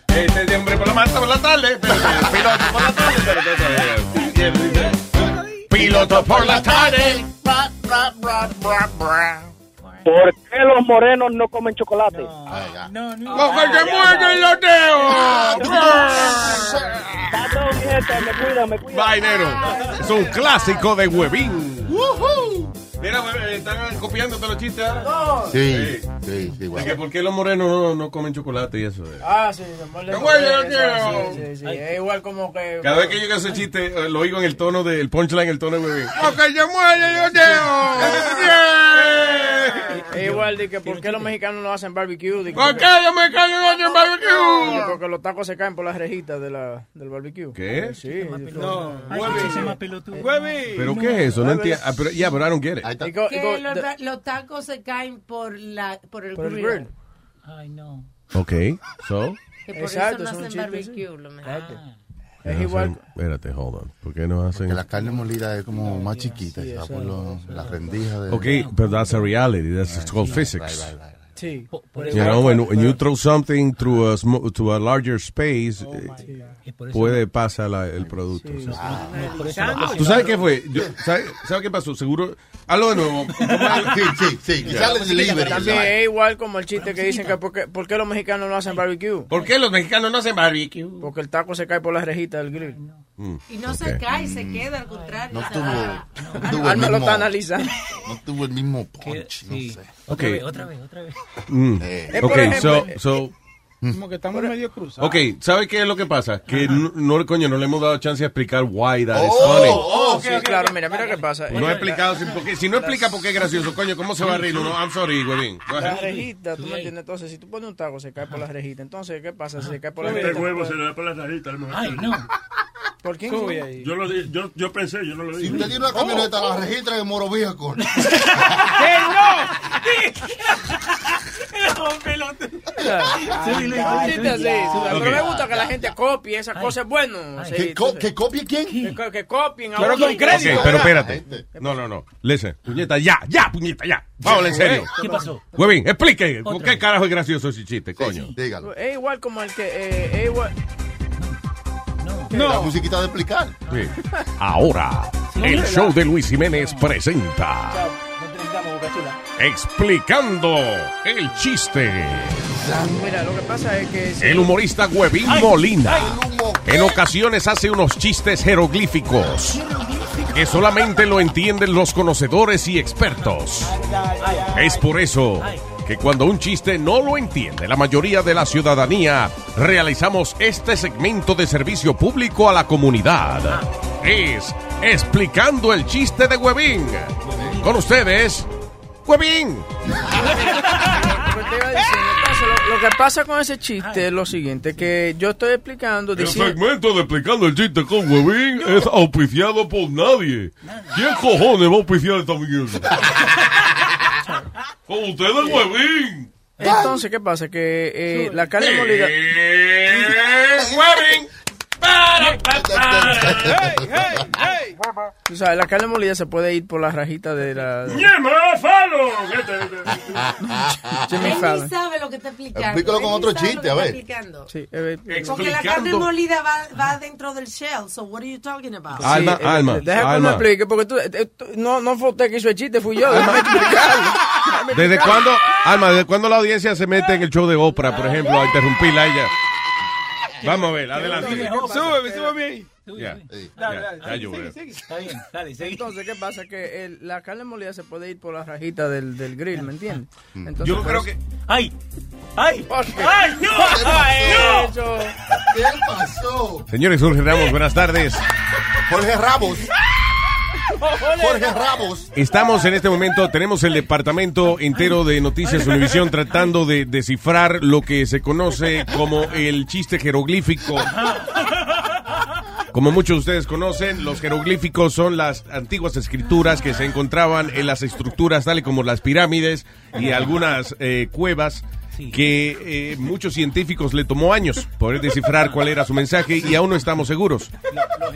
Este es de hombre por la mañana, por la tarde. Piloto por la tarde. Piloto por la tarde. ¿Por qué los morenos no comen chocolate? No, no. ¡Porque te muerden los dedos! Está todo, mi gente, me cuida, me cuida. Vainero. Es un clásico de Huevín. Mira, huevín, están copiándote los chistes ahora. Sí, sí, sí, De que por qué los morenos no, no comen chocolate y eso. eh. Ah, sí, ¡Qué bueno, sí, sí, sí. Es igual como que... Cada vez que llega ese chiste, eh, lo oigo en el tono del punchline, el tono de Huevín. ¡Porque se muerde los dedos! Es igual de que por qué los mexicanos no hacen barbecue. De que ¿Por qué los mexicanos no hacen barbecue? Porque los tacos se caen por las rejitas de la, del barbecue. ¿Qué? Sí. No. Huevi. ¿Pero qué es eso? No entiendo. Ah, pero, yeah, but I don't get it. Que go- los, the- los tacos se caen por, la, por el por el grill. grill. Ay, no. Ok, so. Que por Exacto, eso es no un hacen sí. barbecue. Lo mejor. Exacto. Es igual. Espérate, hold on. ¿Por qué no hacen Que la carne molida es como más chiquita, está por lo- la rendija de... Okay, but that's a reality. That's it's called physics. Sí. Por, por You eso, know, when, when you throw something through a sm- to a larger space, Oh, eh, puede pasar la- el producto. o sea. no, por eso la ¿Tú sabes qué fue? Yo, ¿sabes, ¿Sabes qué pasó? Seguro. Hazlo de nuevo. Sí, sí, sí. Y sale el delivery. También es igual como el chiste que dicen que por qué, por qué los mexicanos no hacen barbecue. ¿Por qué los mexicanos no hacen barbecue? Porque el taco se cae por las rejitas del grill. Y no se cae, se queda, al contrario. No tuvo, no tuvo el Alma lo mismo, está analizando. no tuvo el mismo punch, no sí. sé. Otra Ok. vez, otra vez, otra vez. Mm. Eh, Okay, ejemplo, so, so, Como que estamos medio cruzados. Ok, ¿sabe qué es lo que pasa? Que no, no, coño, no le hemos dado chance de explicar why that is Oh, funny. oh, sí, claro, mira, mira qué pasa. No he explicado, si, porque, si no explica por qué es gracioso, coño, ¿cómo se va a reír uno? I'm sorry, huevín. Go La rejita, tú me entiendes. Entonces, si tú pones un taco, se cae por la rejita. Entonces, ¿qué pasa? Si se cae por la Este rejita. huevo pues- se le da por la rajita. Ay, no. ¿Por quién? Sube ahí. Yo, lo di- yo, yo pensé, yo no lo Si dije. usted tiene una camioneta, la registra en Moro Viejo. Sí, chiste así. Pero me gusta que la gente copie esas cosas. Bueno, ¿Que, copie quién? que, co- que copien. Pero con crédito. Pero espérate. No, no, no. Listen, puñeta, ya, ya, puñeta, ya. Vamos en serio. ¿Qué pasó? Huevín, explique. ¿Por qué carajo es gracioso ese chiste, coño? Dígalo. Es igual como el que. Eh, es igual. La musiquita de explicar. Sí. Ahora, el show de Luis Jiménez presenta no necesitamos, Boca Chula. Explicando el chiste. Mira, lo que pasa es que. si- El humorista Huevín Molina en ocasiones hace unos chistes jeroglíficos que solamente lo entienden los conocedores y expertos. Es por eso que cuando un chiste no lo entiende la mayoría de la ciudadanía, realizamos este segmento de servicio público a la comunidad. Es explicando el chiste de Huevín. Con ustedes, Huevín. Lo que lo pasa con ese chiste es lo siguiente: que yo estoy explicando. El diciendo- segmento de Explicando el Chiste con Huevín es auspiciado por nadie. ¿Quién cojones va a auspiciar esta mierda? Con ustedes, Huevín. Entonces, ¿qué pasa? Que eh, la carne molida. Huevín. Tú sabes, la carne molida se puede ir por la rajita de la. ¡Ñema, falo! Jimmy Él Fallon. ni sabe lo que está explicando. Explícalo con otro chiste, a ver. explicando. Sí, eh, Porque la carne molida va, va dentro del shell. So what are you talking about? Alma, Sí, eh, alma, Deja que me explique, porque tú, eh, tú- no, no fue usted que hizo el chiste, fui yo. Déjame explicarlo. ¿Desde cuándo, Alma, desde cuándo la audiencia se mete en el show de Oprah, por ejemplo, a interrumpirla a ella? Vamos a ver, adelante. Súbeme, súbeme ahí. Ya, Dale, ya, dale. ya yo Sigue, veo. sigue. Está bien, dale, seguí. Entonces, ¿qué pasa? Que el- la carne molida se puede ir por la rajita del, del grill, ¿me entiendes? Entonces, Yo creo que... ¡Ay! ¡Ay! ¡Ay, no! ¡Ay, eso! ¿Qué pasó? Señores, Jorge Ramos, buenas tardes. Jorge Ramos. Jorge Ramos. Estamos en este momento, tenemos el departamento entero de Noticias Univisión tratando de descifrar lo que se conoce como el chiste jeroglífico. Como muchos de ustedes conocen, los jeroglíficos son las antiguas escrituras que se encontraban en las estructuras, tales como las pirámides y algunas eh, cuevas que eh, muchos científicos le tomó años poder descifrar cuál era su mensaje y aún no estamos seguros.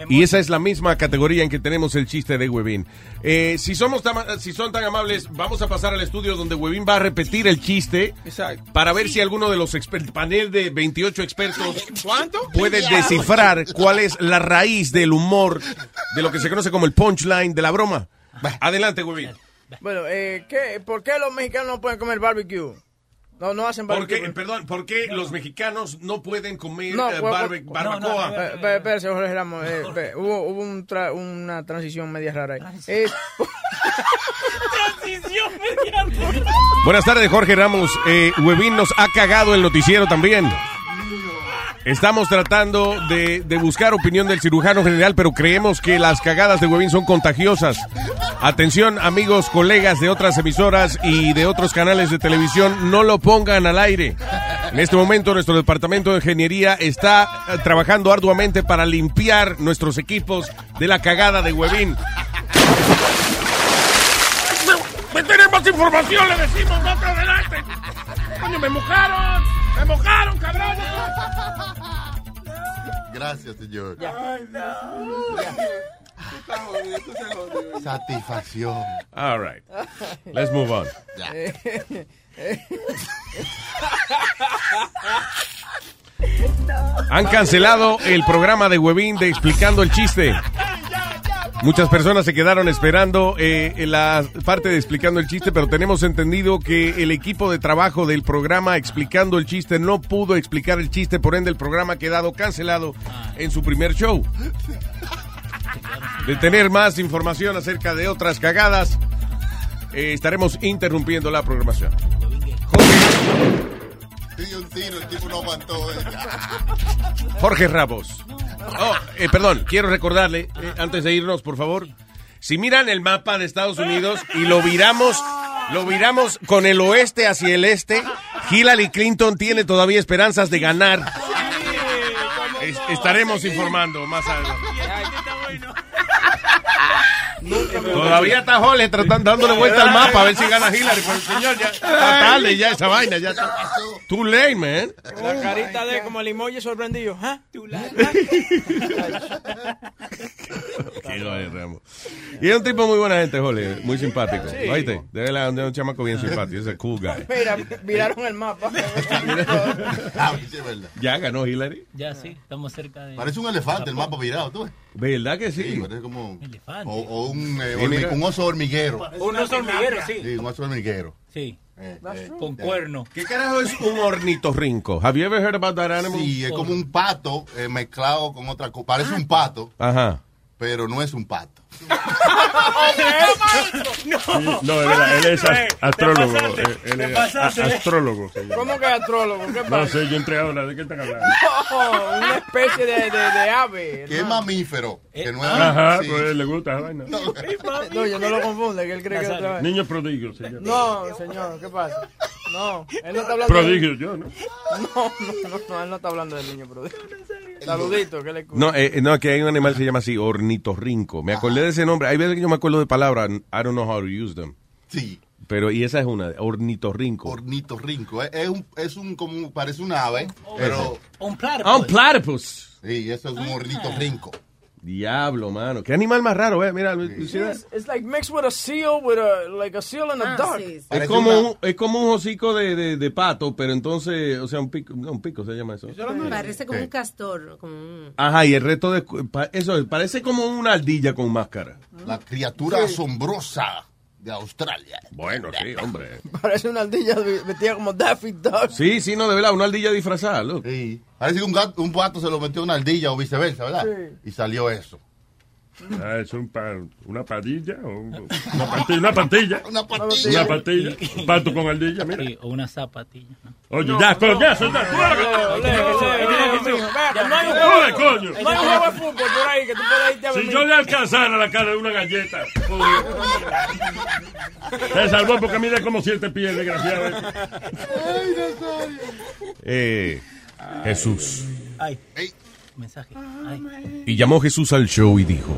Y esa es la misma categoría en que tenemos el chiste de Webin. Eh, si, somos tan- si son tan amables, vamos a pasar al estudio donde Webin va a repetir el chiste Exacto. para ver si alguno de los exper- panel de 28 expertos ¿Cuánto? puede descifrar cuál es la raíz del humor de lo que se conoce como el punchline de la broma. Adelante, Webin. Bueno, eh, ¿qué, ¿por qué los mexicanos no pueden comer barbecue? No, no hacen ¿Por barbecue. qué, perdón, ¿por qué los mexicanos no pueden comer No, eh, pues, barbe- pues, barbacoa? Espé- Espérese, Jorge Ramos. eh, hubo hubo un tra- una transición media rara ahí. Eh, Transición mediante. Buenas tardes, Jorge Ramos. Eh, Webin nos ha cagado el noticiero también. Estamos tratando de, de buscar opinión del cirujano general, pero creemos que las cagadas de Webin son contagiosas. Atención, amigos, colegas de otras emisoras y de otros canales de televisión, no lo pongan al aire. En este momento, nuestro departamento de ingeniería está eh, trabajando arduamente para limpiar nuestros equipos de la cagada de Webin. ¡Me tenemos información! ¡Le decimos más para adelante! ¡Coño, me mojaron! ¡Me mojaron, cabrones! Gracias, señor. Satisfacción. All right. Let's move on. Han cancelado el programa de Webin de Explicando el Chiste. Muchas personas se quedaron esperando eh, en la parte de Explicando el Chiste, pero tenemos entendido que el equipo de trabajo del programa Explicando el Chiste no pudo explicar el chiste, por ende el programa ha quedado cancelado en su primer show. De tener más información acerca de otras cagadas, eh, estaremos interrumpiendo la programación. aguantó. eh. Jorge Ramos. Oh, eh, perdón, quiero recordarle, eh, antes de irnos, por favor, si miran el mapa de Estados Unidos y lo viramos, lo viramos con el oeste hacia el este, Hillary Clinton tiene todavía esperanzas de ganar. Es- estaremos informando más adelante. Todavía está Jorge tratando, dándole vuelta al mapa a ver si gana Hillary, pero señor, ya está tarde ya esa vaina, ya está. Too late, man. La carita de como el emoji sorprendido. ¿ah? Qué joder, Ramos. Y es un tipo muy buena gente, Jorge, muy simpático. Sí. ¿Oíste? De verdad, es un chamaco bien simpático, es un cool guy. Mira, miraron el mapa. Ya ganó Hillary. Ya sí, estamos cerca de. Parece un elefante el mapa virado, ¿tú ves? ¿Verdad que sí? Sí, parece como... Elefante. O, o un, eh, Sí, hormi- un oso hormiguero. Un oso hormiguero, sí. Sí, un oso hormiguero. Sí. Eh, eh, Con eh. cuerno. ¿Qué carajo es un ornitorrinco? Have you ever heard about that animal? Sí, es como un pato eh, mezclado con otra cosa. Parece un pato, Ajá. pero no es un pato. No, es verdad, él es as- astrólogo. eh, Él es astrólogo. llama. ¿Cómo que astrólogo? ¿Qué No pasa? sé, yo entré ahora. ¿De qué están hablando? No, una especie de, de, de ave. Que es mamífero. Que no es Ajá, sí. pues le gusta esa vaina. No, yo no lo confunde, que él cree que es otra vez. Niño prodigio, señor. No, señor, ¿qué pasa? No, él no está hablando Prodigio, de... yo, ¿no? No, no, no, no, él no está hablando del niño prodigio. Saludito, que le escucha. No, eh, no, que hay un animal que se llama así, ornitorrinco. Me acordé de ese nombre. Hay veces que yo me acuerdo de palabras, I don't know how to use them. Sí, Pero, y esa es una, ornitorrinco. ornitorrinco. Es, es un, es un, como, parece un ave, pero... Un plato. Ah, un platypus. Sí, eso es un ornitorrinco. Diablo, mano. ¿Qué animal más raro, eh? Mira, that? It's, it's like mixed with a seal, with a, like a seal and a duck. Es como, un, es como un hocico de, de, de pato, pero entonces, o sea, un pico, no, un pico se llama eso. Parece como Sí. un castor. Como un... Ajá, y el resto de, eso es, parece como una ardilla con máscara. La criatura asombrosa de Australia. Bueno, sí, hombre. Parece una ardilla vestida como Daffy Duck. Sí, sí, no, de verdad, una ardilla disfrazada, look. Sí. Parece que un, gato, un pato se lo metió a una ardilla o viceversa, ¿verdad? Sí. Y salió eso. Ah, es un pa- una padilla o un- una pastilla. Una pastilla. Una pastilla. Una pastilla. Un pato con ardilla, mira. Sí, o una zapatilla. ¿no? Oye, ya, pero ya, no Joder, juego. coño. No hay un juego de fútbol por ahí que tú puedas irte a Si yo le alcanzara la cara de una galleta, se salvó porque mide como siete pies, desgraciado. Eh, Jesús. Ay. Mensaje. Ay. Y llamó Jesús al show y dijo,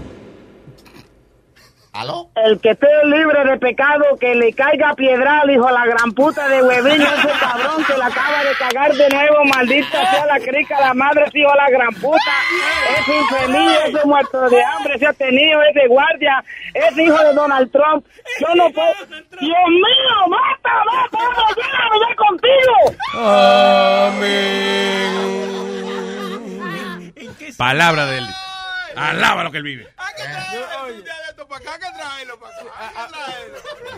¿Aló? El que esté libre de pecado, que le caiga piedra al hijo de la gran puta de huevín, ese cabrón que la acaba de cagar de nuevo, maldita sea la crica, la madre, hijo de la gran puta, ese infeliz, ese muerto de hambre, ese atenido, ese guardia, ese hijo de Donald Trump, yo no puedo, Dios mío, mata, mata, ya contigo. Palabra de él. Alaba lo que él vive.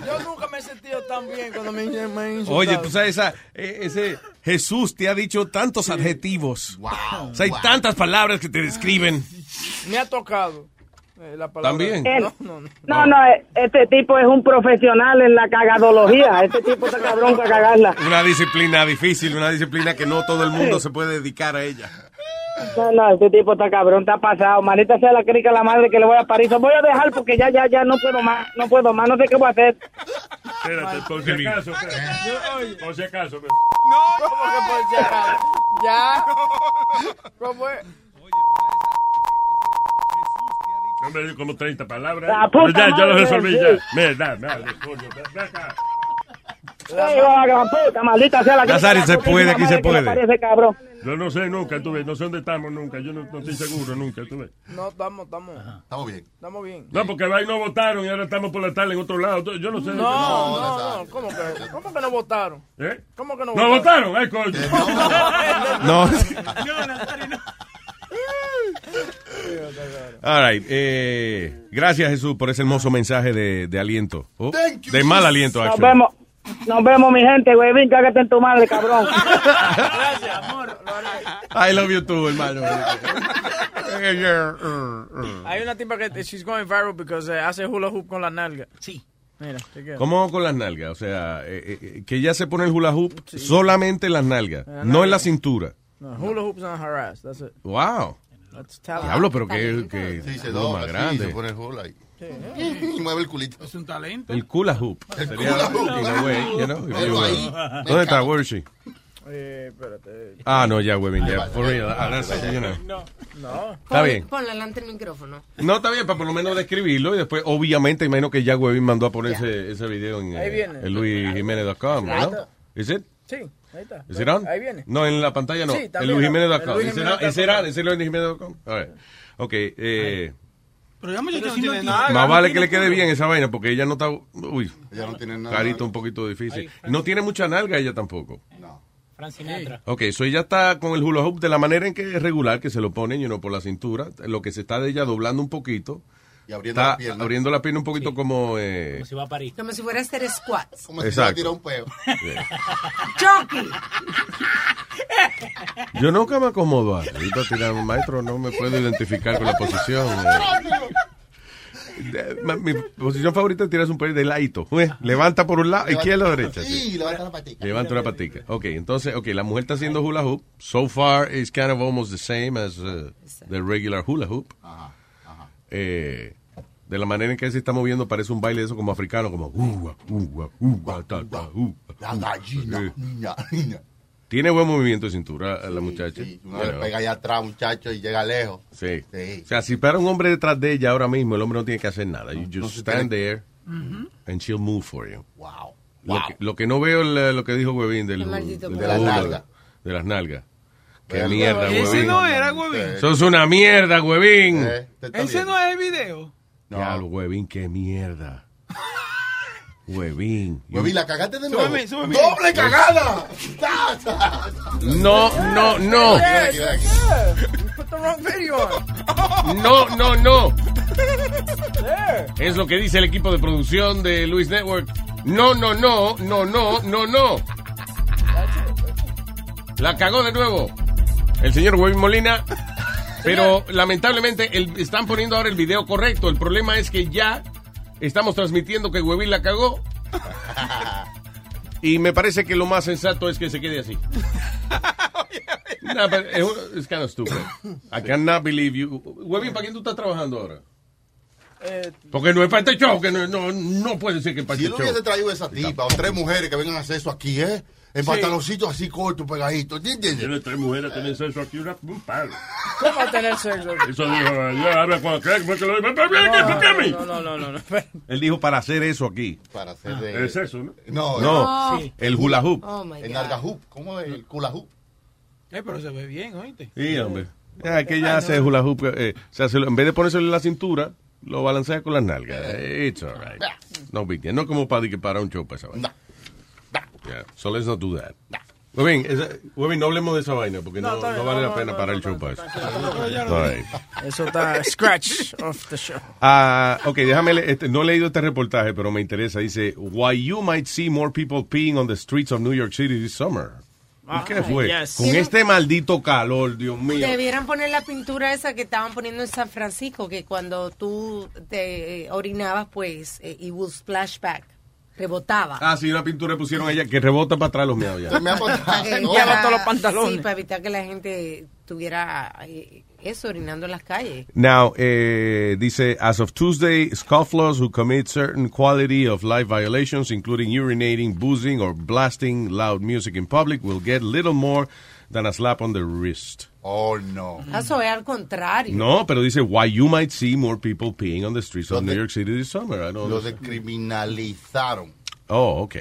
Yo nunca me he sentido tan bien cuando me, me insultado. Oye, tú sabes, esa, eh, ese Jesús te ha dicho tantos adjetivos. O sea, hay tantas palabras que te describen. Me ha tocado. eh, la palabra. También. No, no, no. No, no, eh, este tipo es un profesional en la cagadología, este tipo está cabrón para cagarla. Una disciplina difícil, una disciplina que no todo el mundo se puede dedicar a ella. No, no, este tipo está cabrón, está pasado. Manita sea la crica la madre que le voy a parir. Lo voy a dejar porque ya, ya, ya no puedo más, no puedo más, no sé qué voy a hacer. Espérate, por si acaso. espérate. Por si acaso. ¿Cómo que por si acaso? ¿Ya? ¿Cómo es? Hombre, como 30 palabras. La puta ya, ya lo resolví ya. Mira, dale, coño. Ven acá. La gran puta, maldita sea la crica. Nazario, la se puede, aquí se puede. parió ese cabrón. Yo no sé nunca, tú ves. No sé dónde estamos nunca. Yo no, no estoy seguro nunca, tú ves. No, estamos, estamos. Estamos bien. Estamos bien. No, porque ahí no votaron y ahora estamos por la tarde en otro lado. Yo no sé. No, no, no. ¿Cómo que, ¿Cómo que no votaron? ¿Eh? ¿Cómo que no ¿No votaron? Ay, coño. No. No, Nazario, no. All right. eh, gracias, Jesús, por ese hermoso mensaje de, de aliento. Oh, de mal aliento, Nos actually. vemos, nos vemos, mi gente, güey. Cágate en tu madre, cabrón. Gracias, amor. I love you too, hermano. Hay una tipa que she's going viral because eh, hace hula hoop con la nalga. Sí. Mira. ¿Cómo con las nalgas? O sea, eh, eh, que ella se pone el hula hoop solamente en las nalgas, la no en la cintura. No, hula hoops on her ass. That's it. Wow. That's. Diablo, pero que, que Sí, se más sí, grande. se pone el hula ahí. Sí. Y mueve el culito. Es un talento. El hula hoop. El Sería, hula hoop. in a way, you know, if Pero you, uh, ahí, ¿Dónde está? Where is she? Eh, espérate. Ah, no, ya, huevín, ya. For real. Ah, that's- you know. No. No. Está bien. Ponle delante el micrófono. No, está bien, para por lo menos describirlo y después, obviamente, imagino que ya Huevín mandó a poner ese, ese video en, Ahí eh, viene. en luisjiménez.com, ¿no? ¿Is it? Sí, ahí está. ¿Is it on? Ahí viene. No, en la pantalla no. Sí, en luisjiménez.com. ¿Ese era? ¿Ese era? ¿Ese era en luisjiménez.com? All right. Ok, eh... Pero ya muchacho Pero no si no tiene nada. Más no vale que le quede culo. bien esa vaina porque ella no está... Uy, Ella no tiene nada. carito un poquito difícil. No tiene mucha nalga ella tampoco. Fran Sinatra. Ok, so ella está con el hula hoop de la manera en que es regular, que se lo ponen, you know, por la cintura. Lo que se está de ella doblando un poquito. Y abriendo está la pierna. abriendo la pierna un poquito como... eh, Como si va a París. Como si fuera a hacer squats. Como si se va a Exacto. tirar un peo. Chucky. Yo nunca me acomodo así tirar un maestro, no me puedo identificar con la posición. eh. Mi posición favorita es tirarse un pelo de ladito. Ué, Levanta por un lado, izquierda o derecha. sí. Sí, levanta la patica. Levanta una patica. Ok, entonces, ok, la mujer está haciendo hula hoop. So far, it's kind of almost the same as uh, the regular hula hoop. Eh, de la manera en que se está moviendo, parece un baile de eso como africano, como uwa, uwa, uwa, ta, ta, uwa, La uwa. gallina, Eh, niña, niña. Tiene buen movimiento de cintura la muchacha. Uno le pega allá atrás, muchacho, y llega lejos. Sí. Sí. O sea, si para un hombre detrás de ella ahora mismo, el hombre no tiene que hacer nada. You just No stand tiene- there and she'll move for you. Wow. Lo, Wow. que, lo que no veo es lo que dijo del, del. De nalgas. De las nalgas. Qué Pero- mierda, Ese Huevín. no era, huevín. Eso es una mierda, Huevín. Eh, Ese no es el video. Ya, Huevín, qué mierda. Huevín. Huevín, la cagaste de nuevo. Súbeme, súbeme. ¡Doble cagada! No, no, no. No, no, no. Es lo que dice el equipo de producción de Luis Network. No, no, no, no, no, no, no. La cagó de nuevo el señor Huevín Molina. Pero lamentablemente el- están poniendo ahora el video correcto. El problema es que ya estamos transmitiendo que Huevín la cagó. Y me parece que lo más sensato es que se quede así. No, but es it's kind of stupid. I cannot believe you. Huevín, ¿para quién tú estás trabajando ahora? Eh, Porque no es para este show, que no, no, no puede ser que para Si este él hubiese show. traído esa tipa o tres mujeres que vengan a hacer eso aquí, ¿eh? En pantaloncitos así cortos, pegaditos. ¿entiendes? Tiene tres mujeres, tienen sexo aquí, una, un palo. ¿Cómo va a tener sexo? Eso dijo, ya, ahora cuando crees que lo dijo, ¿para bien que para mí? No, no, no, no, no. Él dijo para hacer eso aquí. Para hacer de... Es eso, ¿no? No, No, No. el hula hoop. Oh my El God. narga hoop. ¿Cómo es el hula hoop? Eh, pero se ve bien, oíste. Sí, hombre. Ya, que ya hace hula hoop. eh, o sea, se lo- en vez de ponérselo en la cintura, lo balancea con las nalgas. It's alright. No big deal. No como para, que para un show para esa vaina. Yeah, So let's not do that. Muy bien, esa- muy bien, no hablemos de esa vaina porque no, No, no bien, vale no, la no, pena no, para no, el show no, para eso. right. Eso está scratch off the show. Ah, ok, déjame, le- este, no he leído este reportaje, pero me interesa. Dice, why you might see more people peeing on the streets of New York City this summer. ¿Y Ah, qué fue? yes. Con este maldito calor, Dios mío. Debieran poner la pintura esa que estaban poniendo en San Francisco, que cuando tú te eh, orinabas, pues, eh, it will splash back. Rebotaba. Ah, sí, una pintura le pusieron a ella que rebota para atrás los meados ya. Me ha Para pasado. que Lleva evitar- todos los pantalones. Sí, para evitar que la gente tuviera eh, eso, orinando en las calles. Now, eh, dice, as of Tuesday, scofflaws who commit certain quality of life violations, including urinating, boozing, or blasting loud music in public, will get little more than a slap on the wrist. Oh, no. Eso es al contrario. No, pero dice, why you might see more people peeing on the streets of New York City this summer. I don't Lo decriminalizaron. Oh, ok.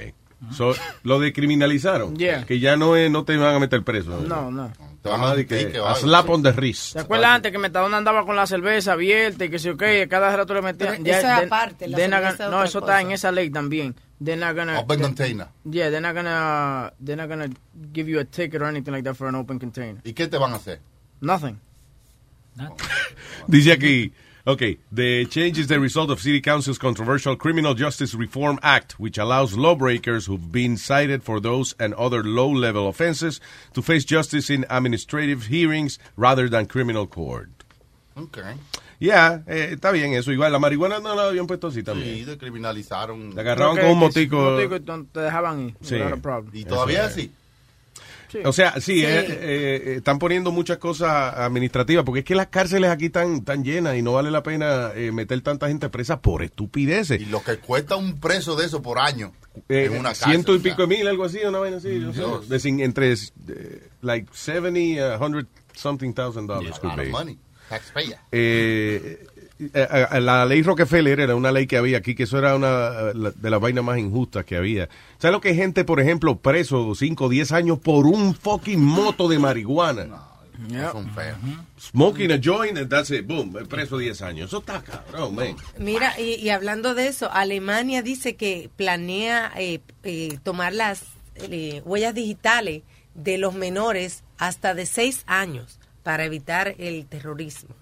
So, lo decriminalizaron. Yeah. Que ya no, es, no te van a meter preso. No, no. Te van a decir que, que a slap on the wrist. ¿Te acuerdas antes que Metadona andaba con la cerveza abierta y que si, ok, cada rato le metían... Pero eso es aparte, la cerveza no, eso cosa. está en esa ley también. They're not gonna... Open container. Yeah, they're not gonna... They're not gonna give you a ticket or anything like that for an open container. ¿Y qué te van a hacer? Nothing. Dice aquí, okay, the change is the result of City Council's controversial Criminal Justice Reform Act, which allows lawbreakers who've been cited for those and other low-level offenses to face justice in administrative hearings rather than criminal court. Okay. Ya, eh, está bien eso. Igual, la marihuana no la habían puesto así también. Sí, descriminalizaron. Te agarraban Creo con un motico. motico y te dejaban ir. Sí. Y todavía así. O sea, sí, Sí. eh, eh, están poniendo muchas cosas administrativas, porque es que las cárceles aquí están tan llenas y no vale la pena eh, meter tanta gente presa por estupideces. Y lo que cuesta un preso de eso por año Eh, en una cárcel. ciento y pico de mil, algo así, una vaina así. yo sé. Dios. De entre like 70 a 100 something thousand dollars. A could lot of be. money. Taxpayer. Eh, eh, eh, la ley Rockefeller era una ley que había aquí, que eso era una eh, la- de las vainas más injustas que había. ¿Sabes lo que hay gente, por ejemplo, preso 5 o 10 años por un fucking moto de marihuana? Son feos. Smoking a joint, and that's it, boom, preso 10 años. Eso está cabrón, man. Mira, y, y hablando de eso, Alemania dice que planea eh, eh, tomar las eh, huellas digitales de los menores hasta de seis años para evitar el terrorismo.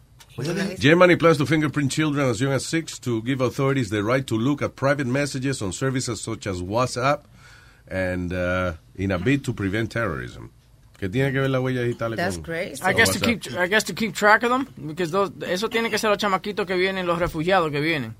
Germany plans to fingerprint children as young as six to give authorities the right to look at private messages on services such as WhatsApp and uh, in a bid to prevent terrorism. ¿Qué tiene que ver la huella digital That's con, crazy. I guess to keep, I guess to keep track of them, because those, eso tiene que ser los chamaquitos que vienen, los refugiados que vienen.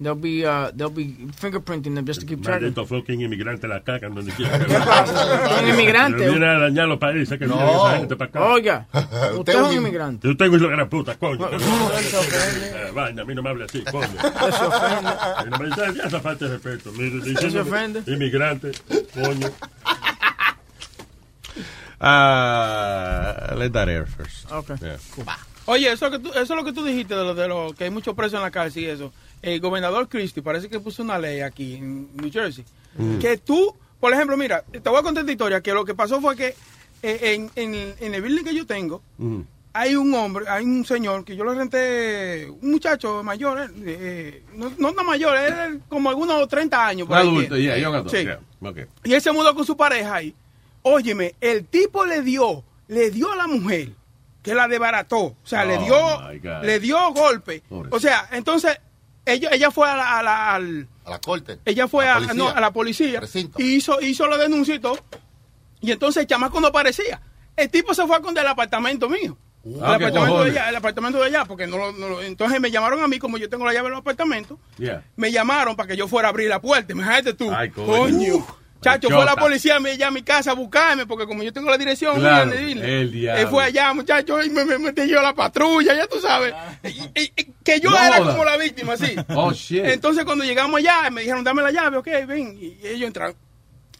They'll be, uh, they'll be fingerprinting them just to keep track of them. Maldito fucking inmigrante la cagan donde quiera. ¿Qué pasa? ¿Un inmigrante? Viene a dañar los países que No. viene esa gente para acá. Oiga, usted es un inmigrante. Yo tengo hijo de gran puta, coño. Él se ofende. Vaina, a mí no me hable así, coño. Se ofende. Y no me dice, ya esa falta de respeto. Mire, se diciéndome, ofende. Inmigrante, coño. Uh, let that air first. Okay. Yeah. Oye, eso, que tú, eso es lo que tú dijiste de lo, de lo que hay muchos presos en la cárcel y eso. El gobernador Christie parece que puso una ley aquí en New Jersey. Mm. Que tú, por ejemplo, mira, te voy a contar esta historia, que lo que pasó fue que eh, en, en, en el building que yo tengo, Mm. hay un hombre, hay un señor que yo le renté, un muchacho mayor, eh, eh, no, no tan mayor, era como algunos 30 años. por adulto, yeah, young adult, Sí. yeah. Okay. Y él se mudó con su pareja ahí. Óyeme, el tipo le dio, le dio a la mujer, que la desbarató. O sea, le Oh, dio, le dio golpe. O sea, entonces, ella, ella fue a la, a la- al- A la corte. ella fue A la no, policía. a la policía Recinto. y hizo, hizo la denuncia y todo. Y entonces el chamaco no aparecía. El tipo se fue con del apartamento mío. Ah, el, apartamento de allá, el apartamento de allá, porque no, lo- no lo- entonces me llamaron a mí, como yo tengo la llave del apartamento, Yeah. me llamaron para que yo fuera a abrir la puerta. Imagínate tú. Ay, coño. coño. Chacho, chota. fue la policía allá a mi casa a buscarme, porque como yo tengo la dirección, Claro. Él fue allá, muchacho, y me, me metí yo a la patrulla, ya tú sabes. Y- y- y- que yo No era joda. como la víctima, sí. Oh, shit. Entonces cuando llegamos allá, me dijeron, dame la llave, ok, ven. Y ellos entraron.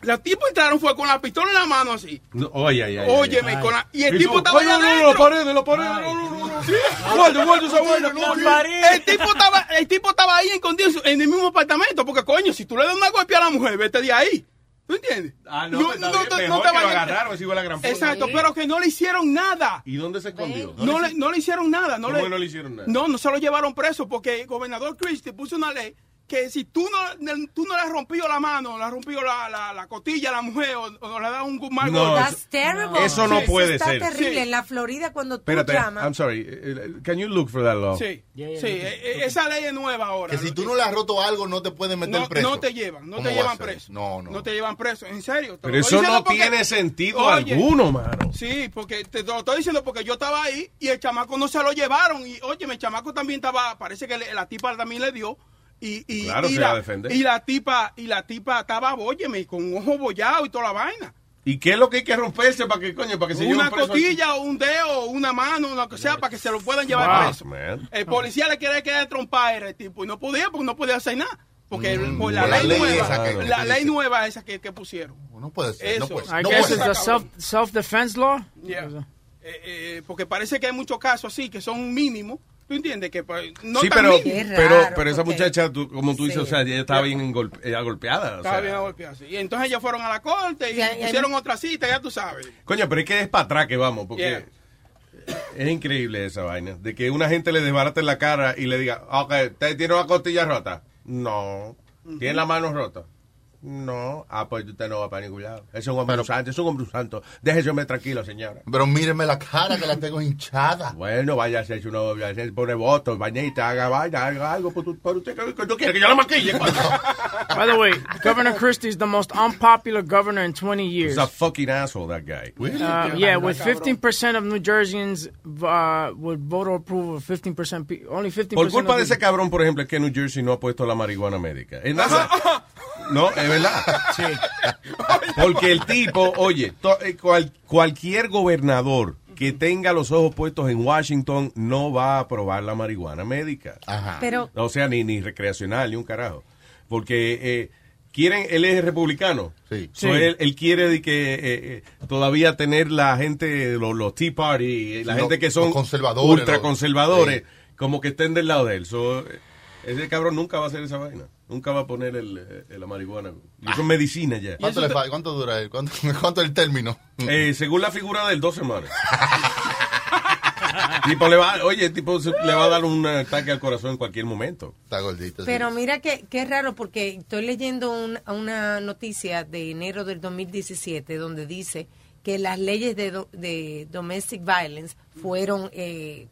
Los tipos entraron fue con la pistola en la mano así. Oye, ay, Óyeme, con la- y el tipo estaba allá no, no, la pared, la pared, no, no, no, no. Sí. Guarda, guarda esa vaina, coño. El tipo estaba, el tipo estaba ahí escondido en el mismo apartamento, porque coño, si tú le das una golpe a la mujer, vete de ahí. ¿Tú entiendes? Ah, no, pues, bien, te- mejor te que lo agarraron, si la gran puta. Exacto, pero que no le hicieron nada. ¿Y dónde se escondió? No le, no le hicieron nada. No ¿Cómo le, no le hicieron nada? No, no se lo llevaron preso porque el gobernador Christie puso una ley que si tú no, tú no le has rompido la mano, le has rompido la, la, la costilla a la mujer o, o le has dado un mal No, golpe. That's terrible. Eso no Sí, puede está ser. terrible. Sí. En la Florida, cuando tú Espérate, llamas. I'm sorry. eh, eh, Can you look for that law? Sí, sí, eh, esa ley es nueva ahora. Que si tú no le has roto algo, no te pueden meter no, preso. no te llevan, no ¿Cómo te llevan preso. No, no. No te llevan preso, en serio. te Pero eso no porque- tiene sentido Oye, alguno, mano. Sí, porque te lo estoy diciendo porque yo estaba ahí y el chamaco no se lo llevaron. Y oye, el chamaco también estaba, parece que le- la tipa también le dio. Y, y, Claro, y se va la, a defender. y la tipa, y la tipa estaba, óyeme, con un ojo bollado y toda la vaina. ¿Y qué es lo que hay que romperse para que, coño, para que se Una lleven preso? costilla, o un dedo, o una mano, lo que sea, para que se lo puedan llevar Wow, preso. man. El policía le quería quedar trompar a tipo y no podía porque no podía hacer nada. Porque el- por la, ley, ley nueva, esa que- la ley nueva esa que, que pusieron. No puede ser. No Eso. I. No guess puede it's ser. the self, self-defense law. Yeah. Eh, eh, porque parece que hay muchos casos así que son mínimos. ¿Tú entiendes? Que pues, no sí, pero, pero, pero esa muchacha, tú- como tú dices, Sí. o sea, ella estaba bien golpe- ella golpeada. o Estaba sea. bien golpeado, sí. Y entonces ellos fueron a la corte y hay- hicieron otra cita, ya tú sabes. Coño, pero es que es para atrás que vamos, porque Yeah. es increíble esa vaina. De que una gente le desbarate en la cara y le diga, ok, ¿usted tiene una costilla rota? No. ¿Tiene la mano rota? No. Ah, pues usted no va para ningún lado. Es un hombre santo, es un hombre santo. Déjese tranquilo, señora. Pero míreme la cara que la tengo hinchada. Bueno, vaya a hacerse una novia, se pone votos, bañita, haga vaina, haga algo. Pues, tú- pero usted, ¿qué- qué tú quieres que yo la maquille? By the way, Governor Christie is the most unpopular governor in 20 years. He's a fucking asshole, that guy. Uh, yeah, with 15% of New Jerseyans uh, would vote or approve of 15% pe- only 15% Por culpa of de ese cabrón, por ejemplo, es que New Jersey no ha puesto la marihuana médica. Es nada- No, es verdad. Porque el tipo, oye, to- eh, cual- cualquier gobernador que tenga los ojos puestos en Washington no va a aprobar la marihuana médica. Pero- O sea, ni, ni recreacional, ni un carajo. Porque eh, quieren, él es republicano. Sí. Sí. él, él quiere de que eh, eh, todavía tener la gente, los, los Tea Party, la Los- gente que son conservadores, ultra los- conservadores, como que estén del lado de él. So, eh, ese cabrón nunca va a hacer esa vaina. Nunca va a poner el, eh, la marihuana. Eso es medicina ya. ¿Cuánto, le fa- cuánto dura él? ¿Cuánto, cuánto el término? Eh, según la figura del dos semanas. tipo le va, oye, tipo le va a dar un ataque al corazón en cualquier momento. Está gordito. Pero mira que, que es raro porque estoy leyendo un- una noticia de enero del 2017 donde dice que las leyes de, do- de domestic violence fueron, eh,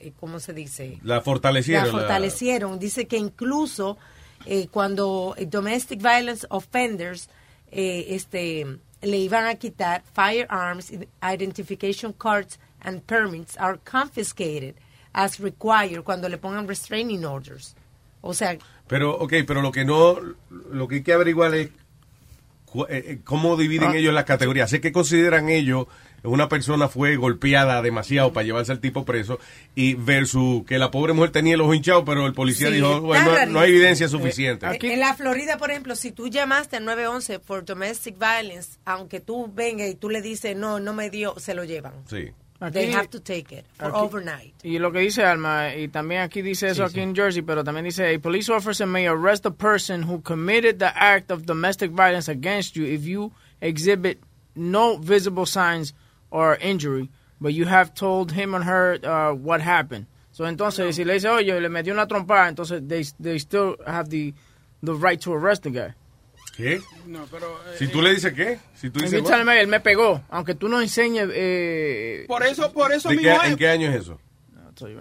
eh, ¿cómo se dice? La fortalecieron. La fortalecieron. Dice que incluso eh, cuando domestic violence offenders eh, este, le iban a quitar firearms, identification cards and permits are confiscated as required cuando le pongan restraining orders. O sea, Pero, ok, pero lo que no, lo que hay que averiguar es eh, eh, cómo dividen Ah. ellos las categorías. Sé que consideran ellos una persona fue golpeada demasiado para llevarse al tipo preso y versus que la pobre mujer tenía el ojo hinchado, pero el policía Sí, dijo, bueno, no, no hay evidencia suficiente. En la Florida, por ejemplo, si tú llamaste al 911 por domestic violence, aunque tú vengas y tú le dices, no, no me dio, se lo llevan. Sí. They have to take it for aquí- overnight. Y lo que dice Alma, y también aquí dice eso Sí, aquí sí. en Jersey, pero también dice, a police officer may arrest a person who committed the act of domestic violence against you if you exhibit no visible signs or injury, but you have told him or her uh, what happened. So entonces, si le dice, oye, le metió una trompada, entonces they, they still have the, the right to arrest the guy. ¿Qué? No, pero... eh, Si tú le dices qué? Si tú And dices, "Hey, él me pegó, aunque tú no enseñes... Eh, Por eso, por eso ¿de mismo qué- es. ¿en qué año es eso?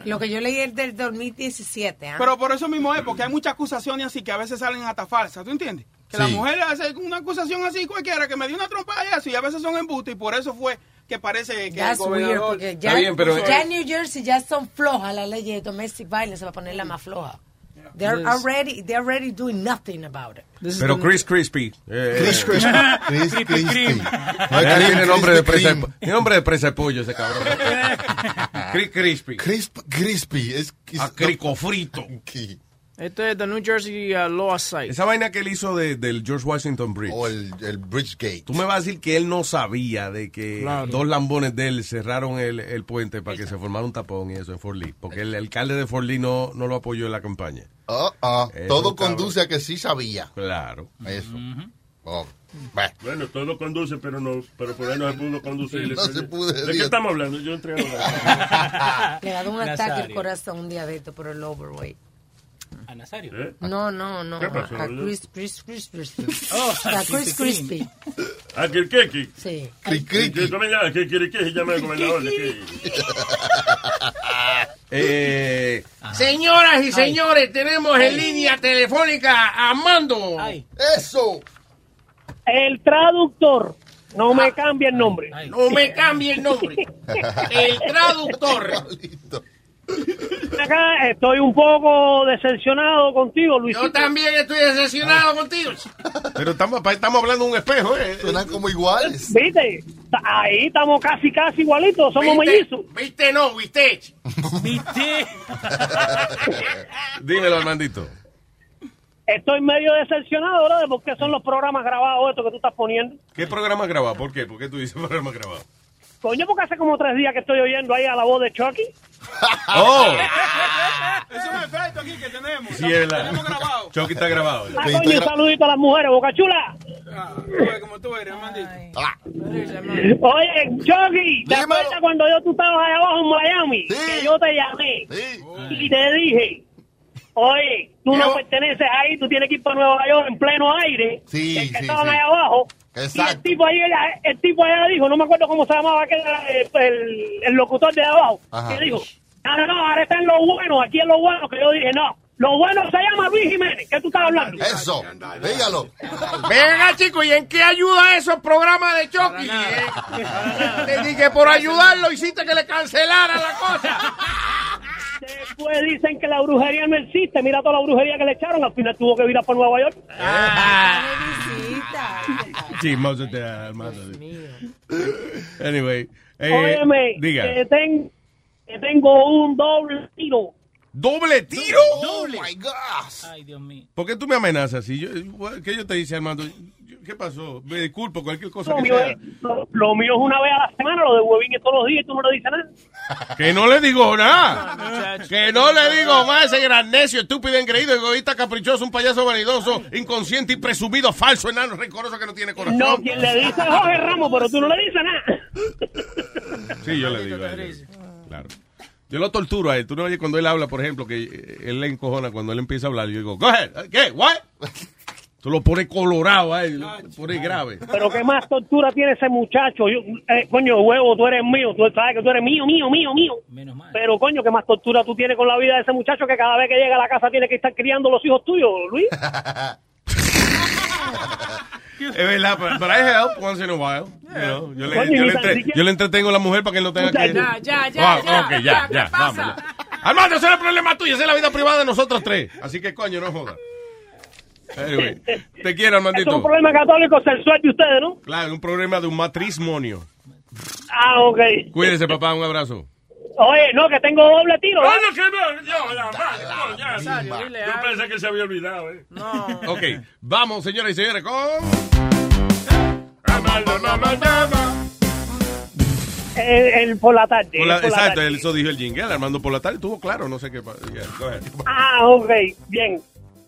Lo que yo leí es del 2017. ¿ah? Pero por eso mismo es, porque hay muchas acusaciones así que a veces salen hasta falsas, ¿tú entiendes? Que la Sí. mujer hace una acusación así cualquiera, que me dio una trompa y eso, y a veces son embustes, y por eso fue que parece que That's el weird, gobernador... porque ya, ya en New Jersey ya son flojas las leyes de domestic violence, va a ponerla más floja. They're Yes. already, they're already doing nothing about it. Pero Chris Crispy. eh, Chris Crispy. Chris Crispy Crispy. Chris tiene nombre de Crispy presa, tiene nombre de presa de pollo ese cabrón. Chris Crispy. Crisp, crispy. Es, A crico frito. Esto es the New Jersey uh, Law Site. Esa vaina que él hizo de- del George Washington Bridge. O el, el Bridgegate. Tú me vas a decir que él no sabía de que Claro. dos lambones de él cerraron el, el puente para que se formara un tapón y eso en Fort Lee. Porque el alcalde de Fort Lee no, no lo apoyó en la campaña. Ah, ah, Eso, todo conduce a que sí sabía. Claro. Eso. Oh, Bueno, todo conduce, pero no, pero por ahí no se pudo conducir. No se pudo, ¿De qué estamos hablando? Yo entré a Le ha dado un ataque al corazón un esto por el overweight. ¿A Nazario? No, no, no. ¿Qué pasó, a? Chris, Chris, Chris, Chris. Oh, a Chris Crispy. ¿A qué? Sí. ¿Qué, qué, qué, cómo se llama? ¿Qué quiere que se llama el gobernador? Eh, Señoras y señores, tenemos en línea telefónica a Mando. ¡Eso! El traductor. No me cambie el nombre. No me cambie el nombre. El traductor. Acá estoy un poco decepcionado contigo, Luis. Yo también estoy decepcionado contigo. pero estamos, estamos hablando de un espejo, ¿eh? Suenan como iguales. ¿Viste? Ahí estamos casi, casi igualitos. Somos ¿Viste? mellizos. ¿Viste? No, ¿viste? ¿Viste? Dímelo, Armandito. Estoy medio decepcionado, ¿verdad? Porque son los programas grabados estos que tú estás poniendo. ¿Qué programa grabado? ¿Por qué? ¿Por qué tú dices programa grabado? Coño, porque hace como tres días que estoy oyendo ahí a la voz de Chucky. ¡Oh! Es un efecto aquí que tenemos. Sí, es. Tenemos grabado. Chucky está grabado. Ah, coño, un saludito a las mujeres, Boca Chula. Ah, como tú eres, maldito. Oye, Chucky, ¿te acuerdas cuando yo tú estabas allá abajo en Miami? Que yo te llamé y te dije Oye, tú no perteneces ahí, tú tienes que ir para Nueva York en pleno aire. Sí, el que sí, estaban sí. ahí abajo. Y Exacto. el tipo ahí, el tipo allá dijo, no me acuerdo cómo se llamaba aquel, el, el locutor de abajo. Ajá. Que dijo, no, no, no, ahora está en lo bueno, aquí es lo bueno. Que yo dije, no, lo bueno se llama Luis Jiménez. ¿Qué tú estás hablando? Eso, dígalo. Venga, chicos, ¿y en qué ayuda eso el programa de Chucky? Eh, Te dije, por ayudarlo hiciste que le cancelara la cosa. Después dicen que la brujería no existe. Mira toda la brujería que le echaron. Al final tuvo que virar por Nueva York. Sí, más de más de- Anyway. eh, Óyeme, diga. que, ten- que tengo un doble tiro. ¿Doble tiro? Oh my gosh. Ay, Dios mío. ¿Por qué tú me amenazas? Si yo, ¿Qué yo te dice, Armando? ¿Qué pasó? Me disculpo, cualquier cosa Lo que mío, sea. es, lo, lo mío es una vez a la semana, lo de huevín es todos los días y tú no le dices nada. Que no le digo nada. Que no le digo más ese gran necio, estúpido, engreído, egoísta, caprichoso, un payaso vanidoso, inconsciente y presumido, falso, enano, rencoroso que no tiene corazón. No, quien le dice es Jorge Ramos, pero tú no le dices nada. Sí, yo le digo a él. Claro. Yo lo torturo a él. Tú no oyes cuando él habla, por ejemplo, que eh, él le encojona cuando él empieza a hablar. Yo digo, go ahead. ¿Qué? ¿What? Tú lo pones colorado a él, lo pones grave. Pero qué más tortura tiene ese muchacho. Yo, eh, coño, huevo, tú eres mío. Tú sabes que tú eres mío, mío, mío, mío. Pero, coño, qué más tortura tú tienes con la vida de ese muchacho que cada vez que llega a la casa tiene que estar criando los hijos tuyos, Luis. Es verdad, but, but I help once in a while. You know, yo, le, yo, le entre- yo le entretengo a la mujer para que él no tenga que... Ya, ya, ya, Ah, ya, ok, ya, ya, ya, vamos. Armando, ese es el problema tuyo, esa es la vida privada de nosotros tres. Así que, coño, no jodas. Anyway, te quiero, Es un Armandito. problema católico sexual de ustedes, ¿no? Claro, un problema de un matrimonio. Ah, ok. Cuídese, papá, un abrazo. Oye, no, que tengo doble tiro. ¿eh? Coño, que no, yo, la madre, coño, dile Yo pensé que se había olvidado, ¿eh? No. Ok, vamos, señoras y señores, con... El, el por la tarde. Por la- el por la exacto, tarde. él- eso dijo el jingle, Armando por la tarde, estuvo claro, no sé qué... yeah. Ah, ok, bien.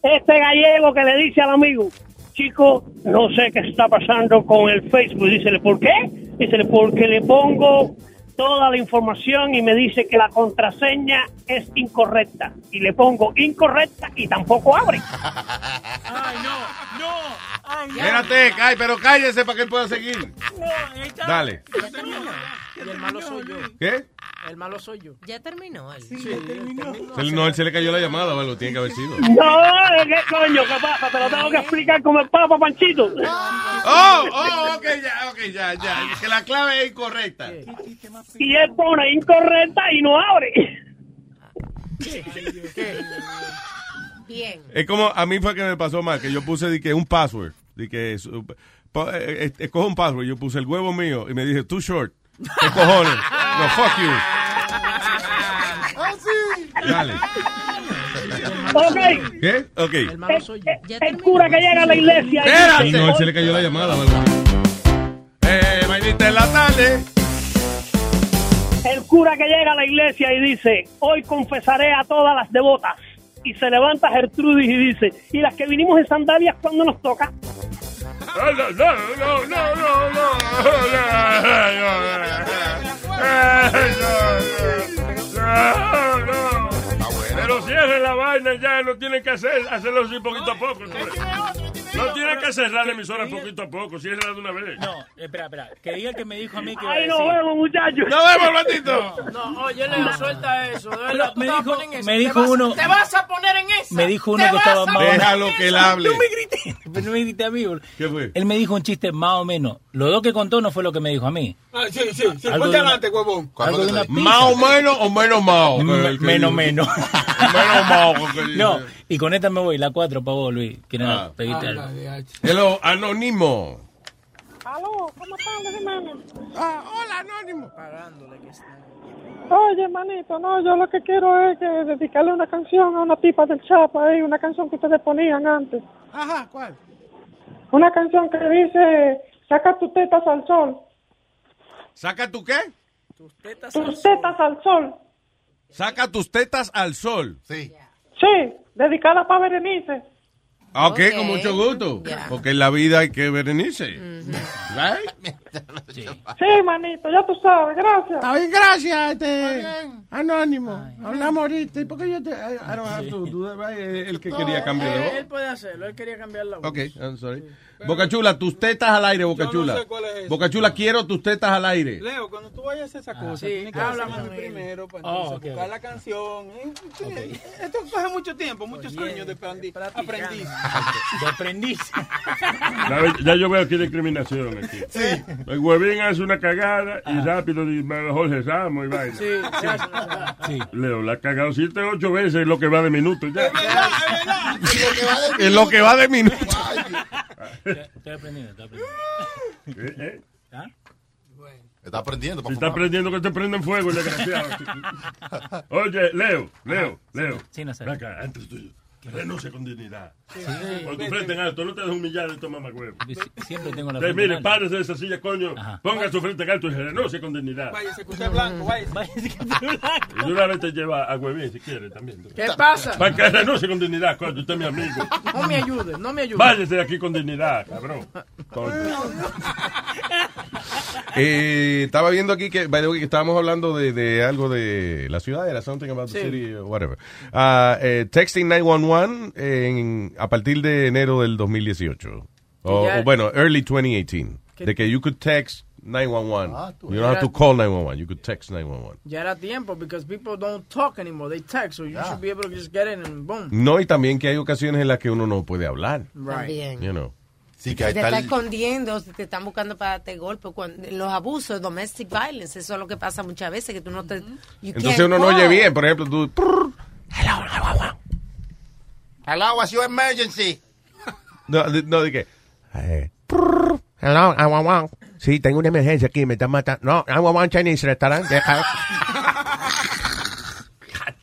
Este gallego que le dice al amigo, chico, no sé qué está pasando con el Facebook. Dícele, ¿por qué? Dícele, porque le pongo toda la información y me dice que la contraseña es incorrecta. Y le pongo incorrecta y tampoco abre. Ay, no, no. Ay, ya. Espérate, cállate, pero cállese para que él pueda seguir. No, ahí está. Dale. Ya terminó. Y el malo soy yo. ¿Qué? El malo soy yo. Ya terminó. él. Sí, ya terminó. No, él se le cayó la llamada o algo, tiene que haber sido. No, ¿qué coño? ¿Qué pasa? Te lo tengo que explicar como el Papa Panchito. Oh, oh, ok, ya, ok, ya, ya. Que la clave es incorrecta. Y él pone incorrecta y no abre. Bien. Es como a mí fue que me pasó mal, que yo puse de que un password, de que eh, eh, escojo un password, yo puse el huevo mío y me dije too short. ¿Qué cojones? No, fuck you. Dale. Ok. ¿Qué? Ok. El, el cura que llega a la iglesia. y Espérate. No, él se le cayó la llamada, ¿verdad? Eh, vainita en la tarde. El cura que llega a la iglesia y dice, hoy confesaré a todas las devotas. Y se levanta Gertrudis y dice, ¿y las que vinimos en sandalias cuando nos toca? Pero cierren la vaina ya, no tienen que hacer, hacerlo así poquito a poco. No tienen que cerrar la emisora poquito a poco, cierrenla de una vez. No, espera, espera. Que diga el que me dijo a mí que. iba a Ahí nos vemos, muchachos. Nos vemos, Blandito. No, oye, Leo, suelta eso. Me dijo- me uno- Te vas a poner en eso. Me dijo uno que estaba más menos. Déjalo que él hable. No me grité. No me grité a mí. boludo. ¿Qué fue? Él me dijo un chiste más o menos. Lo dos que contó no fue lo que me dijo a mí. Ah, sí, sí, sí. Ponte adelante, huevón. ¿Más o menos o menos mao? M- que- menos, menos. Menos porque- No, y con esta me voy, la cuatro para vos, Luis. ¿Quieres Ah. pedirte algo? Hello, anónimo. Aló, ¿cómo estás, hermano? Ah, hola, Anónimo. Oye, manito, no, yo lo que quiero es que dedicarle una canción a una tipa del Chapa, ahí, una canción que ustedes ponían antes. Ajá, ¿cuál? Una canción que dice, saca tus tetas al sol. ¿Saca tu qué? Tus tetas al sol. Saca tus tetas al sol. Sí. Sí, dedicada para Berenice. Ah, Ok, con mucho gusto. Porque en la vida hay que berenice. Right? Sí, manito, ya tú sabes, gracias. Está bien, gracias, este, Anónimo. Hablamos ahorita. ¿Y por qué yo te.? I, I don't have to that, right? El que quería cambiar Él, puede hacerlo, él quería cambiar la voz. Ok, I'm sorry. Boca Chula, tus tetas al aire, Boca Yo no Chula. sé cuál es ese. Boca Chula, quiero tus tetas al aire. Leo, cuando tú vayas a hacer esa cosa, sí, tienes que háblame primero para Oh, entonces ok, buscar ok. la canción. ¿eh? Esto coge mucho tiempo, muchos años de aprendi- aprendiz. De aprendiz. Ya, ya yo veo aquí discriminación. Aquí. El huevín hace una cagada y rápido dice Jorge Ramos y vaina. Sí, sí. Leo, la ha cagado siete, ocho veces lo que va de minuto ya. En lo que va de minuto. Estoy aprendiendo, estoy aprendiendo. Eh, eh. ¿Ah? Está aprendiendo. Si está prendiendo que te prenden fuego, el desgraciado. Oye, Leo, Leo, Leo. Sí, no sé. Ven acá, antes tuyo. Renuncia con dignidad. Con tu frente en alto, no te dejes humillar de mamá huevo. Siempre tengo la Te, frente mire, párese de esa silla, coño. Ponga su frente en alto y renuncie con dignidad. Váyase, que usted es blanco, váyase. Y de una vez te lleva a huevín si quiere también. ¿Qué pasa? Para que renuncie con dignidad, coño. Usted es mi amigo. No me ayude, no me ayude. Váyase de aquí con dignidad, cabrón. Coño. Eh, estaba viendo aquí que, by the way, que estábamos hablando de, de algo de la ciudad, era something about the Sí. city, or whatever. Ah, eh, texting 911 en, a partir de enero del 2018. O, ya- o bueno, early 2018. Que- De que you could text 911. Ah, you don't have to call 911, you could text 911. Ya era tiempo, because people don't talk anymore, they text, so you should be able to just get in and boom. No, y también que hay ocasiones en las que uno no puede hablar. También. You know. Sí, Si te está escondiendo, si te están buscando para darte golpe, cuando, los abusos, domestic violence, eso es lo que pasa muchas veces, que tú no te... Entonces uno no oye bien, por ejemplo, tú... Hello, what's your emergency? No, no, de que... Eh, prrr, hello, I want one. Sí, tengo una emergencia aquí, me están matando. No, I want one Chinese restaurant. Deja.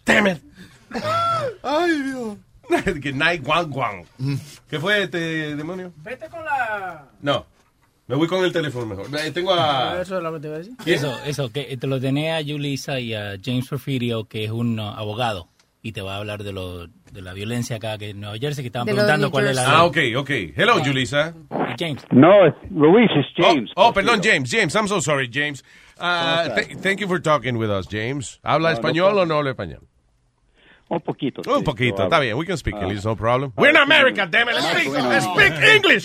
Damn it. Ay, Dios. que night guan guan. ¿Qué fue este demonio? Vete con la... No. Me voy con el teléfono mejor. Eh, Tengo a... Eso es lo que te iba a decir. Eso, eso, que te lo tenía a Julissa y a James Porfirio, que es un uh, abogado, y te va a hablar de lo de la violencia acá que en Nueva Jersey, que estaban De preguntando cuál es la Ah, ok, ok. Hello, Julissa. James. No, it's Luis, it's James. Oh, oh, perdón, James. James, I'm so sorry, James. Uh, th- thank you for talking with us, James. ¿Habla No, no español o no habla español? Un poquito. Un sí, poquito, yo está bien. We can speak Ah. English, no problem. We're in America, damn it. Let's speak, let's speak English.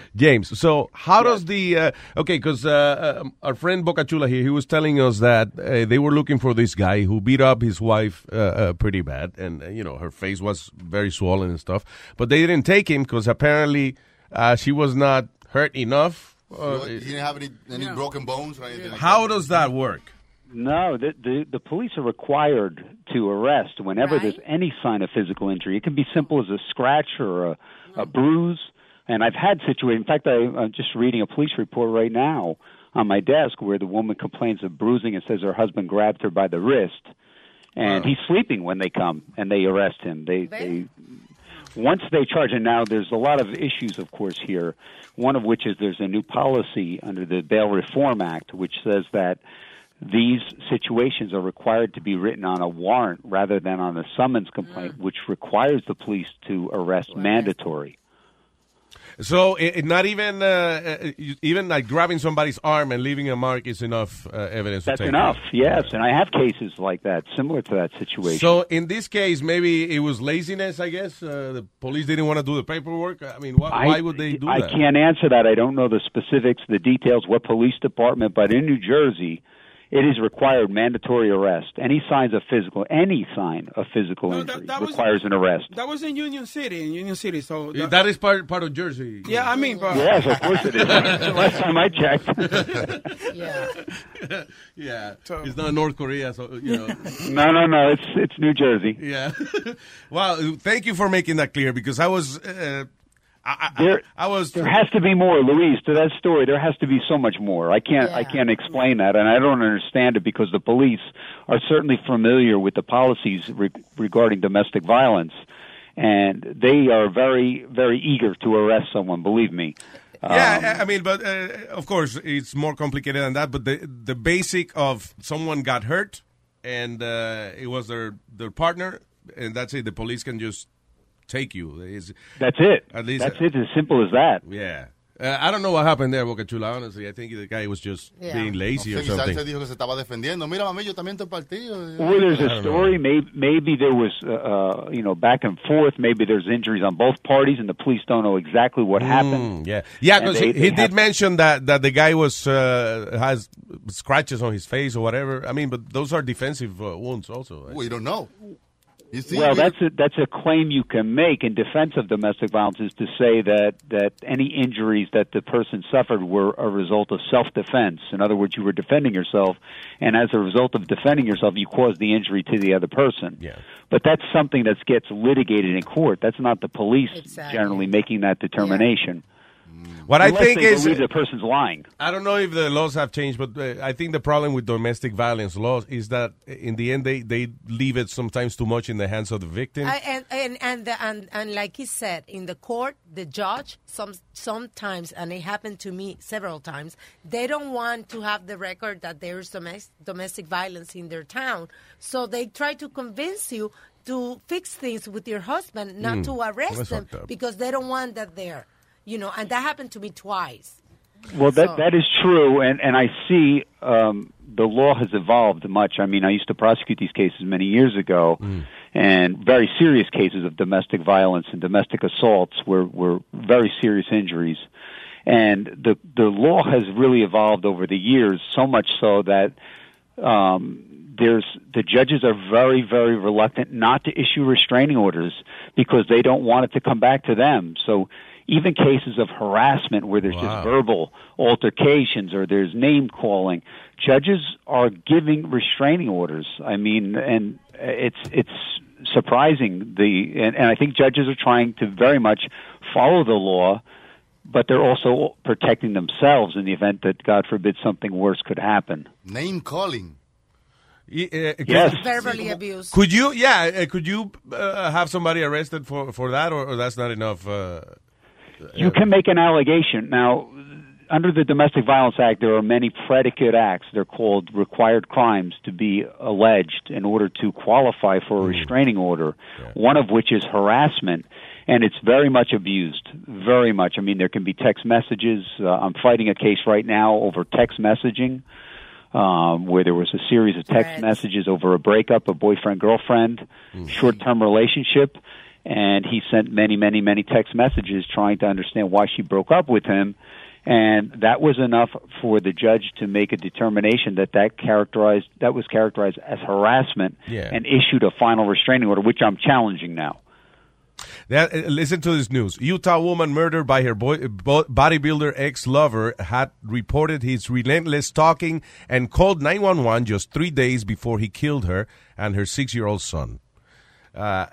James, so how does the uh, okay? Because uh, um, our friend Bocachula here, he was telling us that uh, they were looking for this guy who beat up his wife uh, uh, pretty bad, and uh, you know her face was very swollen and stuff. But they didn't take him because apparently uh, she was not hurt enough. Uh, he didn't have any, any broken bones or anything. like how does that work? No, the, the the police are required to arrest whenever there's any sign of physical injury. It can be simple as a scratch or a, a bruise. And I've had situations. In fact, I, I'm just reading a police report right now on my desk where the woman complains of bruising and says her husband grabbed her by the wrist, and Wow. he's sleeping when they come and they arrest him. They they once they charge him now there's a lot of issues of course here one of which is there's a new policy under the bail reform act which says that these situations are required to be written on a warrant rather than on a summons complaint which requires the police to arrest mandatory So it, it not even uh, uh, even like grabbing somebody's arm and leaving a mark is enough uh, evidence. that's to take enough it. yes and i have cases like that similar to that situation So in this case, maybe it was laziness. I guess uh, the police didn't want to do the paperwork. I mean, why, why would they do I that? can't answer that. I don't know the specifics, the details, what police department, but in New Jersey, it is required mandatory arrest. Any signs of physical, any sign of physical injury that was- requires an arrest. That was in Union City, in Union City. So Uh, that is part part of Jersey. yeah, I mean, but Yes, of course it is. Last time I checked. yeah, Yeah. it's not North Korea, so you know. no, no, no. It's it's New Jersey. Yeah. well, thank you for making that clear because I was. Uh, I, I, There, I was. There has to be more, Louise. To that story, there has to be so much more. I can't. I can't explain that, and I don't understand it because the police are certainly familiar with the policies re- regarding domestic violence, and they are very, very eager to arrest someone. Believe me. Yeah, I I mean, but uh, of course it's more complicated than that. But the the basic of someone got hurt and uh, it was their their partner, and that's it. The police can just take you. It's- That's it. At least That's it. As simple as that. Yeah. Uh, I don't know what happened there, Boca Chula. Honestly, I think the guy was just Yeah. being lazy No or something. se dijo que se estaba defendiendo. Mira, mami, yo también estoy partido. Well, there's a story. Maybe, maybe there was, uh, uh, you know, back and forth. Maybe there's injuries on both parties, and the police don't know exactly what happened. Mm, yeah, yeah, because he, they he did mention that that the guy was uh, has scratches on his face or whatever. I mean, but those are defensive uh, wounds also. We don't know. You see, well, that's a, that's a claim you can make in defense of domestic violence is to say that that any injuries that the person suffered were a result of self-defense. In other words, you were defending yourself, and as a result of defending yourself, you caused the injury to the other person. Yeah. But that's something that gets litigated in court. That's not the police generally making that determination. What I think they is believe the person's lying. I don't know if the laws have changed, but uh, I think the problem with domestic violence laws is that in the end they, they leave it sometimes too much in the hands of the victim. I, and and and, the, and and like he said, in the court, the judge some sometimes, and it happened to me several times, they don't want to have the record that there is domestic domestic violence in their town, so they try to convince you to fix things with your husband, not Mm. to arrest them up. because they don't want that there, you know. And that happened to me twice. Well, that So- that is true, and and I see um, the law has evolved much. I mean, I used to prosecute these cases many years ago, and very serious cases of domestic violence and domestic assaults were were very serious injuries. And the the law has really evolved over the years, so much so that um, there's the judges are very very reluctant not to issue restraining orders because they don't want it to come back to them. So even cases of harassment where there's Wow. just verbal altercations or there's name calling, judges are giving restraining orders. I mean, and it's it's surprising the and, and I think judges are trying to very much follow the law but they're also protecting themselves in the event that God forbid something worse could happen. Name calling. Yes. Verbally abused. Could you, yeah, uh, could you uh, have somebody arrested for, for that, or, or that's not enough? Uh, You can make an allegation. Now, under the Domestic Violence Act, there are many predicate acts. They're called required crimes to be alleged in order to qualify for a restraining order, one of which is harassment. And it's very much abused, very much. I mean, there can be text messages. Uh, I'm fighting a case right now over text messaging, um, where there was a series of text messages over a breakup, a boyfriend girlfriend, short term relationship, and he sent many, many, many text messages trying to understand why she broke up with him. And that was enough for the judge to make a determination that that characterized that was characterized as harassment, Yeah. and issued a final restraining order, which I'm challenging now. That, uh, listen to this news. Utah woman murdered by her boy, bo- bodybuilder ex-lover had reported his relentless stalking and called 911 just three days before he killed her and her six-year-old son. Uh,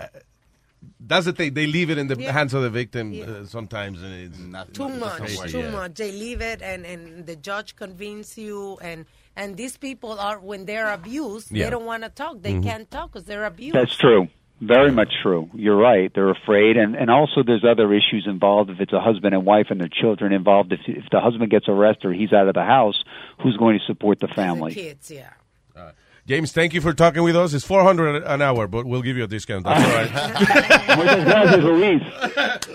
that's the thing. They leave it in the Yeah. hands of the victim uh, sometimes. And it's not too it's much, crazy, too yeah. much. They leave it, and and the judge convince you, and and these people are when they're abused, Yeah. they don't want to talk. They Mhm. can't talk because they're abused. That's true. Very much true. You're right. They're afraid, and and also there's other issues involved. If it's a husband and wife and their children involved, if if the husband gets arrested or he's out of the house, who's going to support the family? Kids, yeah. James, thank you for talking with us. It's 400 an hour, but we'll give you a discount. That's all right. Muchas gracias, Luis.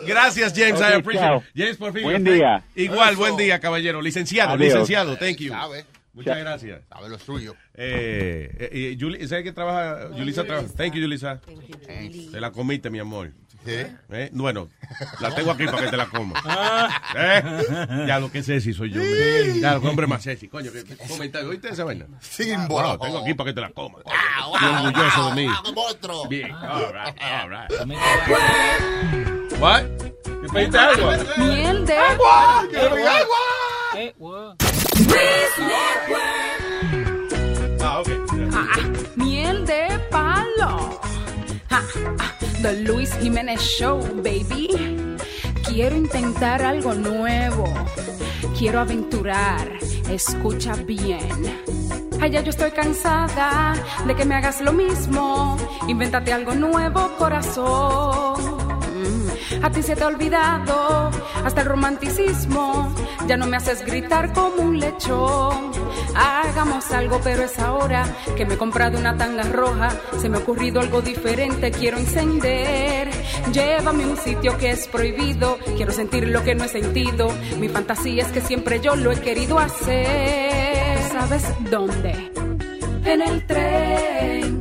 Gracias, James. I appreciate chao. it. James, por fin. Buen día. Igual, buen día, caballero. Licenciado, Adiós. licenciado. Thank you. Sabe. Muchas gracias. Sabe lo suyo. Eh, eh, eh, ¿Sabe que trabaja? Yulisa trabaja. Thank you, Yulisa. Te la comiste, mi amor. Eh, Bueno, la tengo aquí para que te la comas. Eh, Ya lo que sexy soy yo. Sí. Ya lo que hombre más sexy. Coño, que comentario. ¿Oíste esa vaina? Sin Bueno, tengo aquí para que te la comas. Estoy orgulloso de mí. Bien. All right, all right. What? ¿Me pediste algo? Miel de ¡Agua! ¡Quiero mi agua! The Luis Jiménez Show, baby. Quiero intentar algo nuevo. Quiero aventurar. Escucha bien. Ay, ya yo estoy cansada de que me hagas lo mismo. Invéntate algo nuevo, corazón. A ti se te ha olvidado hasta el romanticismo. Ya no me haces gritar como un lechón. Hagamos algo, pero es ahora que me he comprado una tanga roja. Se me ha ocurrido algo diferente, quiero encender. Llévame a un sitio que es prohibido. Quiero sentir lo que no he sentido. Mi fantasía es que siempre yo lo he querido hacer. ¿Sabes dónde? En el tren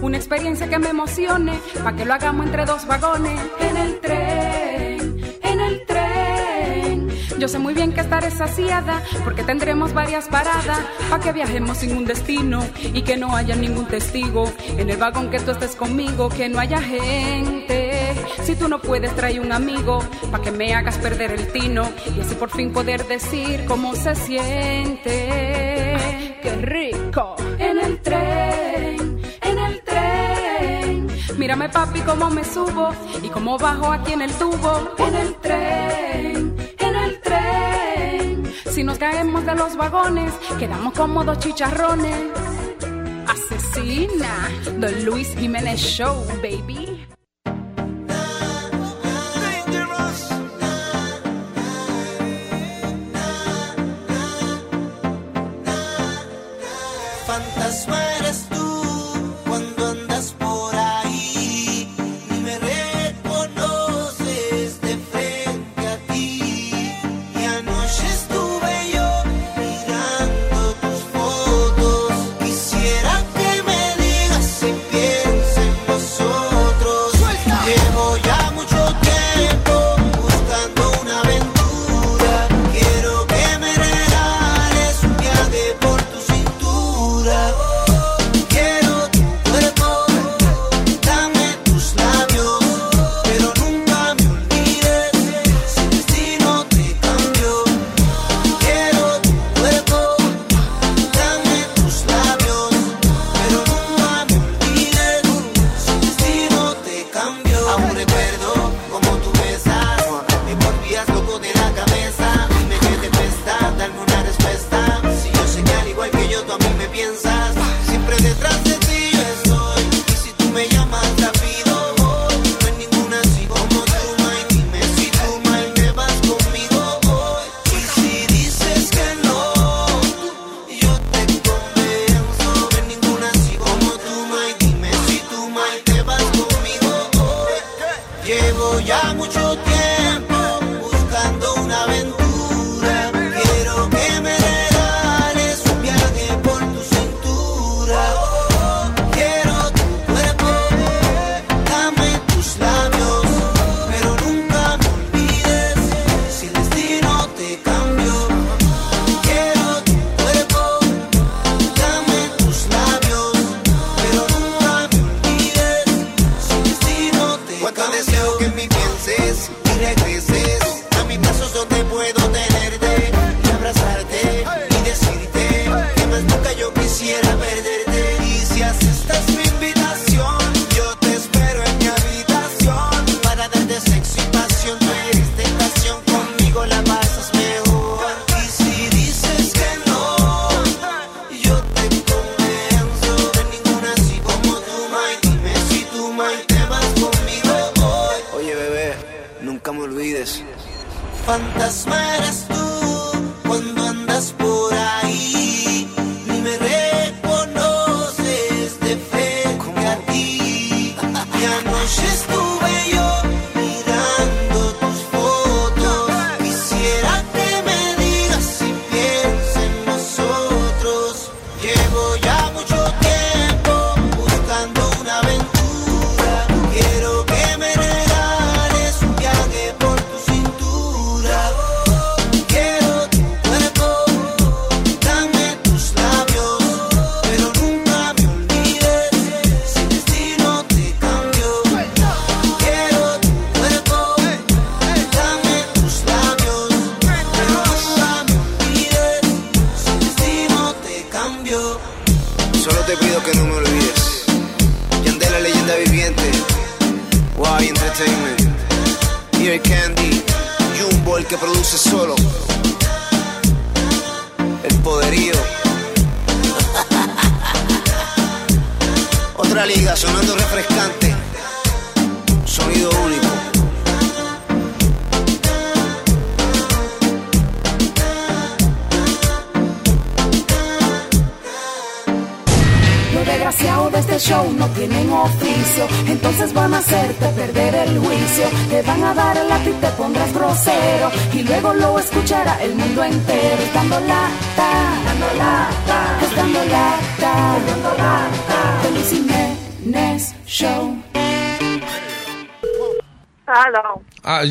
una experiencia que me emocione, pa' que lo hagamos entre dos vagones. En el tren, en el tren. Yo sé muy bien que estaré saciada, porque tendremos varias paradas, pa' que viajemos sin un destino y que no haya ningún testigo. En el vagón que tú estés conmigo, que no haya gente. Si tú no puedes, trae un amigo, pa' que me hagas perder el tino y así por fin poder decir cómo se siente. ¡Ah! ¡Qué rico! En el tren Mírame papi cómo me subo y cómo bajo aquí en el tubo. En el tren, en el tren. Si nos caemos de los vagones, quedamos como dos chicharrones. Asesina, Don Luis Jiménez Show, baby.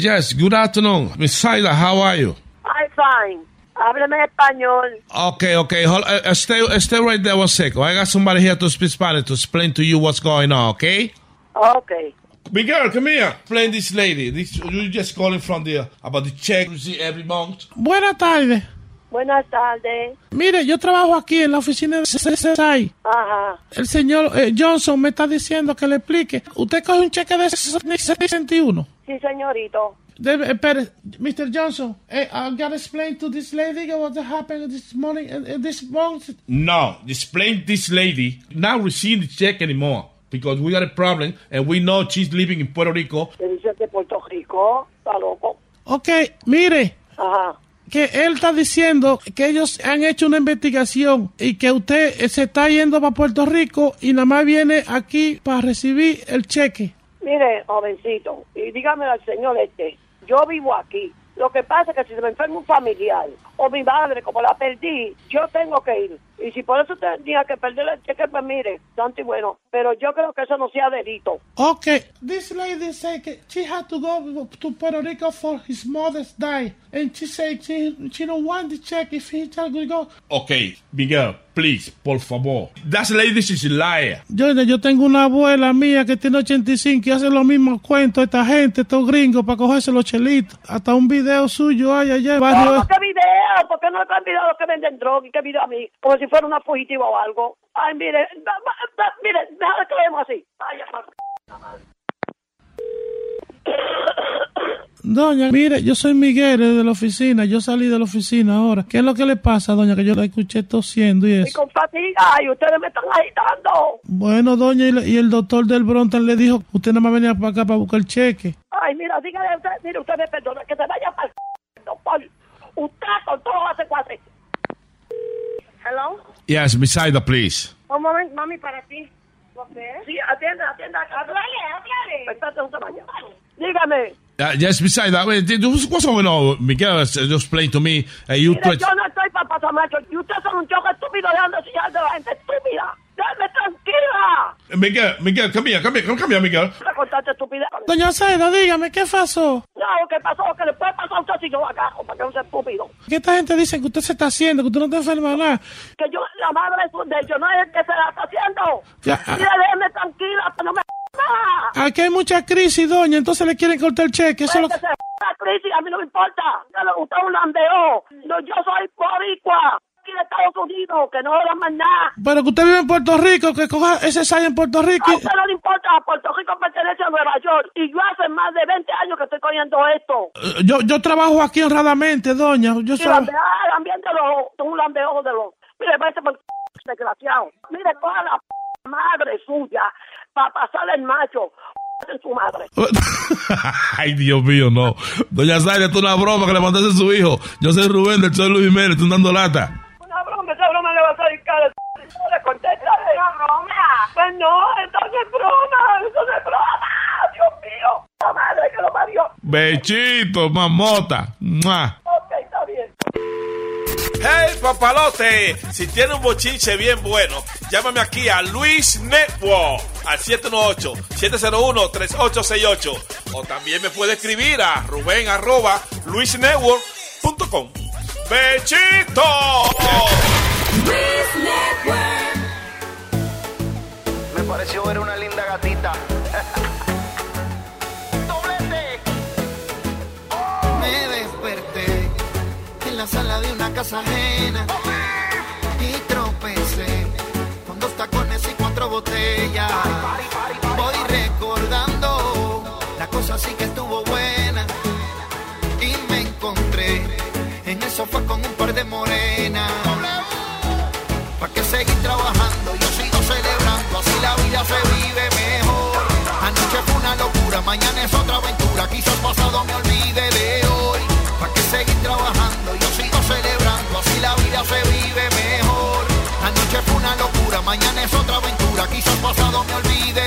Yes, good afternoon. Miss Saida, how are you? I'm fine. Hábleme español. Okay, okay. Hold, uh, stay, uh, stay right there one second. I got somebody here to speak Spanish to explain to you what's going on, okay? Okay. Miguel, come here. Explain this lady. This, you just calling from the, about the check you see every month. Buenas tardes. Buenas tardes. Mire, yo trabajo aquí en la oficina de CSI. Ajá. El señor eh, Johnson me está diciendo que le explique. Usted coge un cheque de 61. Sí, señorito. Debe, espere, Mr. Johnson, eh, I gotta explain to this lady what happened this morning, uh, this month. No, explain this lady not receive the check anymore because we got a problem and we know she's living in Puerto Rico. ¿Te dice de Puerto Rico? ¿Está loco? Ok, mire, Ajá. Que él está diciendo que ellos han hecho una investigación y que usted se está yendo para Puerto Rico y nada más viene aquí para recibir el cheque. Mire, jovencito, y dígame al señor este, yo vivo aquí. Lo que pasa es que si se me enferma un familiar o mi madre, como la perdí, yo tengo que ir. Y si por eso tenía que perder el cheque, pues mire, santo y bueno. Pero yo creo que eso no sea delito. Okay, this lady said that she had to go to Puerto Rico for his mother's die, and she said she she don't want the check if he just go. Okay, Miguel, please, por favor. That lady is a liar. Yo, yo tengo una abuela mía que tiene 85 y hace los mismos cuentos esta gente, estos gringos, para cogerse los chelitos. Hasta un video suyo hay allá. ¿Cómo qué video? ¿Por qué no han video los que venden droga y qué video a mí? Como si fuera una fugitiva o algo. Ay, mire, va- va- mire, déjame que lo vemos así. Ay, ya, Doña, mire, yo soy Miguel de la oficina, yo salí de la oficina ahora. ¿Qué es lo que le pasa, doña? Que yo la escuché tosiendo y Y eso. con fatiga, y ustedes me están agitando. Bueno, doña, y, le- y el doctor del Bronton le dijo, usted nada más venía para acá para buscar el cheque. Ay, mira, dígale, usted, mire, usted me perdona, que se vaya para. Usted con todo hace cuatro. Hello. Yes, Miss Saida, please. Un momento, mami, para ti. Sí, atienda, atienda. Háblale, háblale. Espérate un tamaño. Dígame. Uh, yes, wait, did- what's going on? Miguel has just explained to me. Uh, you Mire, yo no estoy para pasamacho. Y ustedes son un choque estúpido dejando sillar de la gente estúpida. Déjame tranquila. Miguel, Miguel, here, come here, Miguel. No contarte estúpida. Doña Seda, dígame, ¿qué pasó? No, que pasó, que le puede pasar a usted si yo agajo, para que no sea estúpido. Que esta gente dice que usted se está haciendo, que usted no te enferma nada. Que yo, la madre es un de ellos, no es el que se la está haciendo. Ya. Mira, déjeme tranquila, que no me nada. Aquí hay mucha crisis, doña, entonces le quieren cortar el cheque. Eso es lo Pues que se la crisis, a mí no me importa. Le gusta un lambeo. No, yo soy boricua. Aquí de Estados Unidos, que no era más nada. Pero que usted vive en Puerto Rico, que coja ese SAI en Puerto Rico. A usted no le importa, Puerto Rico pertenece a Nueva York. Y yo hace más de 20 años que estoy cogiendo esto. Eh, Yo, yo trabajo aquí honradamente, doña. Yo soy... lambea, el ambiente de los, un lambeo de los. Mire, parece por desgraciado. Mire, coja la madre suya para pasarle el macho en su madre. Ay, Dios mío, no. Doña Saida, esto es una broma que le mandaste a su hijo. Yo soy Rubén del Sol Luis Jiménez, estoy dando lata. Esa broma le va a salir cara. No le contesta. ¿Una broma? Pues no, esto no es broma, eso no es broma. Dios mío, la madre que lo parió. Bechito, mamota. Mua. Ok, está bien. Hey, papalote, si tiene un bochinche bien bueno, llámame aquí a Luis Network al 718-701-3868. O también me puede escribir a ruben arroba luisnetwork.com. ¡Bechito! Me pareció ver una linda gatita. Me desperté en la sala de una casa ajena y tropecé con dos tacones y cuatro botellas. Voy recordando la cosa sí que estuvo buena y me encontré en el sofá con un par de morenas. ¿Para qué seguir trabajando? Yo sigo celebrando, así la vida se vive mejor. Anoche fue una locura, mañana es otra aventura. Quizás pasado me olvide de hoy. ¿Para qué seguir trabajando? Yo sigo celebrando, así la vida se vive mejor. Anoche fue una locura, mañana es otra aventura. Quizás pasado me olvide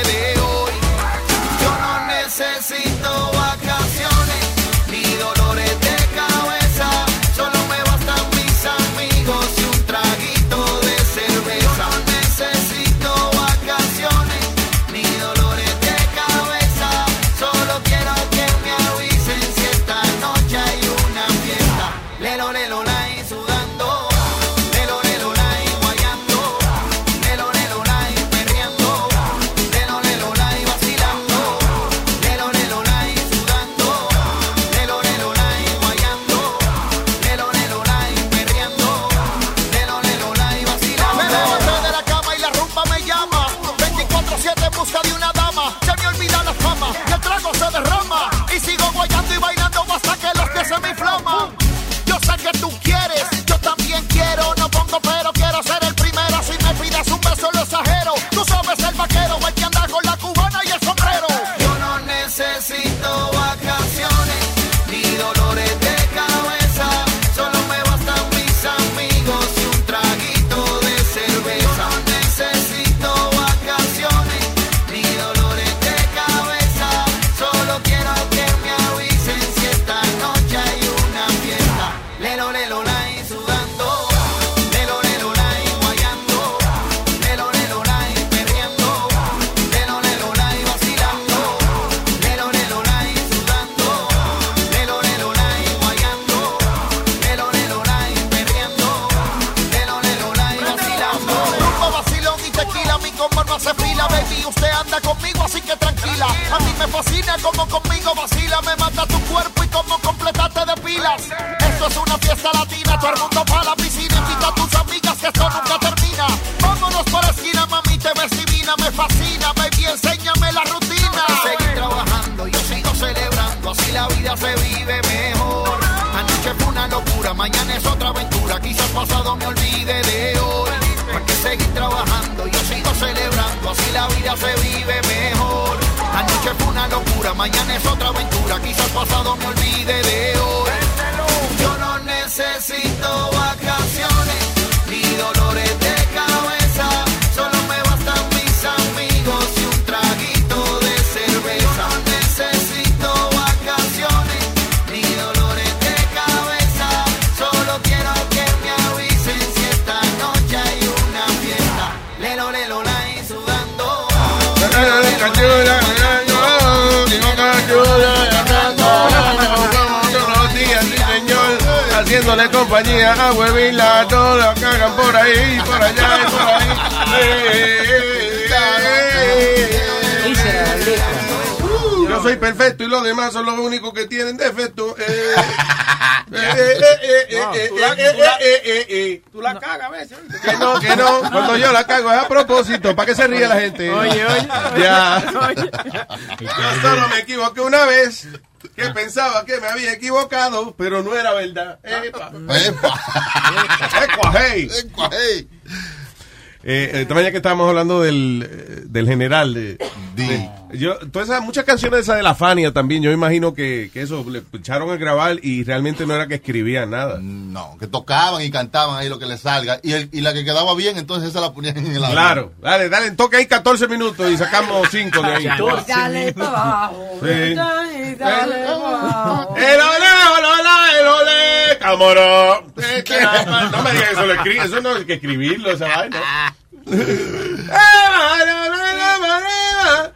yo la cago es a propósito, para que se ríe la gente. Oye, oye. Ya. Yo solo me equivoqué una vez. Que pensaba que me había equivocado, pero no era verdad. Epa. Ecuajey. Eh, eh, también ya que estábamos hablando del, eh, del general, de, de- yo, todas esas, muchas canciones esas de la Fania también, yo imagino que, que eso le echaron a grabar y realmente no era que escribían nada. No, que tocaban y cantaban ahí lo que les salga. Y, el- y la que quedaba bien, entonces esa la ponían en el Claro, dale, dale, toca ahí 14 minutos y sacamos 5 de ahí. Dale para abajo. Sí. Dale, dale abajo. El ole, el ole, el ole, camorón. No me digas eso, lo escri- eso no hay que escribirlo, esa vaina.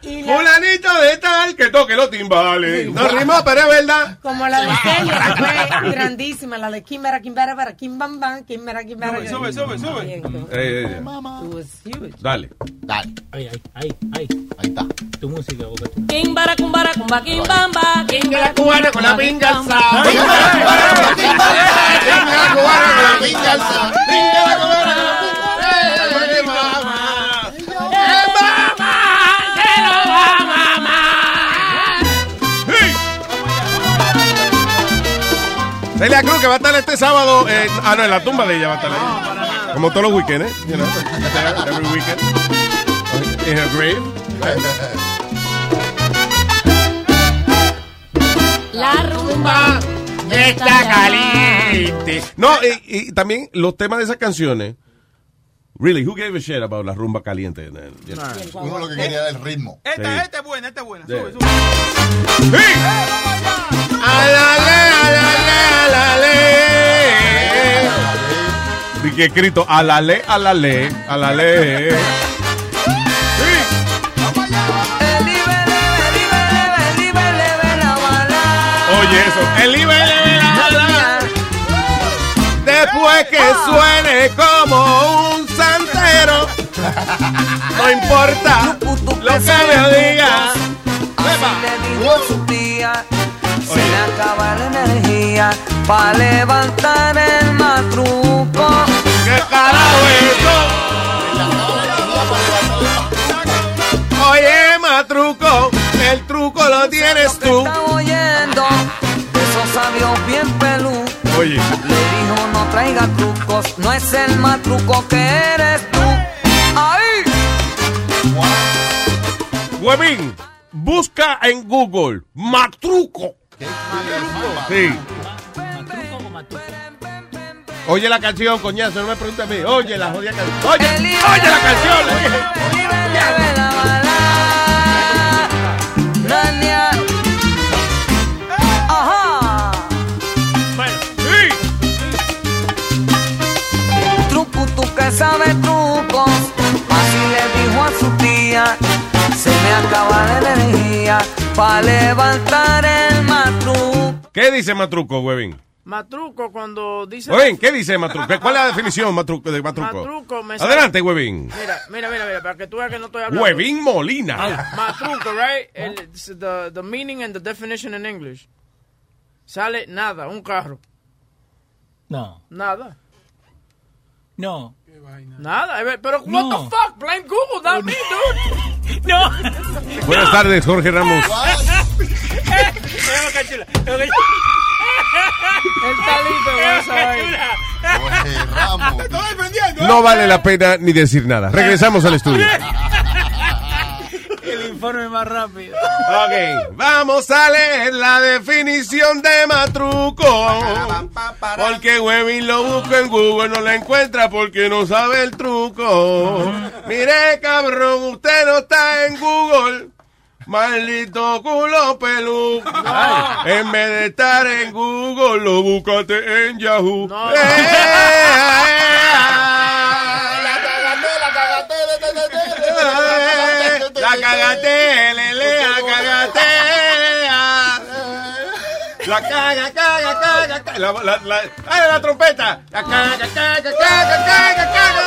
Fulanito de tal que toque los timbales. No rimó, pero es verdad. Como la de Celia, que fue grandísima, la de Kimbara, Kimbara, para Kim Bam Bam, Kimbara, Kimbara. Sube, sube, sube. Eh, eh, eh. Dale. Dale. Ay, ay, ay, ay. Ahí está. Tu música, Boca. Kimbara, cumbara, cumba, kimbamba. Kimbara, cubana con la pinga Celia Cruz que va a estar este sábado. eh, ah, no, en la tumba de ella va a estar ahí. Como todos los weekends, ¿eh? You know, every weekend. In her grave. La rumba está caliente. No, y, y también los temas de esas canciones. Really, who gave a shit about la rumba caliente? You know. Uno lo que quería era el ritmo. Esta, Sí. esta es buena, esta es buena. Sube, sube. Alale. Que escrito alale, alale, alale. Oye eso, el Después que suene como un santero, no importa lo que me diga. Se le acaba la energía para levantar el matruco. ¿Qué carajo es Oye, matruco, el truco lo tienes tú. Está oyendo esos sabios bien pelú. Oye. Le dijo no traiga trucos, no es el matruco que eres tú. ¡Ahí! Huevín, busca en Google matruco. Sí. Oye la canción, coñazo, no me preguntes a mí. Oye la jodida canción. Oye, oye la canción, le dije. Nania. Ajá. Truco, tú que sabes trucos. Se me acaba la energía para levantar el matruco. ¿Qué dice matruco, Huevín? Matruco cuando dice... Huevín, ¿qué dice matruco? ¿Cuál es la definición matruco, de matruco? Matruco me sale- Adelante, Huevín. Mira, mira, mira, mira, para que tú veas que no estoy hablando. Huevín Molina. Matruco, right? El, the, the meaning and the definition in English. Sale nada, un carro. No. Nada. No. Nada. eh, Pero, what No. the fuck? Blame Google, not me, dude. No. Buenas tardes, Jorge Ramos. No vale la pena ni decir nada. Regresamos al estudio. Informe más rápido. Ok, vamos a leer la definición de matruco. Porque Webin lo busca en Google, no la encuentra porque no sabe el truco. Mire, cabrón, usted no está en Google. Maldito culo pelú. En vez de estar en Google, lo buscaste en Yahoo. La cagate, lele, la cagatea. La caga, caga, caga, caga. La, la, la, ¡Ay, la trompeta! La caga, caga, caga, caga, caga.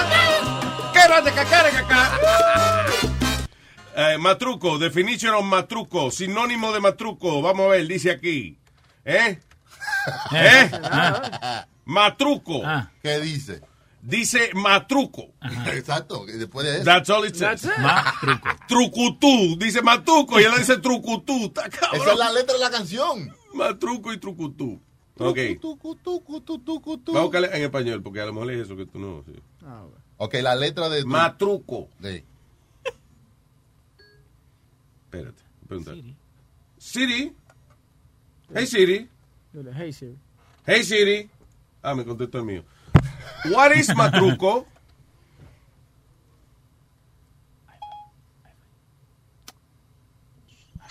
Eh, matruco, definition of matruco, sinónimo de matruco. Vamos a ver, dice aquí. ¿Eh? ¿Eh? Matruco. ¿Qué dice? Dice matruco. Exacto, y después de eso. That's all it says. That's it. Matruco. Trucutú. Dice matruco y él dice trucutú. Está cabrón. Esa es la letra de la canción. Matruco y trucutú. Ok. Vamos a buscarle en español porque a lo mejor es eso que tú no. sí. Ok, la letra de... Matruco. Sí. Espérate. Pregunta. Siri. Hey Siri. Hey, Siri. Hey Siri. Ah, me contestó el mío. What is matruco?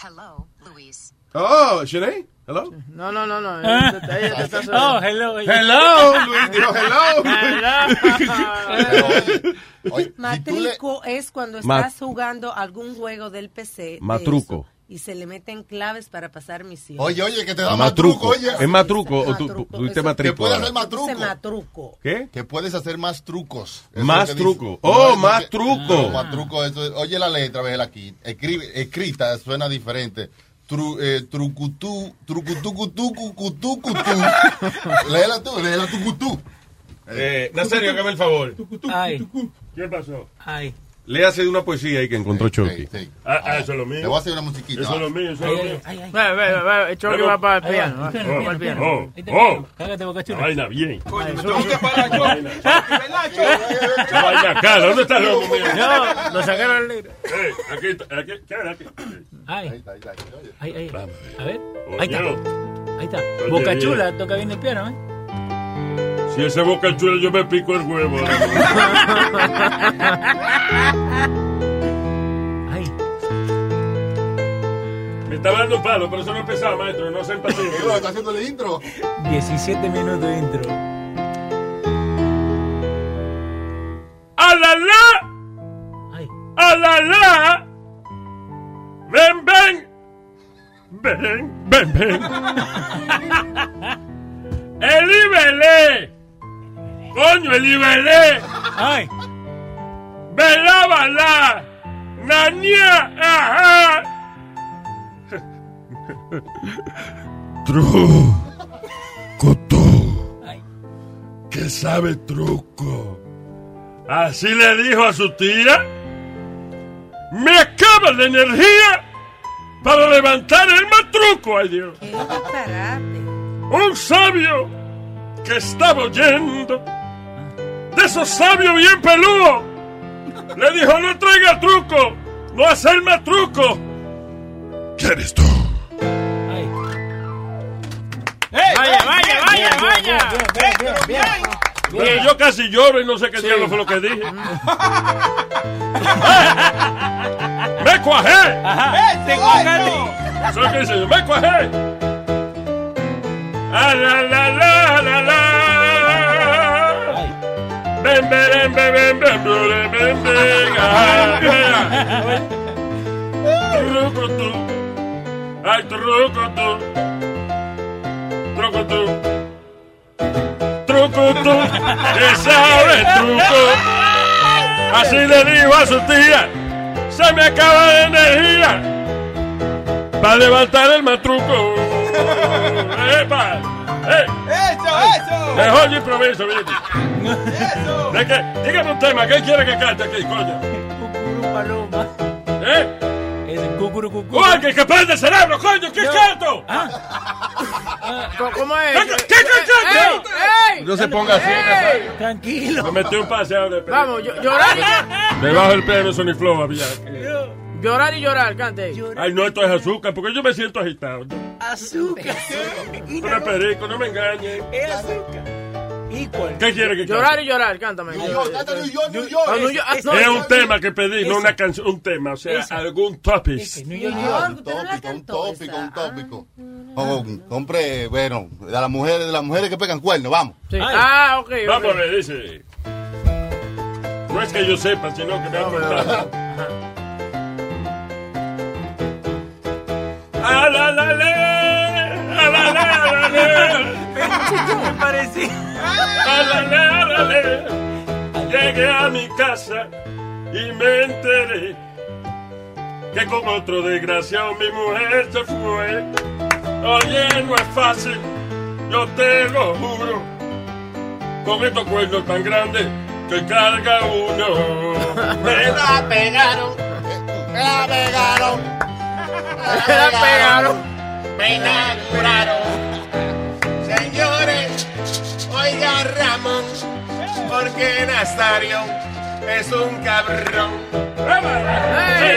Hello, Luis. Oh, Shanae. Hello. No, no, no, no. Te está Oh, hello. Hello, Luis dijo hello. Matrico es cuando estás jugando algún juego del PC. de Matruco. Y se le meten claves para pasar misiones. Oye, oye, que te da más truco, matruco. oye. ¿Es matruco o tú tuviste? Que puedes hacer más truco. matruco. ¿Qué? Que puedes hacer más trucos. Eso Más truco. dice. Oh, más que- truco. No, más truco. Eso es- oye la letra, véela aquí. Escribe, escrita, suena diferente. Tru, eh, trucutú, trucutú, cutú, cucutú, cutú. léela tú, léela tú, cutú. Eh, Nazario, hágame el favor. Ay. ¿Qué pasó? Ay. Léase de una poesía ahí que encontró Chucky. Ah, ah, eso es lo mío. Le voy a hacer una musiquita. Eso es lo mío, eso es lo mío. Chucky va para el Ahí piano. Oh, oh. Cágate, boca La chula. vaina bien. Coño, me tengo que parar yo. Vaina cara. ¿Dónde está el loco mío? No, lo sacaron al negro. Eh, aquí, está, aquí, ¿qué era aquí? Ay, ay, ay. A ver, ahí está. Ahí está. Boca chula, toca bien el piano, ¿eh? Si ese boca chula yo me pico el huevo. Ay. Me estaba dando un palo, pero eso no empezaba, maestro. No se empatía. Está haciendo el intro. 17 minutos de intro. ¡A la la! ¡A la la! ¡Ven, ven! ¡Ven, ven, ven! ¡El Ibelé! ¡Coño, el Ibelé! ¡Ay! ¡Velá, balá! ¡Nania! ¡Ajá! Truco tú. ¿Qué sabe truco? Así le dijo a su tía. Me acaba la energía para levantar el matruco. Ay Dios. Un sabio que estaba oyendo. De esos sabios bien peludos. Le dijo, no traiga truco. No hacer más truco. ¿Quién eres tú? Vaya, vaya, vaya, vaya. Pero yo casi lloro y no sé qué diablo fue lo que dije. ¡Me cuajé! ¡Te cuajaste! ¿Sabes lo que dice? ¡Me cuajé! ¡Ah, la, la, la, la, la! ¡Ven, ven, ven, ven, ven, ven. ¡Ay, truco tú! ¡Truco tú! truco tú, que sabe truco. Así le dijo a su tía, se me acaba la energía para levantar el matruco. ¡Epa! ¡Eh! ¡Eso, eso! Mejor yo improviso, ¿viste? ¿De qué? Dígame un tema, ¿qué quiere que cante aquí, coño? Cucurú paloma. ¿Eh? Es el cucurú cucurú. ¡Uy, que, que prende el cerebro, coño! ¿Qué canto? ¿Cómo es? ¿Qué, qué, qué, qué? ¡Ey, ey! No se ponga así. Tranquilo. Me metí un paseo de Vamos, yo- llorar, Debajo del piano Sony Flow había. Llorar y llorar, cante. Ay, no, esto es azúcar, porque yo me siento agitado. Azúcar. Una perico, no me engañes. Es azúcar. ¿Qué quiere que Llorar cante? y llorar, cántame. New York, canta New York, New York. Ah, New York, ah, Es no, un tema que pedí, no una canción, un tema, o sea, algún topic. New York. Un tópico, un tópico, un tópico. Oh, compre, bueno, de las mujeres, de las mujeres que pegan cuernos, vamos. Sí. Ah, ok. Vamos a ver, dice. No es que yo sepa, sino que me han contado. A la la le, a la la la le. Me parecía. A la la la le. Llegué a mi casa y me enteré que con otro desgraciado mi mujer se fue. Oye, no es fácil, yo te lo juro. Con estos cuernos tan grandes que carga uno. Me la pegaron, me la pegaron, Me la pegaron. Me inauguraron. Señores, oiga Ramón, porque Nazario es un cabrón. Sí,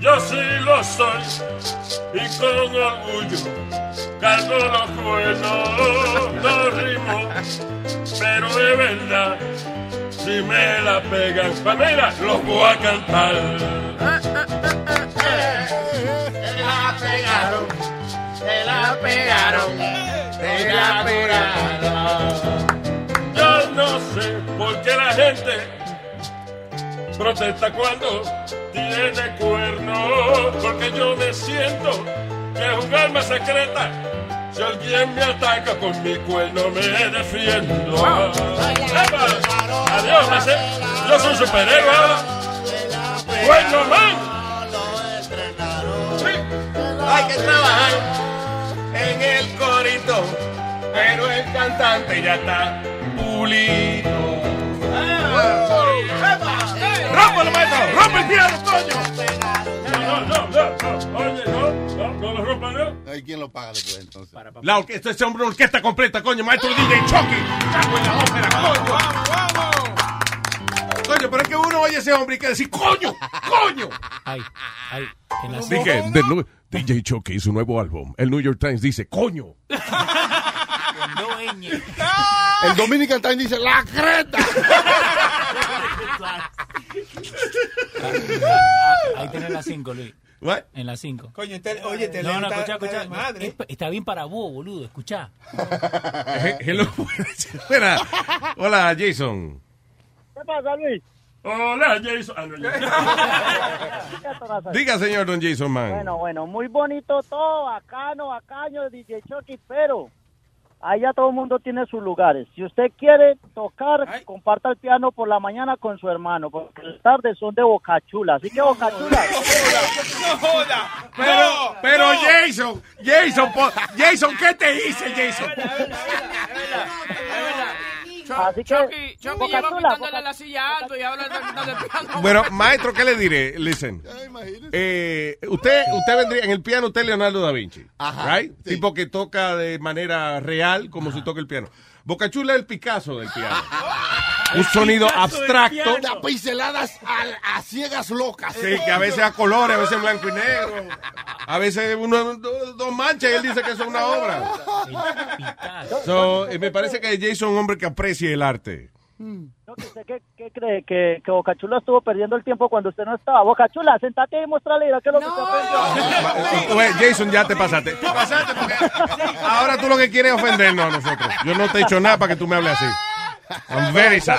yo sí lo soy y con orgullo cargo los cuernos, no rimo, pero de verdad, si me la pegan, Pamela, los voy a cantar. Se la pegaron, se la pegaron, se la pegaron. Yo no sé por qué la gente protesta cuando tiene cuernos, porque yo me siento que es un arma secreta. Si alguien me ataca con mi cuerno me defiendo. ¡Epa! Adiós, me sé- yo soy un superhéroe. Cuerno man. Hay que trabajar en el corito, pero el cantante ya está pulito. ¡Rambo vámonos, maestro. ¡Rompe el piano, coño! No, no, no, no, rompan, ¿no? Ay, ¿Quién lo paga después entonces? La orquesta, este hombre, una orquesta completa, coño, maestro DJ Chucky. En la ópera, coño. Coño, pero es que uno oye ese hombre y que decir, coño, coño. Ay, ay, en la Dije, de nu- DJ Chucky y su nuevo álbum. El New York Times dice, coño. El Dominican Time dice, ¡la creta! Ahí tenés la 5, Luis. What? En la 5. Coño, te- oye, te No, no, está- escucha, está de escucha. madre. Es- Está bien para vos, boludo, escuchá. Eh, Hello. Espera. Hola, Jason. ¿Qué pasa, Luis? Hola, Jason. Ah, no. Diga, señor Don Jason Man. Bueno, bueno, muy bonito todo, bacano, bacano, DJ Chucky, pero allá todo el mundo tiene sus lugares. Si usted quiere tocar, comparta el piano por la mañana con su hermano, porque las tardes son de Bocachula. Así que Bocachula. No joda. Pero, pero Jason, Jason, Jason, ¿qué te hice, Jason? Así que, Chucky, Chucky Boca lleva Chula, quitándole Boca- la silla alto y ahora está quitando el piano. Bueno, maestro, ¿qué le diré? Listen. Eh, usted, usted vendría, en el piano usted es Leonardo da Vinci. Ajá, right? Tipo que toca de manera real como si toca el piano. Bocachula es el Picasso del piano. Un sonido abstracto. Da pinceladas a, a ciegas locas. Sí, que a veces a colores, a veces en blanco y negro. A veces uno, do- dos manchas y él dice que es una obra. So, eh, me parece que Jason es un hombre que aprecie el arte. No, que ¿Usted qué, qué cree? ¿Que, que Bocachula estuvo perdiendo el tiempo cuando usted no estaba. Bocachula, sentate y muéstrale qué es lo que aprendió. Oye, Jason, ya te pasaste. Te pasaste porque ahora tú lo que quieres es ofendernos a nosotros. Yo no te he hecho nada para que tú me hables así. I'm very sad.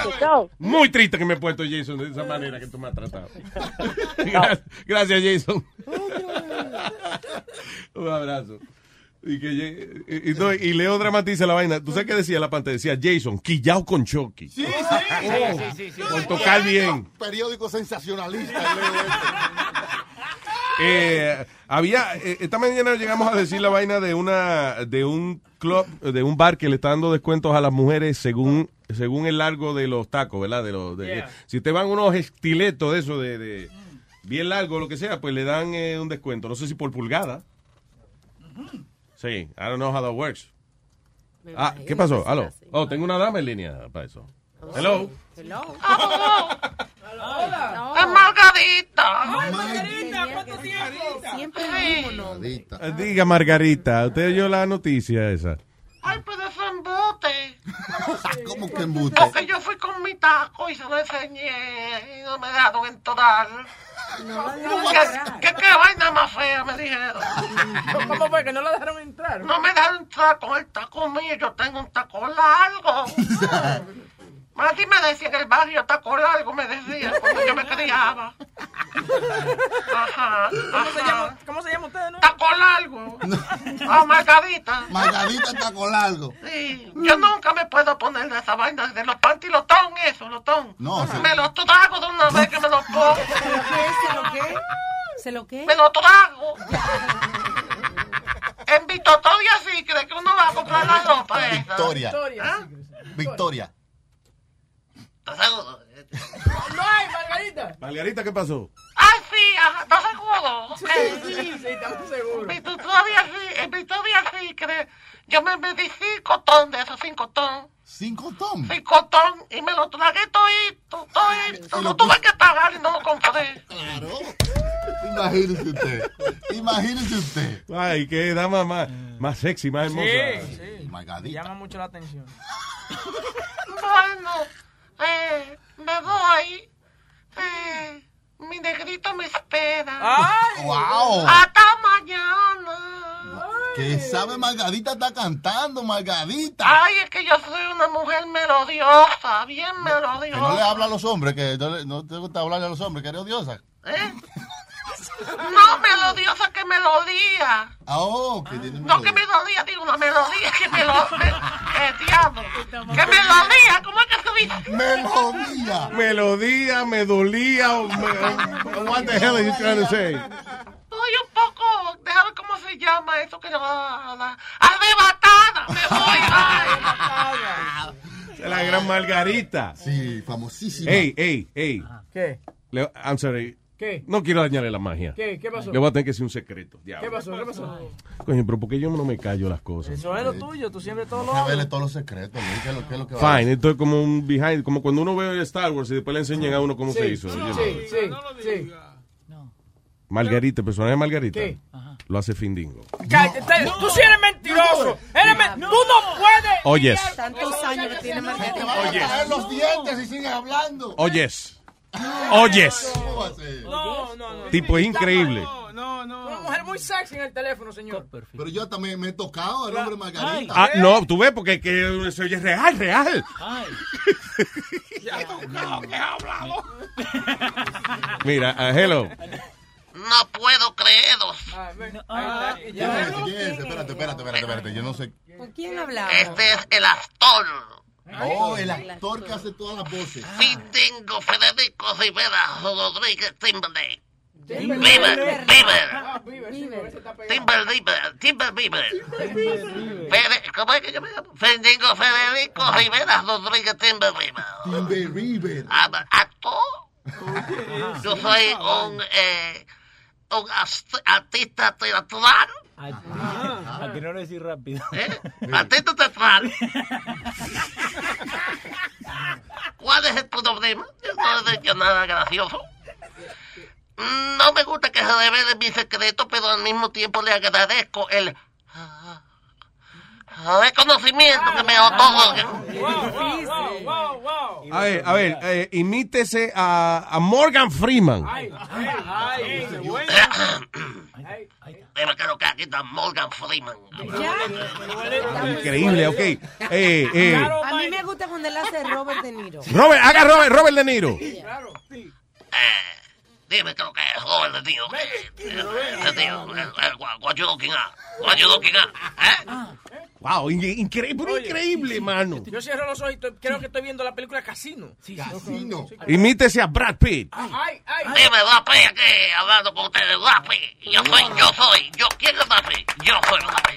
Muy triste que me he puesto Jason de esa manera que tú me has tratado. Gra- Gracias, Jason. Un abrazo. Y, que, y, y no, y Leo dramatiza la vaina. ¿Tú sabes qué decía la pantalla? Decía Jason, quillao con Chucky. Sí, Oh, Por tocar bien. Periódico sensacionalista. Eh, había eh, esta mañana llegamos a decir la vaina de una de un club de un bar que le está dando descuentos a las mujeres según según el largo de los tacos, ¿verdad? De los de- Yeah. si te van unos estiletos de eso de, de bien largo lo que sea, pues le dan eh, un descuento. No sé si por pulgada. Sí, I don't know how that works. Ah, ¿qué pasó? Aló. Oh, tengo una dama en línea para eso. Hello. Hello. Hola. Es Margarita. Margarita, ¿cuánto tiempo? Siempre. Eh, Diga Margarita, usted oyó la noticia esa. Ay, pero embute. ¿Cómo que embute? Porque yo fui con mi taco y se lo enseñé y no me dejaron entrar. ¿Qué, qué, qué vaina más fea me dijeron? ¿Cómo fue que no la dejaron entrar? No me dejaron entrar con el taco mío, yo tengo un taco largo. Así me decía en el barrio, taco largo, me decía, cuando yo me criaba. Ajá, ¿Cómo se llama, ¿cómo se llama usted? No? Taco largo. Ah, Margarita. Margarita taco largo. Sí, yo nunca me puedo poner de esa vaina de los pantilotón, eso, lotón. No, sí. Me lo trago de una vez que me lo pongo. ¿Se lo qué? ¿Se lo qué? Me lo trago. En Victoria sí, cree que uno va a comprar la ropa esa. Victoria. ¿Ah? Victoria. No hay, Margarita. Margarita, ¿qué pasó? Ay, sí, ajá, ¿estás seguro? Sí, sí, sí, estamos seguros. Victoria sí, en Victoria sí, cree. Yo me medí cinco ton de esos cinco ton. ¿Cinco ton? Cinco ton y me lo tragué todito, todito. No tuve que pagar y no lo compré. Claro. Imagínese usted. Imagínese usted. Ay, qué dama más, más sexy, más hermosa. Sí, sí. Margarita. Llama mucho la atención. Bueno, eh, me voy. Eh, mi negrito me espera. ¡Ay! ¡Wow! Hasta mañana. Que sabe Margarita está cantando, Margarita. Ay, es que yo soy una mujer melodiosa, bien Que no le melodiosa. habla a los hombres, que no, le- no te gusta hablarle a los hombres, que eres odiosa. ¿Eh? No, melodiosa que melodía. Ah, oh, que tiene No que melodía, digo una melodía que me lo... Me, eh, diablo. Que melodía, ¿cómo es que se dice? Melodía. Melodía, me dolía. o me- what the hell are you trying to say? Estoy un poco, déjame cómo se llama eso que la, la arrebatada. Me voy, ay. La gran Margarita. Sí, famosísima. Ey, ey, ey. ¿Qué? Le- I'm sorry. ¿Qué? No quiero dañarle la magia. ¿Qué? ¿Qué pasó? Le voy a tener que decir un secreto. diablo. ¿Qué pasó? ¿Qué pasó? Coño, pero ¿por qué yo no me callo las cosas? Eso es lo tuyo, tú siempre todo lo hablas. todos los secretos, ¿qué es lo, qué es lo que va a Fine, esto es como un behind, como cuando uno ve Star Wars y después le enseñan a uno cómo se hizo. know. Sí, sí, sí. Margarita, el personaje de Margarita. ¿Qué? Lo hace Findingo. Cállate, tú sí eres mentiroso. Eres men- Tú no puedes. Oyes. Tantos años que tiene Te Margarita. van a caer los dientes y sigues hablando. Oyes. Oyes. No, no, no. Tipo, es increíble. No, no. Una mujer muy sexy en el teléfono, señor. Pero yo también me he tocado el nombre Margarita. Ah, no, tú ves, porque que se oye real, real. Ya he tocado, que he hablado. Mira, ah, hello. No puedo creeros. ¿Quién es ese? ¿Quién es ese? Espérate, espérate, espérate, espérate. Yo no sé. ¿Con quién hablaba? Este es el actor. Oh, el actor que hace todas las voces. Findingo Federico Rivera Rodríguez Timberlake. Timber. Bieber, Bieber. Timber Bieber, Timber Bieber. ¿Cómo es que yo me llamo? Federico Rivera Rodríguez Timber Bieber. Timber River. Am- ¿Actor? Yo soy un, eh, un artista teatral. ¿A que no lo decís rápido? ¿Eh? Artista teatral. ¿Cuál es el problema? Yo no he dicho nada gracioso. No me gusta que se revele mi secreto, pero al mismo tiempo le agradezco el reconocimiento que me otorga. A ver, a ver, eh, imítese a, a Morgan Freeman. Pero creo que aquí está Morgan Freeman. Increíble, ok. Eh, eh, A mí me gusta cuando él hace Robert De Niro. Robert, haga Robert, Robert De Niro. Dime creo que es Robert De tío, el- el- what you looking at? What you looking at? ¿Eh? Wow, in- increíble, pero increíble, mano. Yo cierro los ojos y creo que estoy viendo la película Casino. Casino. Imítese a Brad Pitt. Ay, ay. Dime, Rapi, aquí hablando con ustedes, Rapi. Yo soy, yo soy, yo, ¿quién es Rapi? Yo soy Rapi.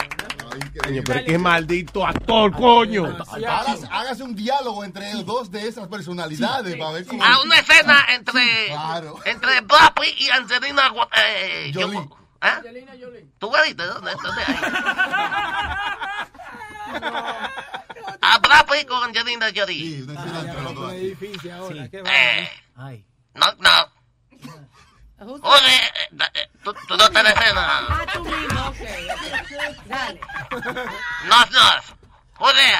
Coño, pero qué maldito actor, coño. Hágase, hágase un diálogo entre dos de esas personalidades para ver cómo. A una escena entre, Claro. entre Rapi y Angelina eh, yo- Jolie. ¿eh? ¿Tú qué viste? ¿Dónde? ¿Dónde hay? A Pitt con Angelina Jolie. Eh, Ay. no, no. Oye, eh, da- eh, tú, tú no te escena. Ah, tú mismo, ok. Dale. No, no. Oye,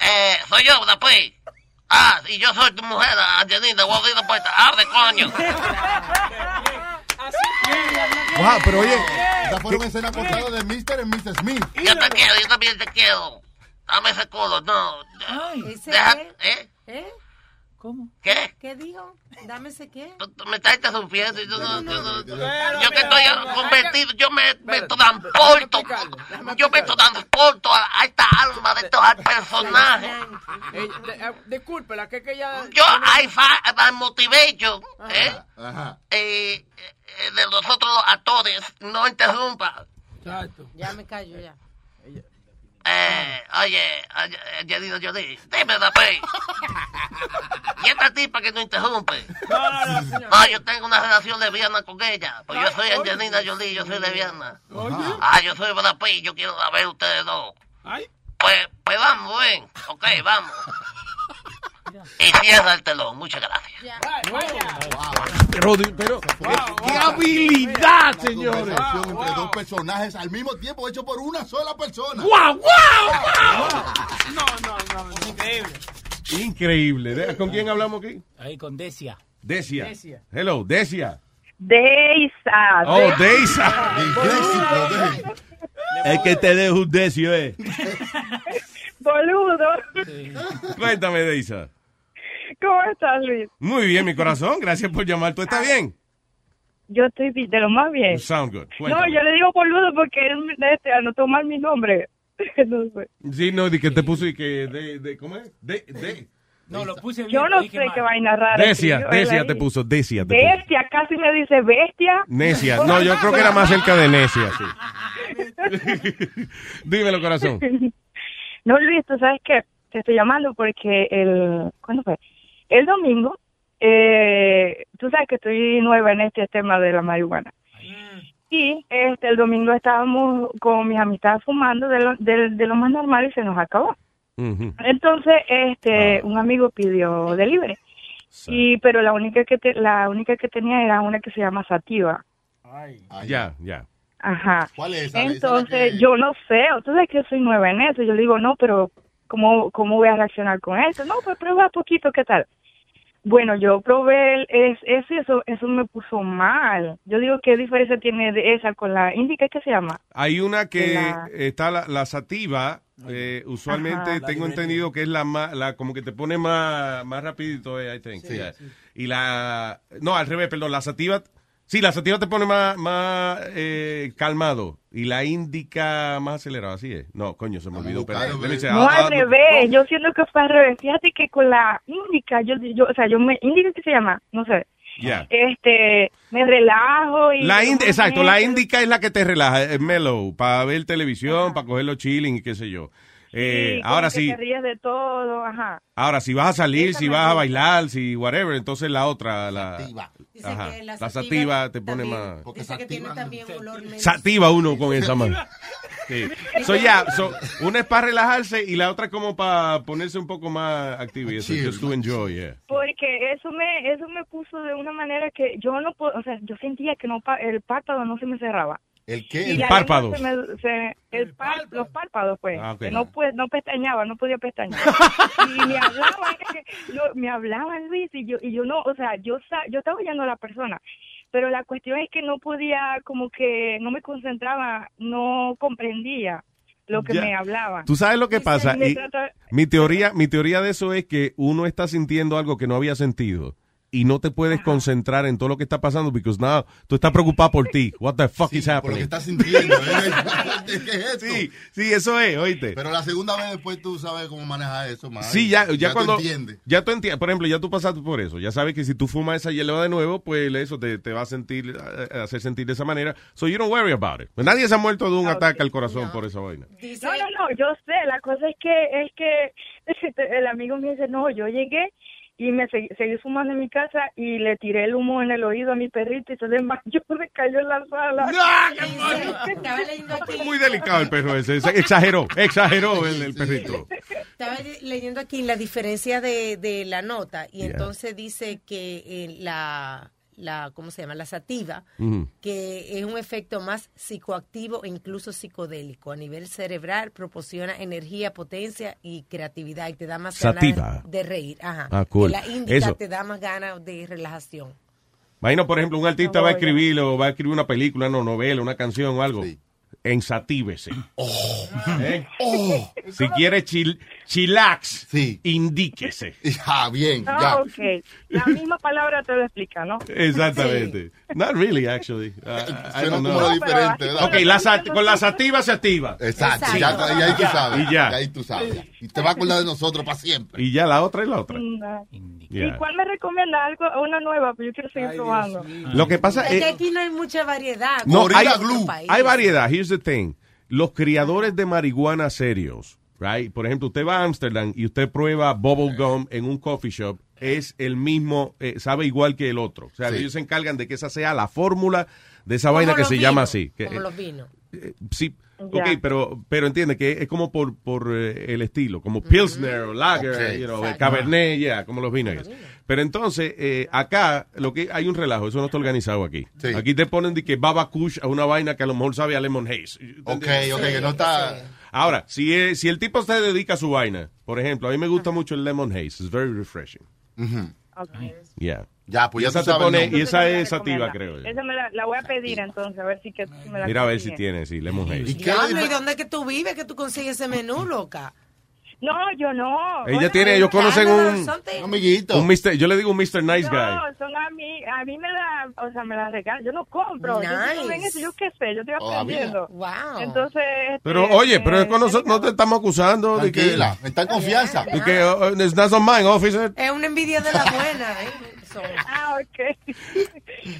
eh, soy yo, Pitt. Ah, y yo soy tu mujer, Angelina, voy a abrir la puerta. Abre, coño. Wow, pero oye, Esta fue una escena cortada de Mr. y Mr. Smith. Yo te quiero, yo también te quiero. Dame ese culo, no. ¿Ese Deja? ¿eh? ¿Eh? ¿Cómo? ¿Qué? ¿Qué dijo? Dame ese qué. Tú Me estás interrumpiendo. y Yo, no, yo, no- yo que estoy convertido, yo me, me transporto. Yo me transporto a, a esta alma de estos personajes. Eh, eh, discúlpela, que que ella... Yo, I find my motivation, ¿eh? Ajá. Eh, eh, de los otros actores, no interrumpa. Ya me callo, ya. Eh, oye, oye, Angelina Jolie, dime la. Y esta tipa que no interrumpe. No, no, no, señor. No, yo tengo una relación lesbiana con ella. Pues yo soy Angelina Jolie, yo soy lesbiana. Ah, yo soy Brad Pitt, yo quiero ver ustedes dos. Pues, pues vamos, ven. Ok, vamos. Y cierra el telón, muchas gracias. Pero, pero qué, qué habilidad, señores. Entre dos personajes al mismo tiempo hecho por una sola persona. ¡Wow, wow, No, no, no, no, increíble. Increíble. ¿Con quién hablamos aquí? Ahí con Desia. Decia. Decia. Hello, Decia. Deisa. Oh, Deisa. Es que te dejo un decio, eh. Boludo. Cuéntame, Deisa. ¿Cómo estás, Luis? Muy bien, mi corazón. Gracias por llamar. ¿Tú estás bien? Yo estoy de lo más bien. Sound good. No, yo le digo boludo porque él me- este, anotó mal mi nombre. no sé. Sí, no, de que te puso y que de, de ¿cómo es? De, de. No, lo puse Yo no sé qué vaina rara. Decia, Decia te puso, Decia te puso. Bestia, casi me dice bestia. Necia. No, yo creo que era más cerca de Necia, sí. Dímelo, corazón. No, Luis, tú sabes que te estoy llamando porque el, ¿cuándo fue? El domingo eh, tú sabes que estoy nueva en este tema de la marihuana. Y este el domingo estábamos con mis amistades fumando de lo, de, de lo más normal y se nos acabó. Entonces, este, un amigo pidió delivery. Y pero la única que te- la única que tenía era una que se llama Sativa. Ya, ya. Ajá. ¿Cuál es esa? Es Entonces, que- yo no sé, tú sabes que yo soy nueva en eso. Yo le digo, no, pero ¿cómo, cómo voy a reaccionar con eso? No, pues prueba poquito, ¿qué tal? Bueno, yo probé el, es, eso y eso, eso me puso mal. Yo digo, ¿qué diferencia tiene de esa con la indica? ¿Qué se llama? Hay una que la- está la, la sativa, eh, usualmente Ajá. tengo entendido que es la más, la, como que te pone más, más rapidito, eh, I think. Sí. Y la, no, al revés, perdón, la sativa, sí, la sativa te pone más, más eh, calmado y la indica más acelerado, así es. No, coño, se me olvidó. pero, No, I'll- al revés. Yo siento que fue al revés. Fíjate que con la indica, yo, yo o sea, yo me, indica, ¿qué se llama? No sé. Yeah. Este, me relajo y... La exacto, la Eso. indica es la que te relaja, es mellow, para ver televisión, para cogerlo chilling y qué sé yo. Eh, Sí, ahora sí, Te ríes de todo, ajá. ahora si vas a salir, si vas a bailar, si whatever, entonces la otra, la ajá, que la la sativa sativa te pone más Dice que tiene también olor menos. sativa uno con esa mano. Sí. So, yeah, so, una es para relajarse y la otra como para ponerse un poco más activo y eso, just to enjoy, yeah. Porque eso me eso me puso de una manera que yo no puedo, o sea, yo sentía que no pa- el párpado no se me cerraba. ¿El la párpado. lengua se me- se- el los párpados, pues. Ah, no, pues, no pestañaba, no podía pestañear. y me hablaban, me hablaban, Luis, y yo, y yo no, o sea, yo, sa- yo estaba oyendo a la persona. Pero la cuestión es que no podía, como que no me concentraba, no comprendía lo que Ya. me hablaban. Tú sabes lo que pasa. me Y trata- mi teoría, mi teoría de eso es que uno está sintiendo algo que no había sentido y no te puedes concentrar en todo lo que está pasando porque now tú estás preocupado por ti. What the fuck is Por lo happening? que estás sintiendo. ¿eh? ¿Qué es esto? Sí, sí, eso es, oíste. Pero la segunda vez después tú sabes cómo manejar eso, man. Sí, ya, ya, cuando. entiendes. Ya tú entiendes. Por ejemplo, ya tú pasaste por eso. Ya sabes que si tú fumas esa hierba de nuevo, pues eso te, te va a sentir, a- a hacer sentir de esa manera. So you don't worry about it. Pues nadie se ha muerto de un ataque al corazón por esa vaina. No, no, no, yo sé, la cosa es que, es que el amigo me dice, no, yo llegué y me segui, seguí fumando en mi casa y le tiré el humo en el oído a mi perrito y se desmayó, me cayó en la sala. Estaba leyendo aquí. Muy delicado el perro ese. Se- Exageró, exageró el, el perrito. Estaba leyendo aquí la diferencia de, de la nota y Yeah. entonces dice que eh, la, la, ¿cómo se llama? La sativa, que es un efecto más psicoactivo e incluso psicodélico. A nivel cerebral proporciona energía, potencia y creatividad y te da más Sativa. ganas de reír. Ajá. Ah, cool. Que la indica Eso. te da más ganas de relajación. Imagino, por ejemplo, un artista va a escribir o va a escribir una película, una novela, una canción o algo. Ensatívese. ¿Eh? Si quiere chil, chilax, indíquese. Ah, bien, Ah, ok. La misma palabra te lo explica, ¿no? Exactamente. Not really, actually. Uh, I Suena como diferente, ¿verdad? Ok, la con la sativa se activa. Exacto, ya- y ahí tú sabes. Y ya. Y ahí tú sabes. Y te va a acordar de nosotros para siempre. Y ya la otra y la otra. ¿Y cuál me recomienda algo? Una nueva, pues yo quiero seguir probando. Lo que pasa Es que es... aquí no hay mucha variedad. No, hay, hay variedad. Here's the thing. Los criadores de marihuana serios, right? Por ejemplo, usted va a Amsterdam y usted prueba bubble gum en un coffee shop, es el mismo, eh, sabe igual que el otro. O sea, Sí. ellos se encargan de que esa sea la fórmula de esa Como vaina que se llama así. Que, Como eh, los vinos. Sí, Ok, pero, pero entiende que es como por, por eh, el estilo, como Pilsner o Lager, you know. Cabernet, ya, como los vinos. Pero entonces, eh, acá, lo que hay un relajo, eso no está organizado aquí. Aquí te ponen de que Baba Kush a una vaina que a lo mejor sabe a Lemon Haze. Ok, ok, que no está... Ahora, si, es- si el tipo se dedica a su vaina, por ejemplo, a mí me gusta mucho el Lemon Haze, it's very refreshing. Yeah. Ya, pues Y ya esa te pone, y esa es sativa, creo yo. Esa me la, la voy a pedir entonces, a ver si que me la Mira a ver si consigue. tiene, sí, Lemon Haze. Diablo, ¿y dónde es que tú vives que tú consigues ese menú, loca? No, yo no. Ella Oye, tiene, ellos conocen un, amiguito. un Mr., yo le digo un Mr. Nice Guy. No, son a mí, a mí me la, o sea, me la regalan, yo no compro, yo, no ven eso, yo qué sé, yo estoy Todavía. aprendiendo. Wow. Entonces, este, Pero oye, pero es con nosotros no te estamos acusando de que Tranquila, está en confianza. de que oh, oh, it's not on mine, officer. Es una envidia de la buena, ¿eh? Ah, ok.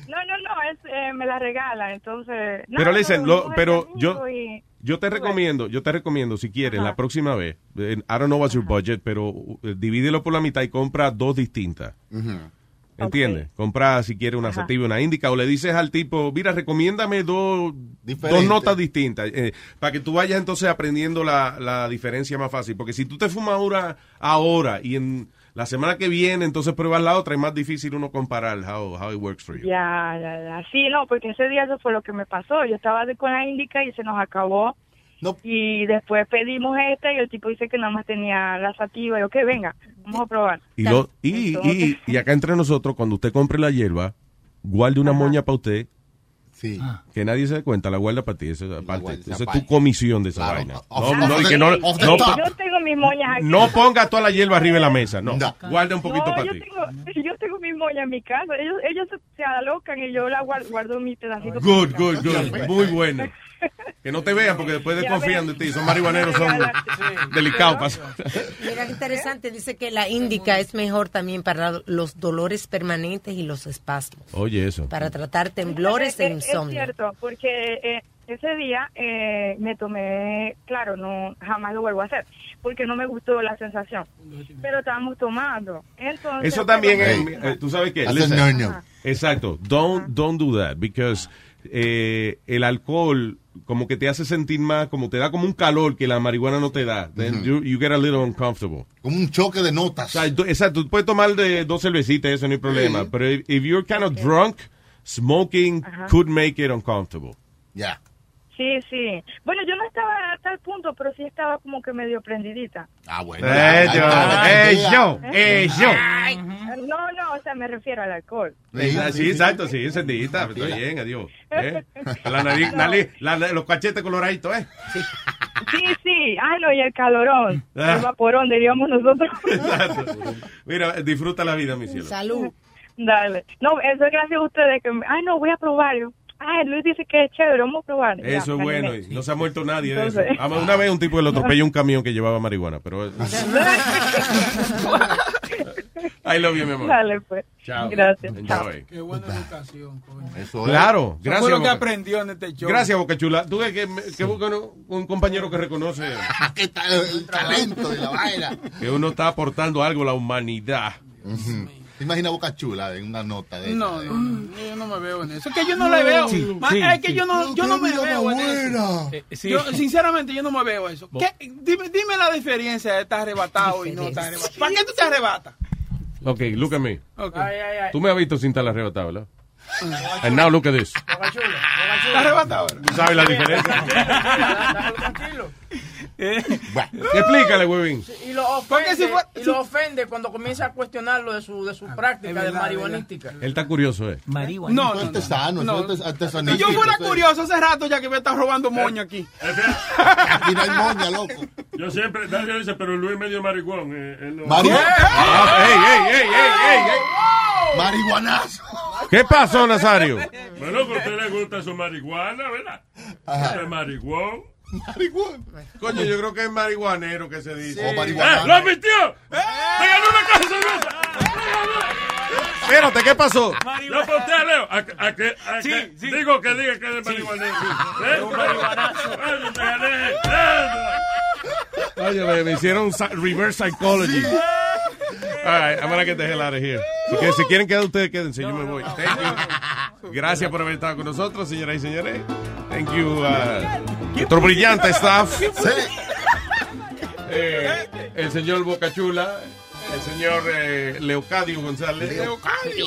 No, no, no, es, eh, me la regalan, entonces. no, Pero no, listen, no, lo- no, pero yo y- yo te recomiendo, yo te recomiendo si quieres la próxima vez, eh, I don't know what's your budget, pero eh, divídelo por la mitad y compra dos distintas. ¿Entiendes? Compras si quieres una sativa y una índica o le dices al tipo, mira, recomiéndame dos, dos notas distintas eh, para que tú vayas entonces aprendiendo la, la diferencia más fácil. Porque si tú te fumas una ahora y en la semana que viene entonces pruebas la otra, es más difícil uno comparar how, how it works for you. Ya, ya, ya. Sí, no, porque ese día eso fue lo que me pasó. Yo estaba de- con la indica y se nos acabó. Y después pedimos esta y el tipo dice que nada más tenía la sativa. Y yo, que venga, vamos a probar. Y, lo, y, y, y acá entre nosotros, cuando usted compre la hierba, guarde una moña para usted. Sí. Que nadie se dé cuenta, la guarda para ti. Esa es, aparte. guarda, Esa es tu comisión de esa Claro. vaina. Off- No, no, off y que no, no. Yo tengo mis moñas aquí. no ponga toda la hierba arriba de la mesa. No. No. Guarda un poquito No, para yo ti. tengo, yo tengo mis moñas en mi casa. Ellos, ellos se, se alocan y yo la guardo, guardo mi pedacito. Good, good, good. Muy bueno. Que no te vean porque después desconfían de ti. Son marihuaneros, son delicados. Mira qué interesante, dice que la índica es mejor también para los dolores permanentes y los espasmos, Oye, eso. para tratar temblores e insomnio. Es cierto, porque eh, ese día eh, me tomé, claro, no jamás lo vuelvo a hacer, porque no me gustó la sensación. Pero estábamos tomando. Entonces, Eso también es, eh, tú sabes qué, Listen. no-no. exacto, don't, don't do that, because eh, el alcohol como que te hace sentir más, como te da como un calor que la marihuana no te da, then Ujú. you, you get a little uncomfortable. Como un choque de notas. O sea, tú- exacto, tú puedes tomar de dos cervecitas, eso no hay problema, Sí. pero if, if you're kind of drunk, smoking Ajá. could make it uncomfortable. Ya. Sí, sí. Bueno, yo no estaba a tal punto, pero sí estaba como que medio prendidita. Ah, bueno. Eh, yo, eh, yo, yo. Ay, No, no, o sea, me refiero al alcohol. Sí, sí, exacto, sí, encendidita, está bien, adiós. ¿eh? La nariz, nariz- la- los cachetes coloraditos, ¿eh? Sí, sí. Ay, no, y el calorón. Ah. El vaporón, diríamos nosotros. Mira, disfruta la vida, mi cielo. Salud. Dale. No, eso es gracias a ustedes que... me- Ay, no, voy a probar. Yo, Ay, Luis dice que es chévere, vamos a probar. Ya, Eso es bueno, y no se ha muerto nadie de eso. Además, una vez un tipo le atropelló un camión que llevaba marihuana, pero... I love you, mi amor. Dale, pues. Chao. Gracias. Qué buena educación, coño. Eso Claro, Eso gracias. fue lo que aprendió en este show. Gracias, Boca Chula. Tú ves que, que busca un compañero que reconoce ¿Qué tal el talento de la vaina? que uno está aportando algo a la humanidad. ¿Te imaginas Boca Chula en una nota de No, esa? no, no, yo no me veo en eso. Es que yo no le veo. Sí, Ma- sí, es que sí. yo no, yo no me veo en eso. Eh, sí. Yo, sinceramente, yo no me veo eso. ¿Qué? Dime, dime la diferencia de estar arrebatado y no estar arrebatado. ¿Para qué tú te arrebatas? Ok, look at me. Ok. Ay, ay, ay. Tú me has visto sin estar arrebatado, ¿verdad? And now look at this. Boca chula, boca ¿Estás arrebatado ahora? ¿Tú sabes la diferencia? Explícale, huevín. Y lo ofende, si fue- y lo ofende cuando comienza a cuestionarlo de su, de su práctica es de marihuanística. Él está curioso, ¿eh? Marihuana. No, no, es no. artesano, No. eso es Si yo fuera curioso hace rato ya que me está robando moño aquí. Aquí no hay moña, loco. Yo siempre, nadie dice, pero Luis es medio marihuón. eh, Marihuana. Ah, ey, ey, ey, ey, ey. Marihuanazo. ¿Qué pasó, Nazario? Bueno, que a usted le gusta su marihuana, ¿verdad? Ajá. Usted es marihuón. Marihuana. Coño, yo creo que es marihuanero que se dice. O ¡Eh! marihuana. ¡Lo admitió! ¡Me ganó una caja de cerveza! Espérate, ¿qué pasó? Yo aposté a Leo. A, que- a que, a que- Digo que diga que es marihuanero. ¿Eh? Ay, te gané. Eh. Oye, me, me hicieron reverse psychology. All right, I'm gonna get the hell out of here. Si, que, si quieren quedar ustedes, quédense. Yo me voy. Thank you. Gracias por haber estado con nosotros, señoras y señores. Thank you, uh, nuestro brillante staff. Eh, el señor Bocachula, el señor eh, Leocadio González.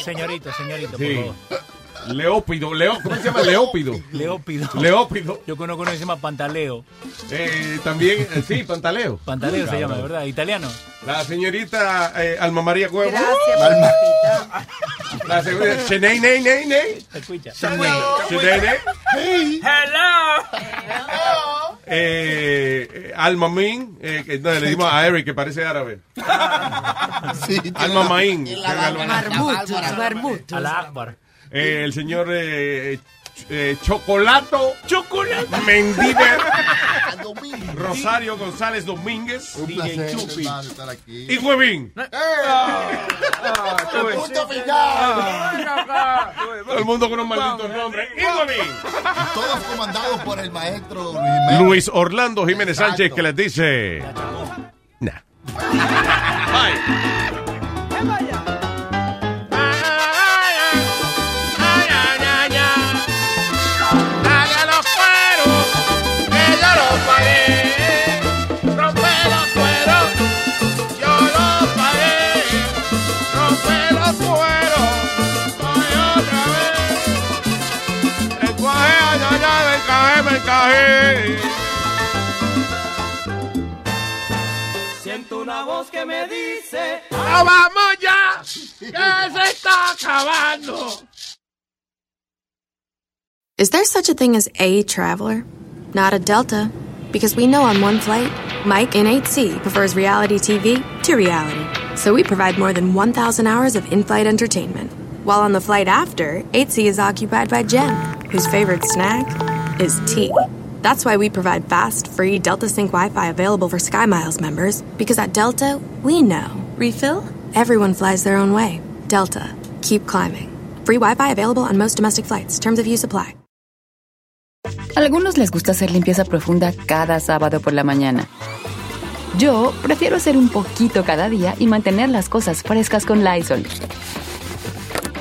Señorito, señorito, Sí. por favor. Leópido, Leo, ¿cómo se llama? Leópido. Leópido. Leópido. Yo conozco uno que se llama Pantaleo. Eh, también, eh, sí, Pantaleo. Pantaleo se llama, ¿verdad? Italiano. La señorita eh, Alma María Cuevo. Gracias, Alma. papita. La señorita Shenei, nei, nei, nei. Escucha. Shenei, nei. Hello. Eh, eh, Alma Min. Eh, que, no, le dimos a Eric que parece árabe. Sí, Alma Maín. Marmut, marmut. Al Akbar. Eh, el señor eh, ch- eh, Chocolato. Chocolate. Mendiver. Rosario González Domínguez. Un placer, Chupi. hermano, estar aquí. Y Huevín. Punto final. Todo el mundo con unos malditos nombres. Y Huevín. Todos comandados por el maestro Luis Jiménez. Luis Orlando Jiménez Exacto. Sánchez que les dice. Nah. Bye. Encaje. Siento una voz que me dice. ¡No vamos ya! ¡Que se está acabando! Is there such a thing as a traveler? Not a Delta. Because we know on one flight, Mike in 8C prefers reality TV to reality. So we provide more than 1,000 hours of in flight entertainment. While on the flight after, 8C is occupied by Jen, whose favorite snack is tea. That's why we provide fast, free Delta Sync Wi Fi available for Sky Miles members, because at Delta, we know. Refill? Everyone flies their own way. Delta. Keep climbing. Free Wi Fi available on most domestic flights. Terms of use apply. Algunos les gusta hacer limpieza profunda cada sábado por la mañana. Yo prefiero hacer un poquito cada día y mantener las cosas frescas con Lysol.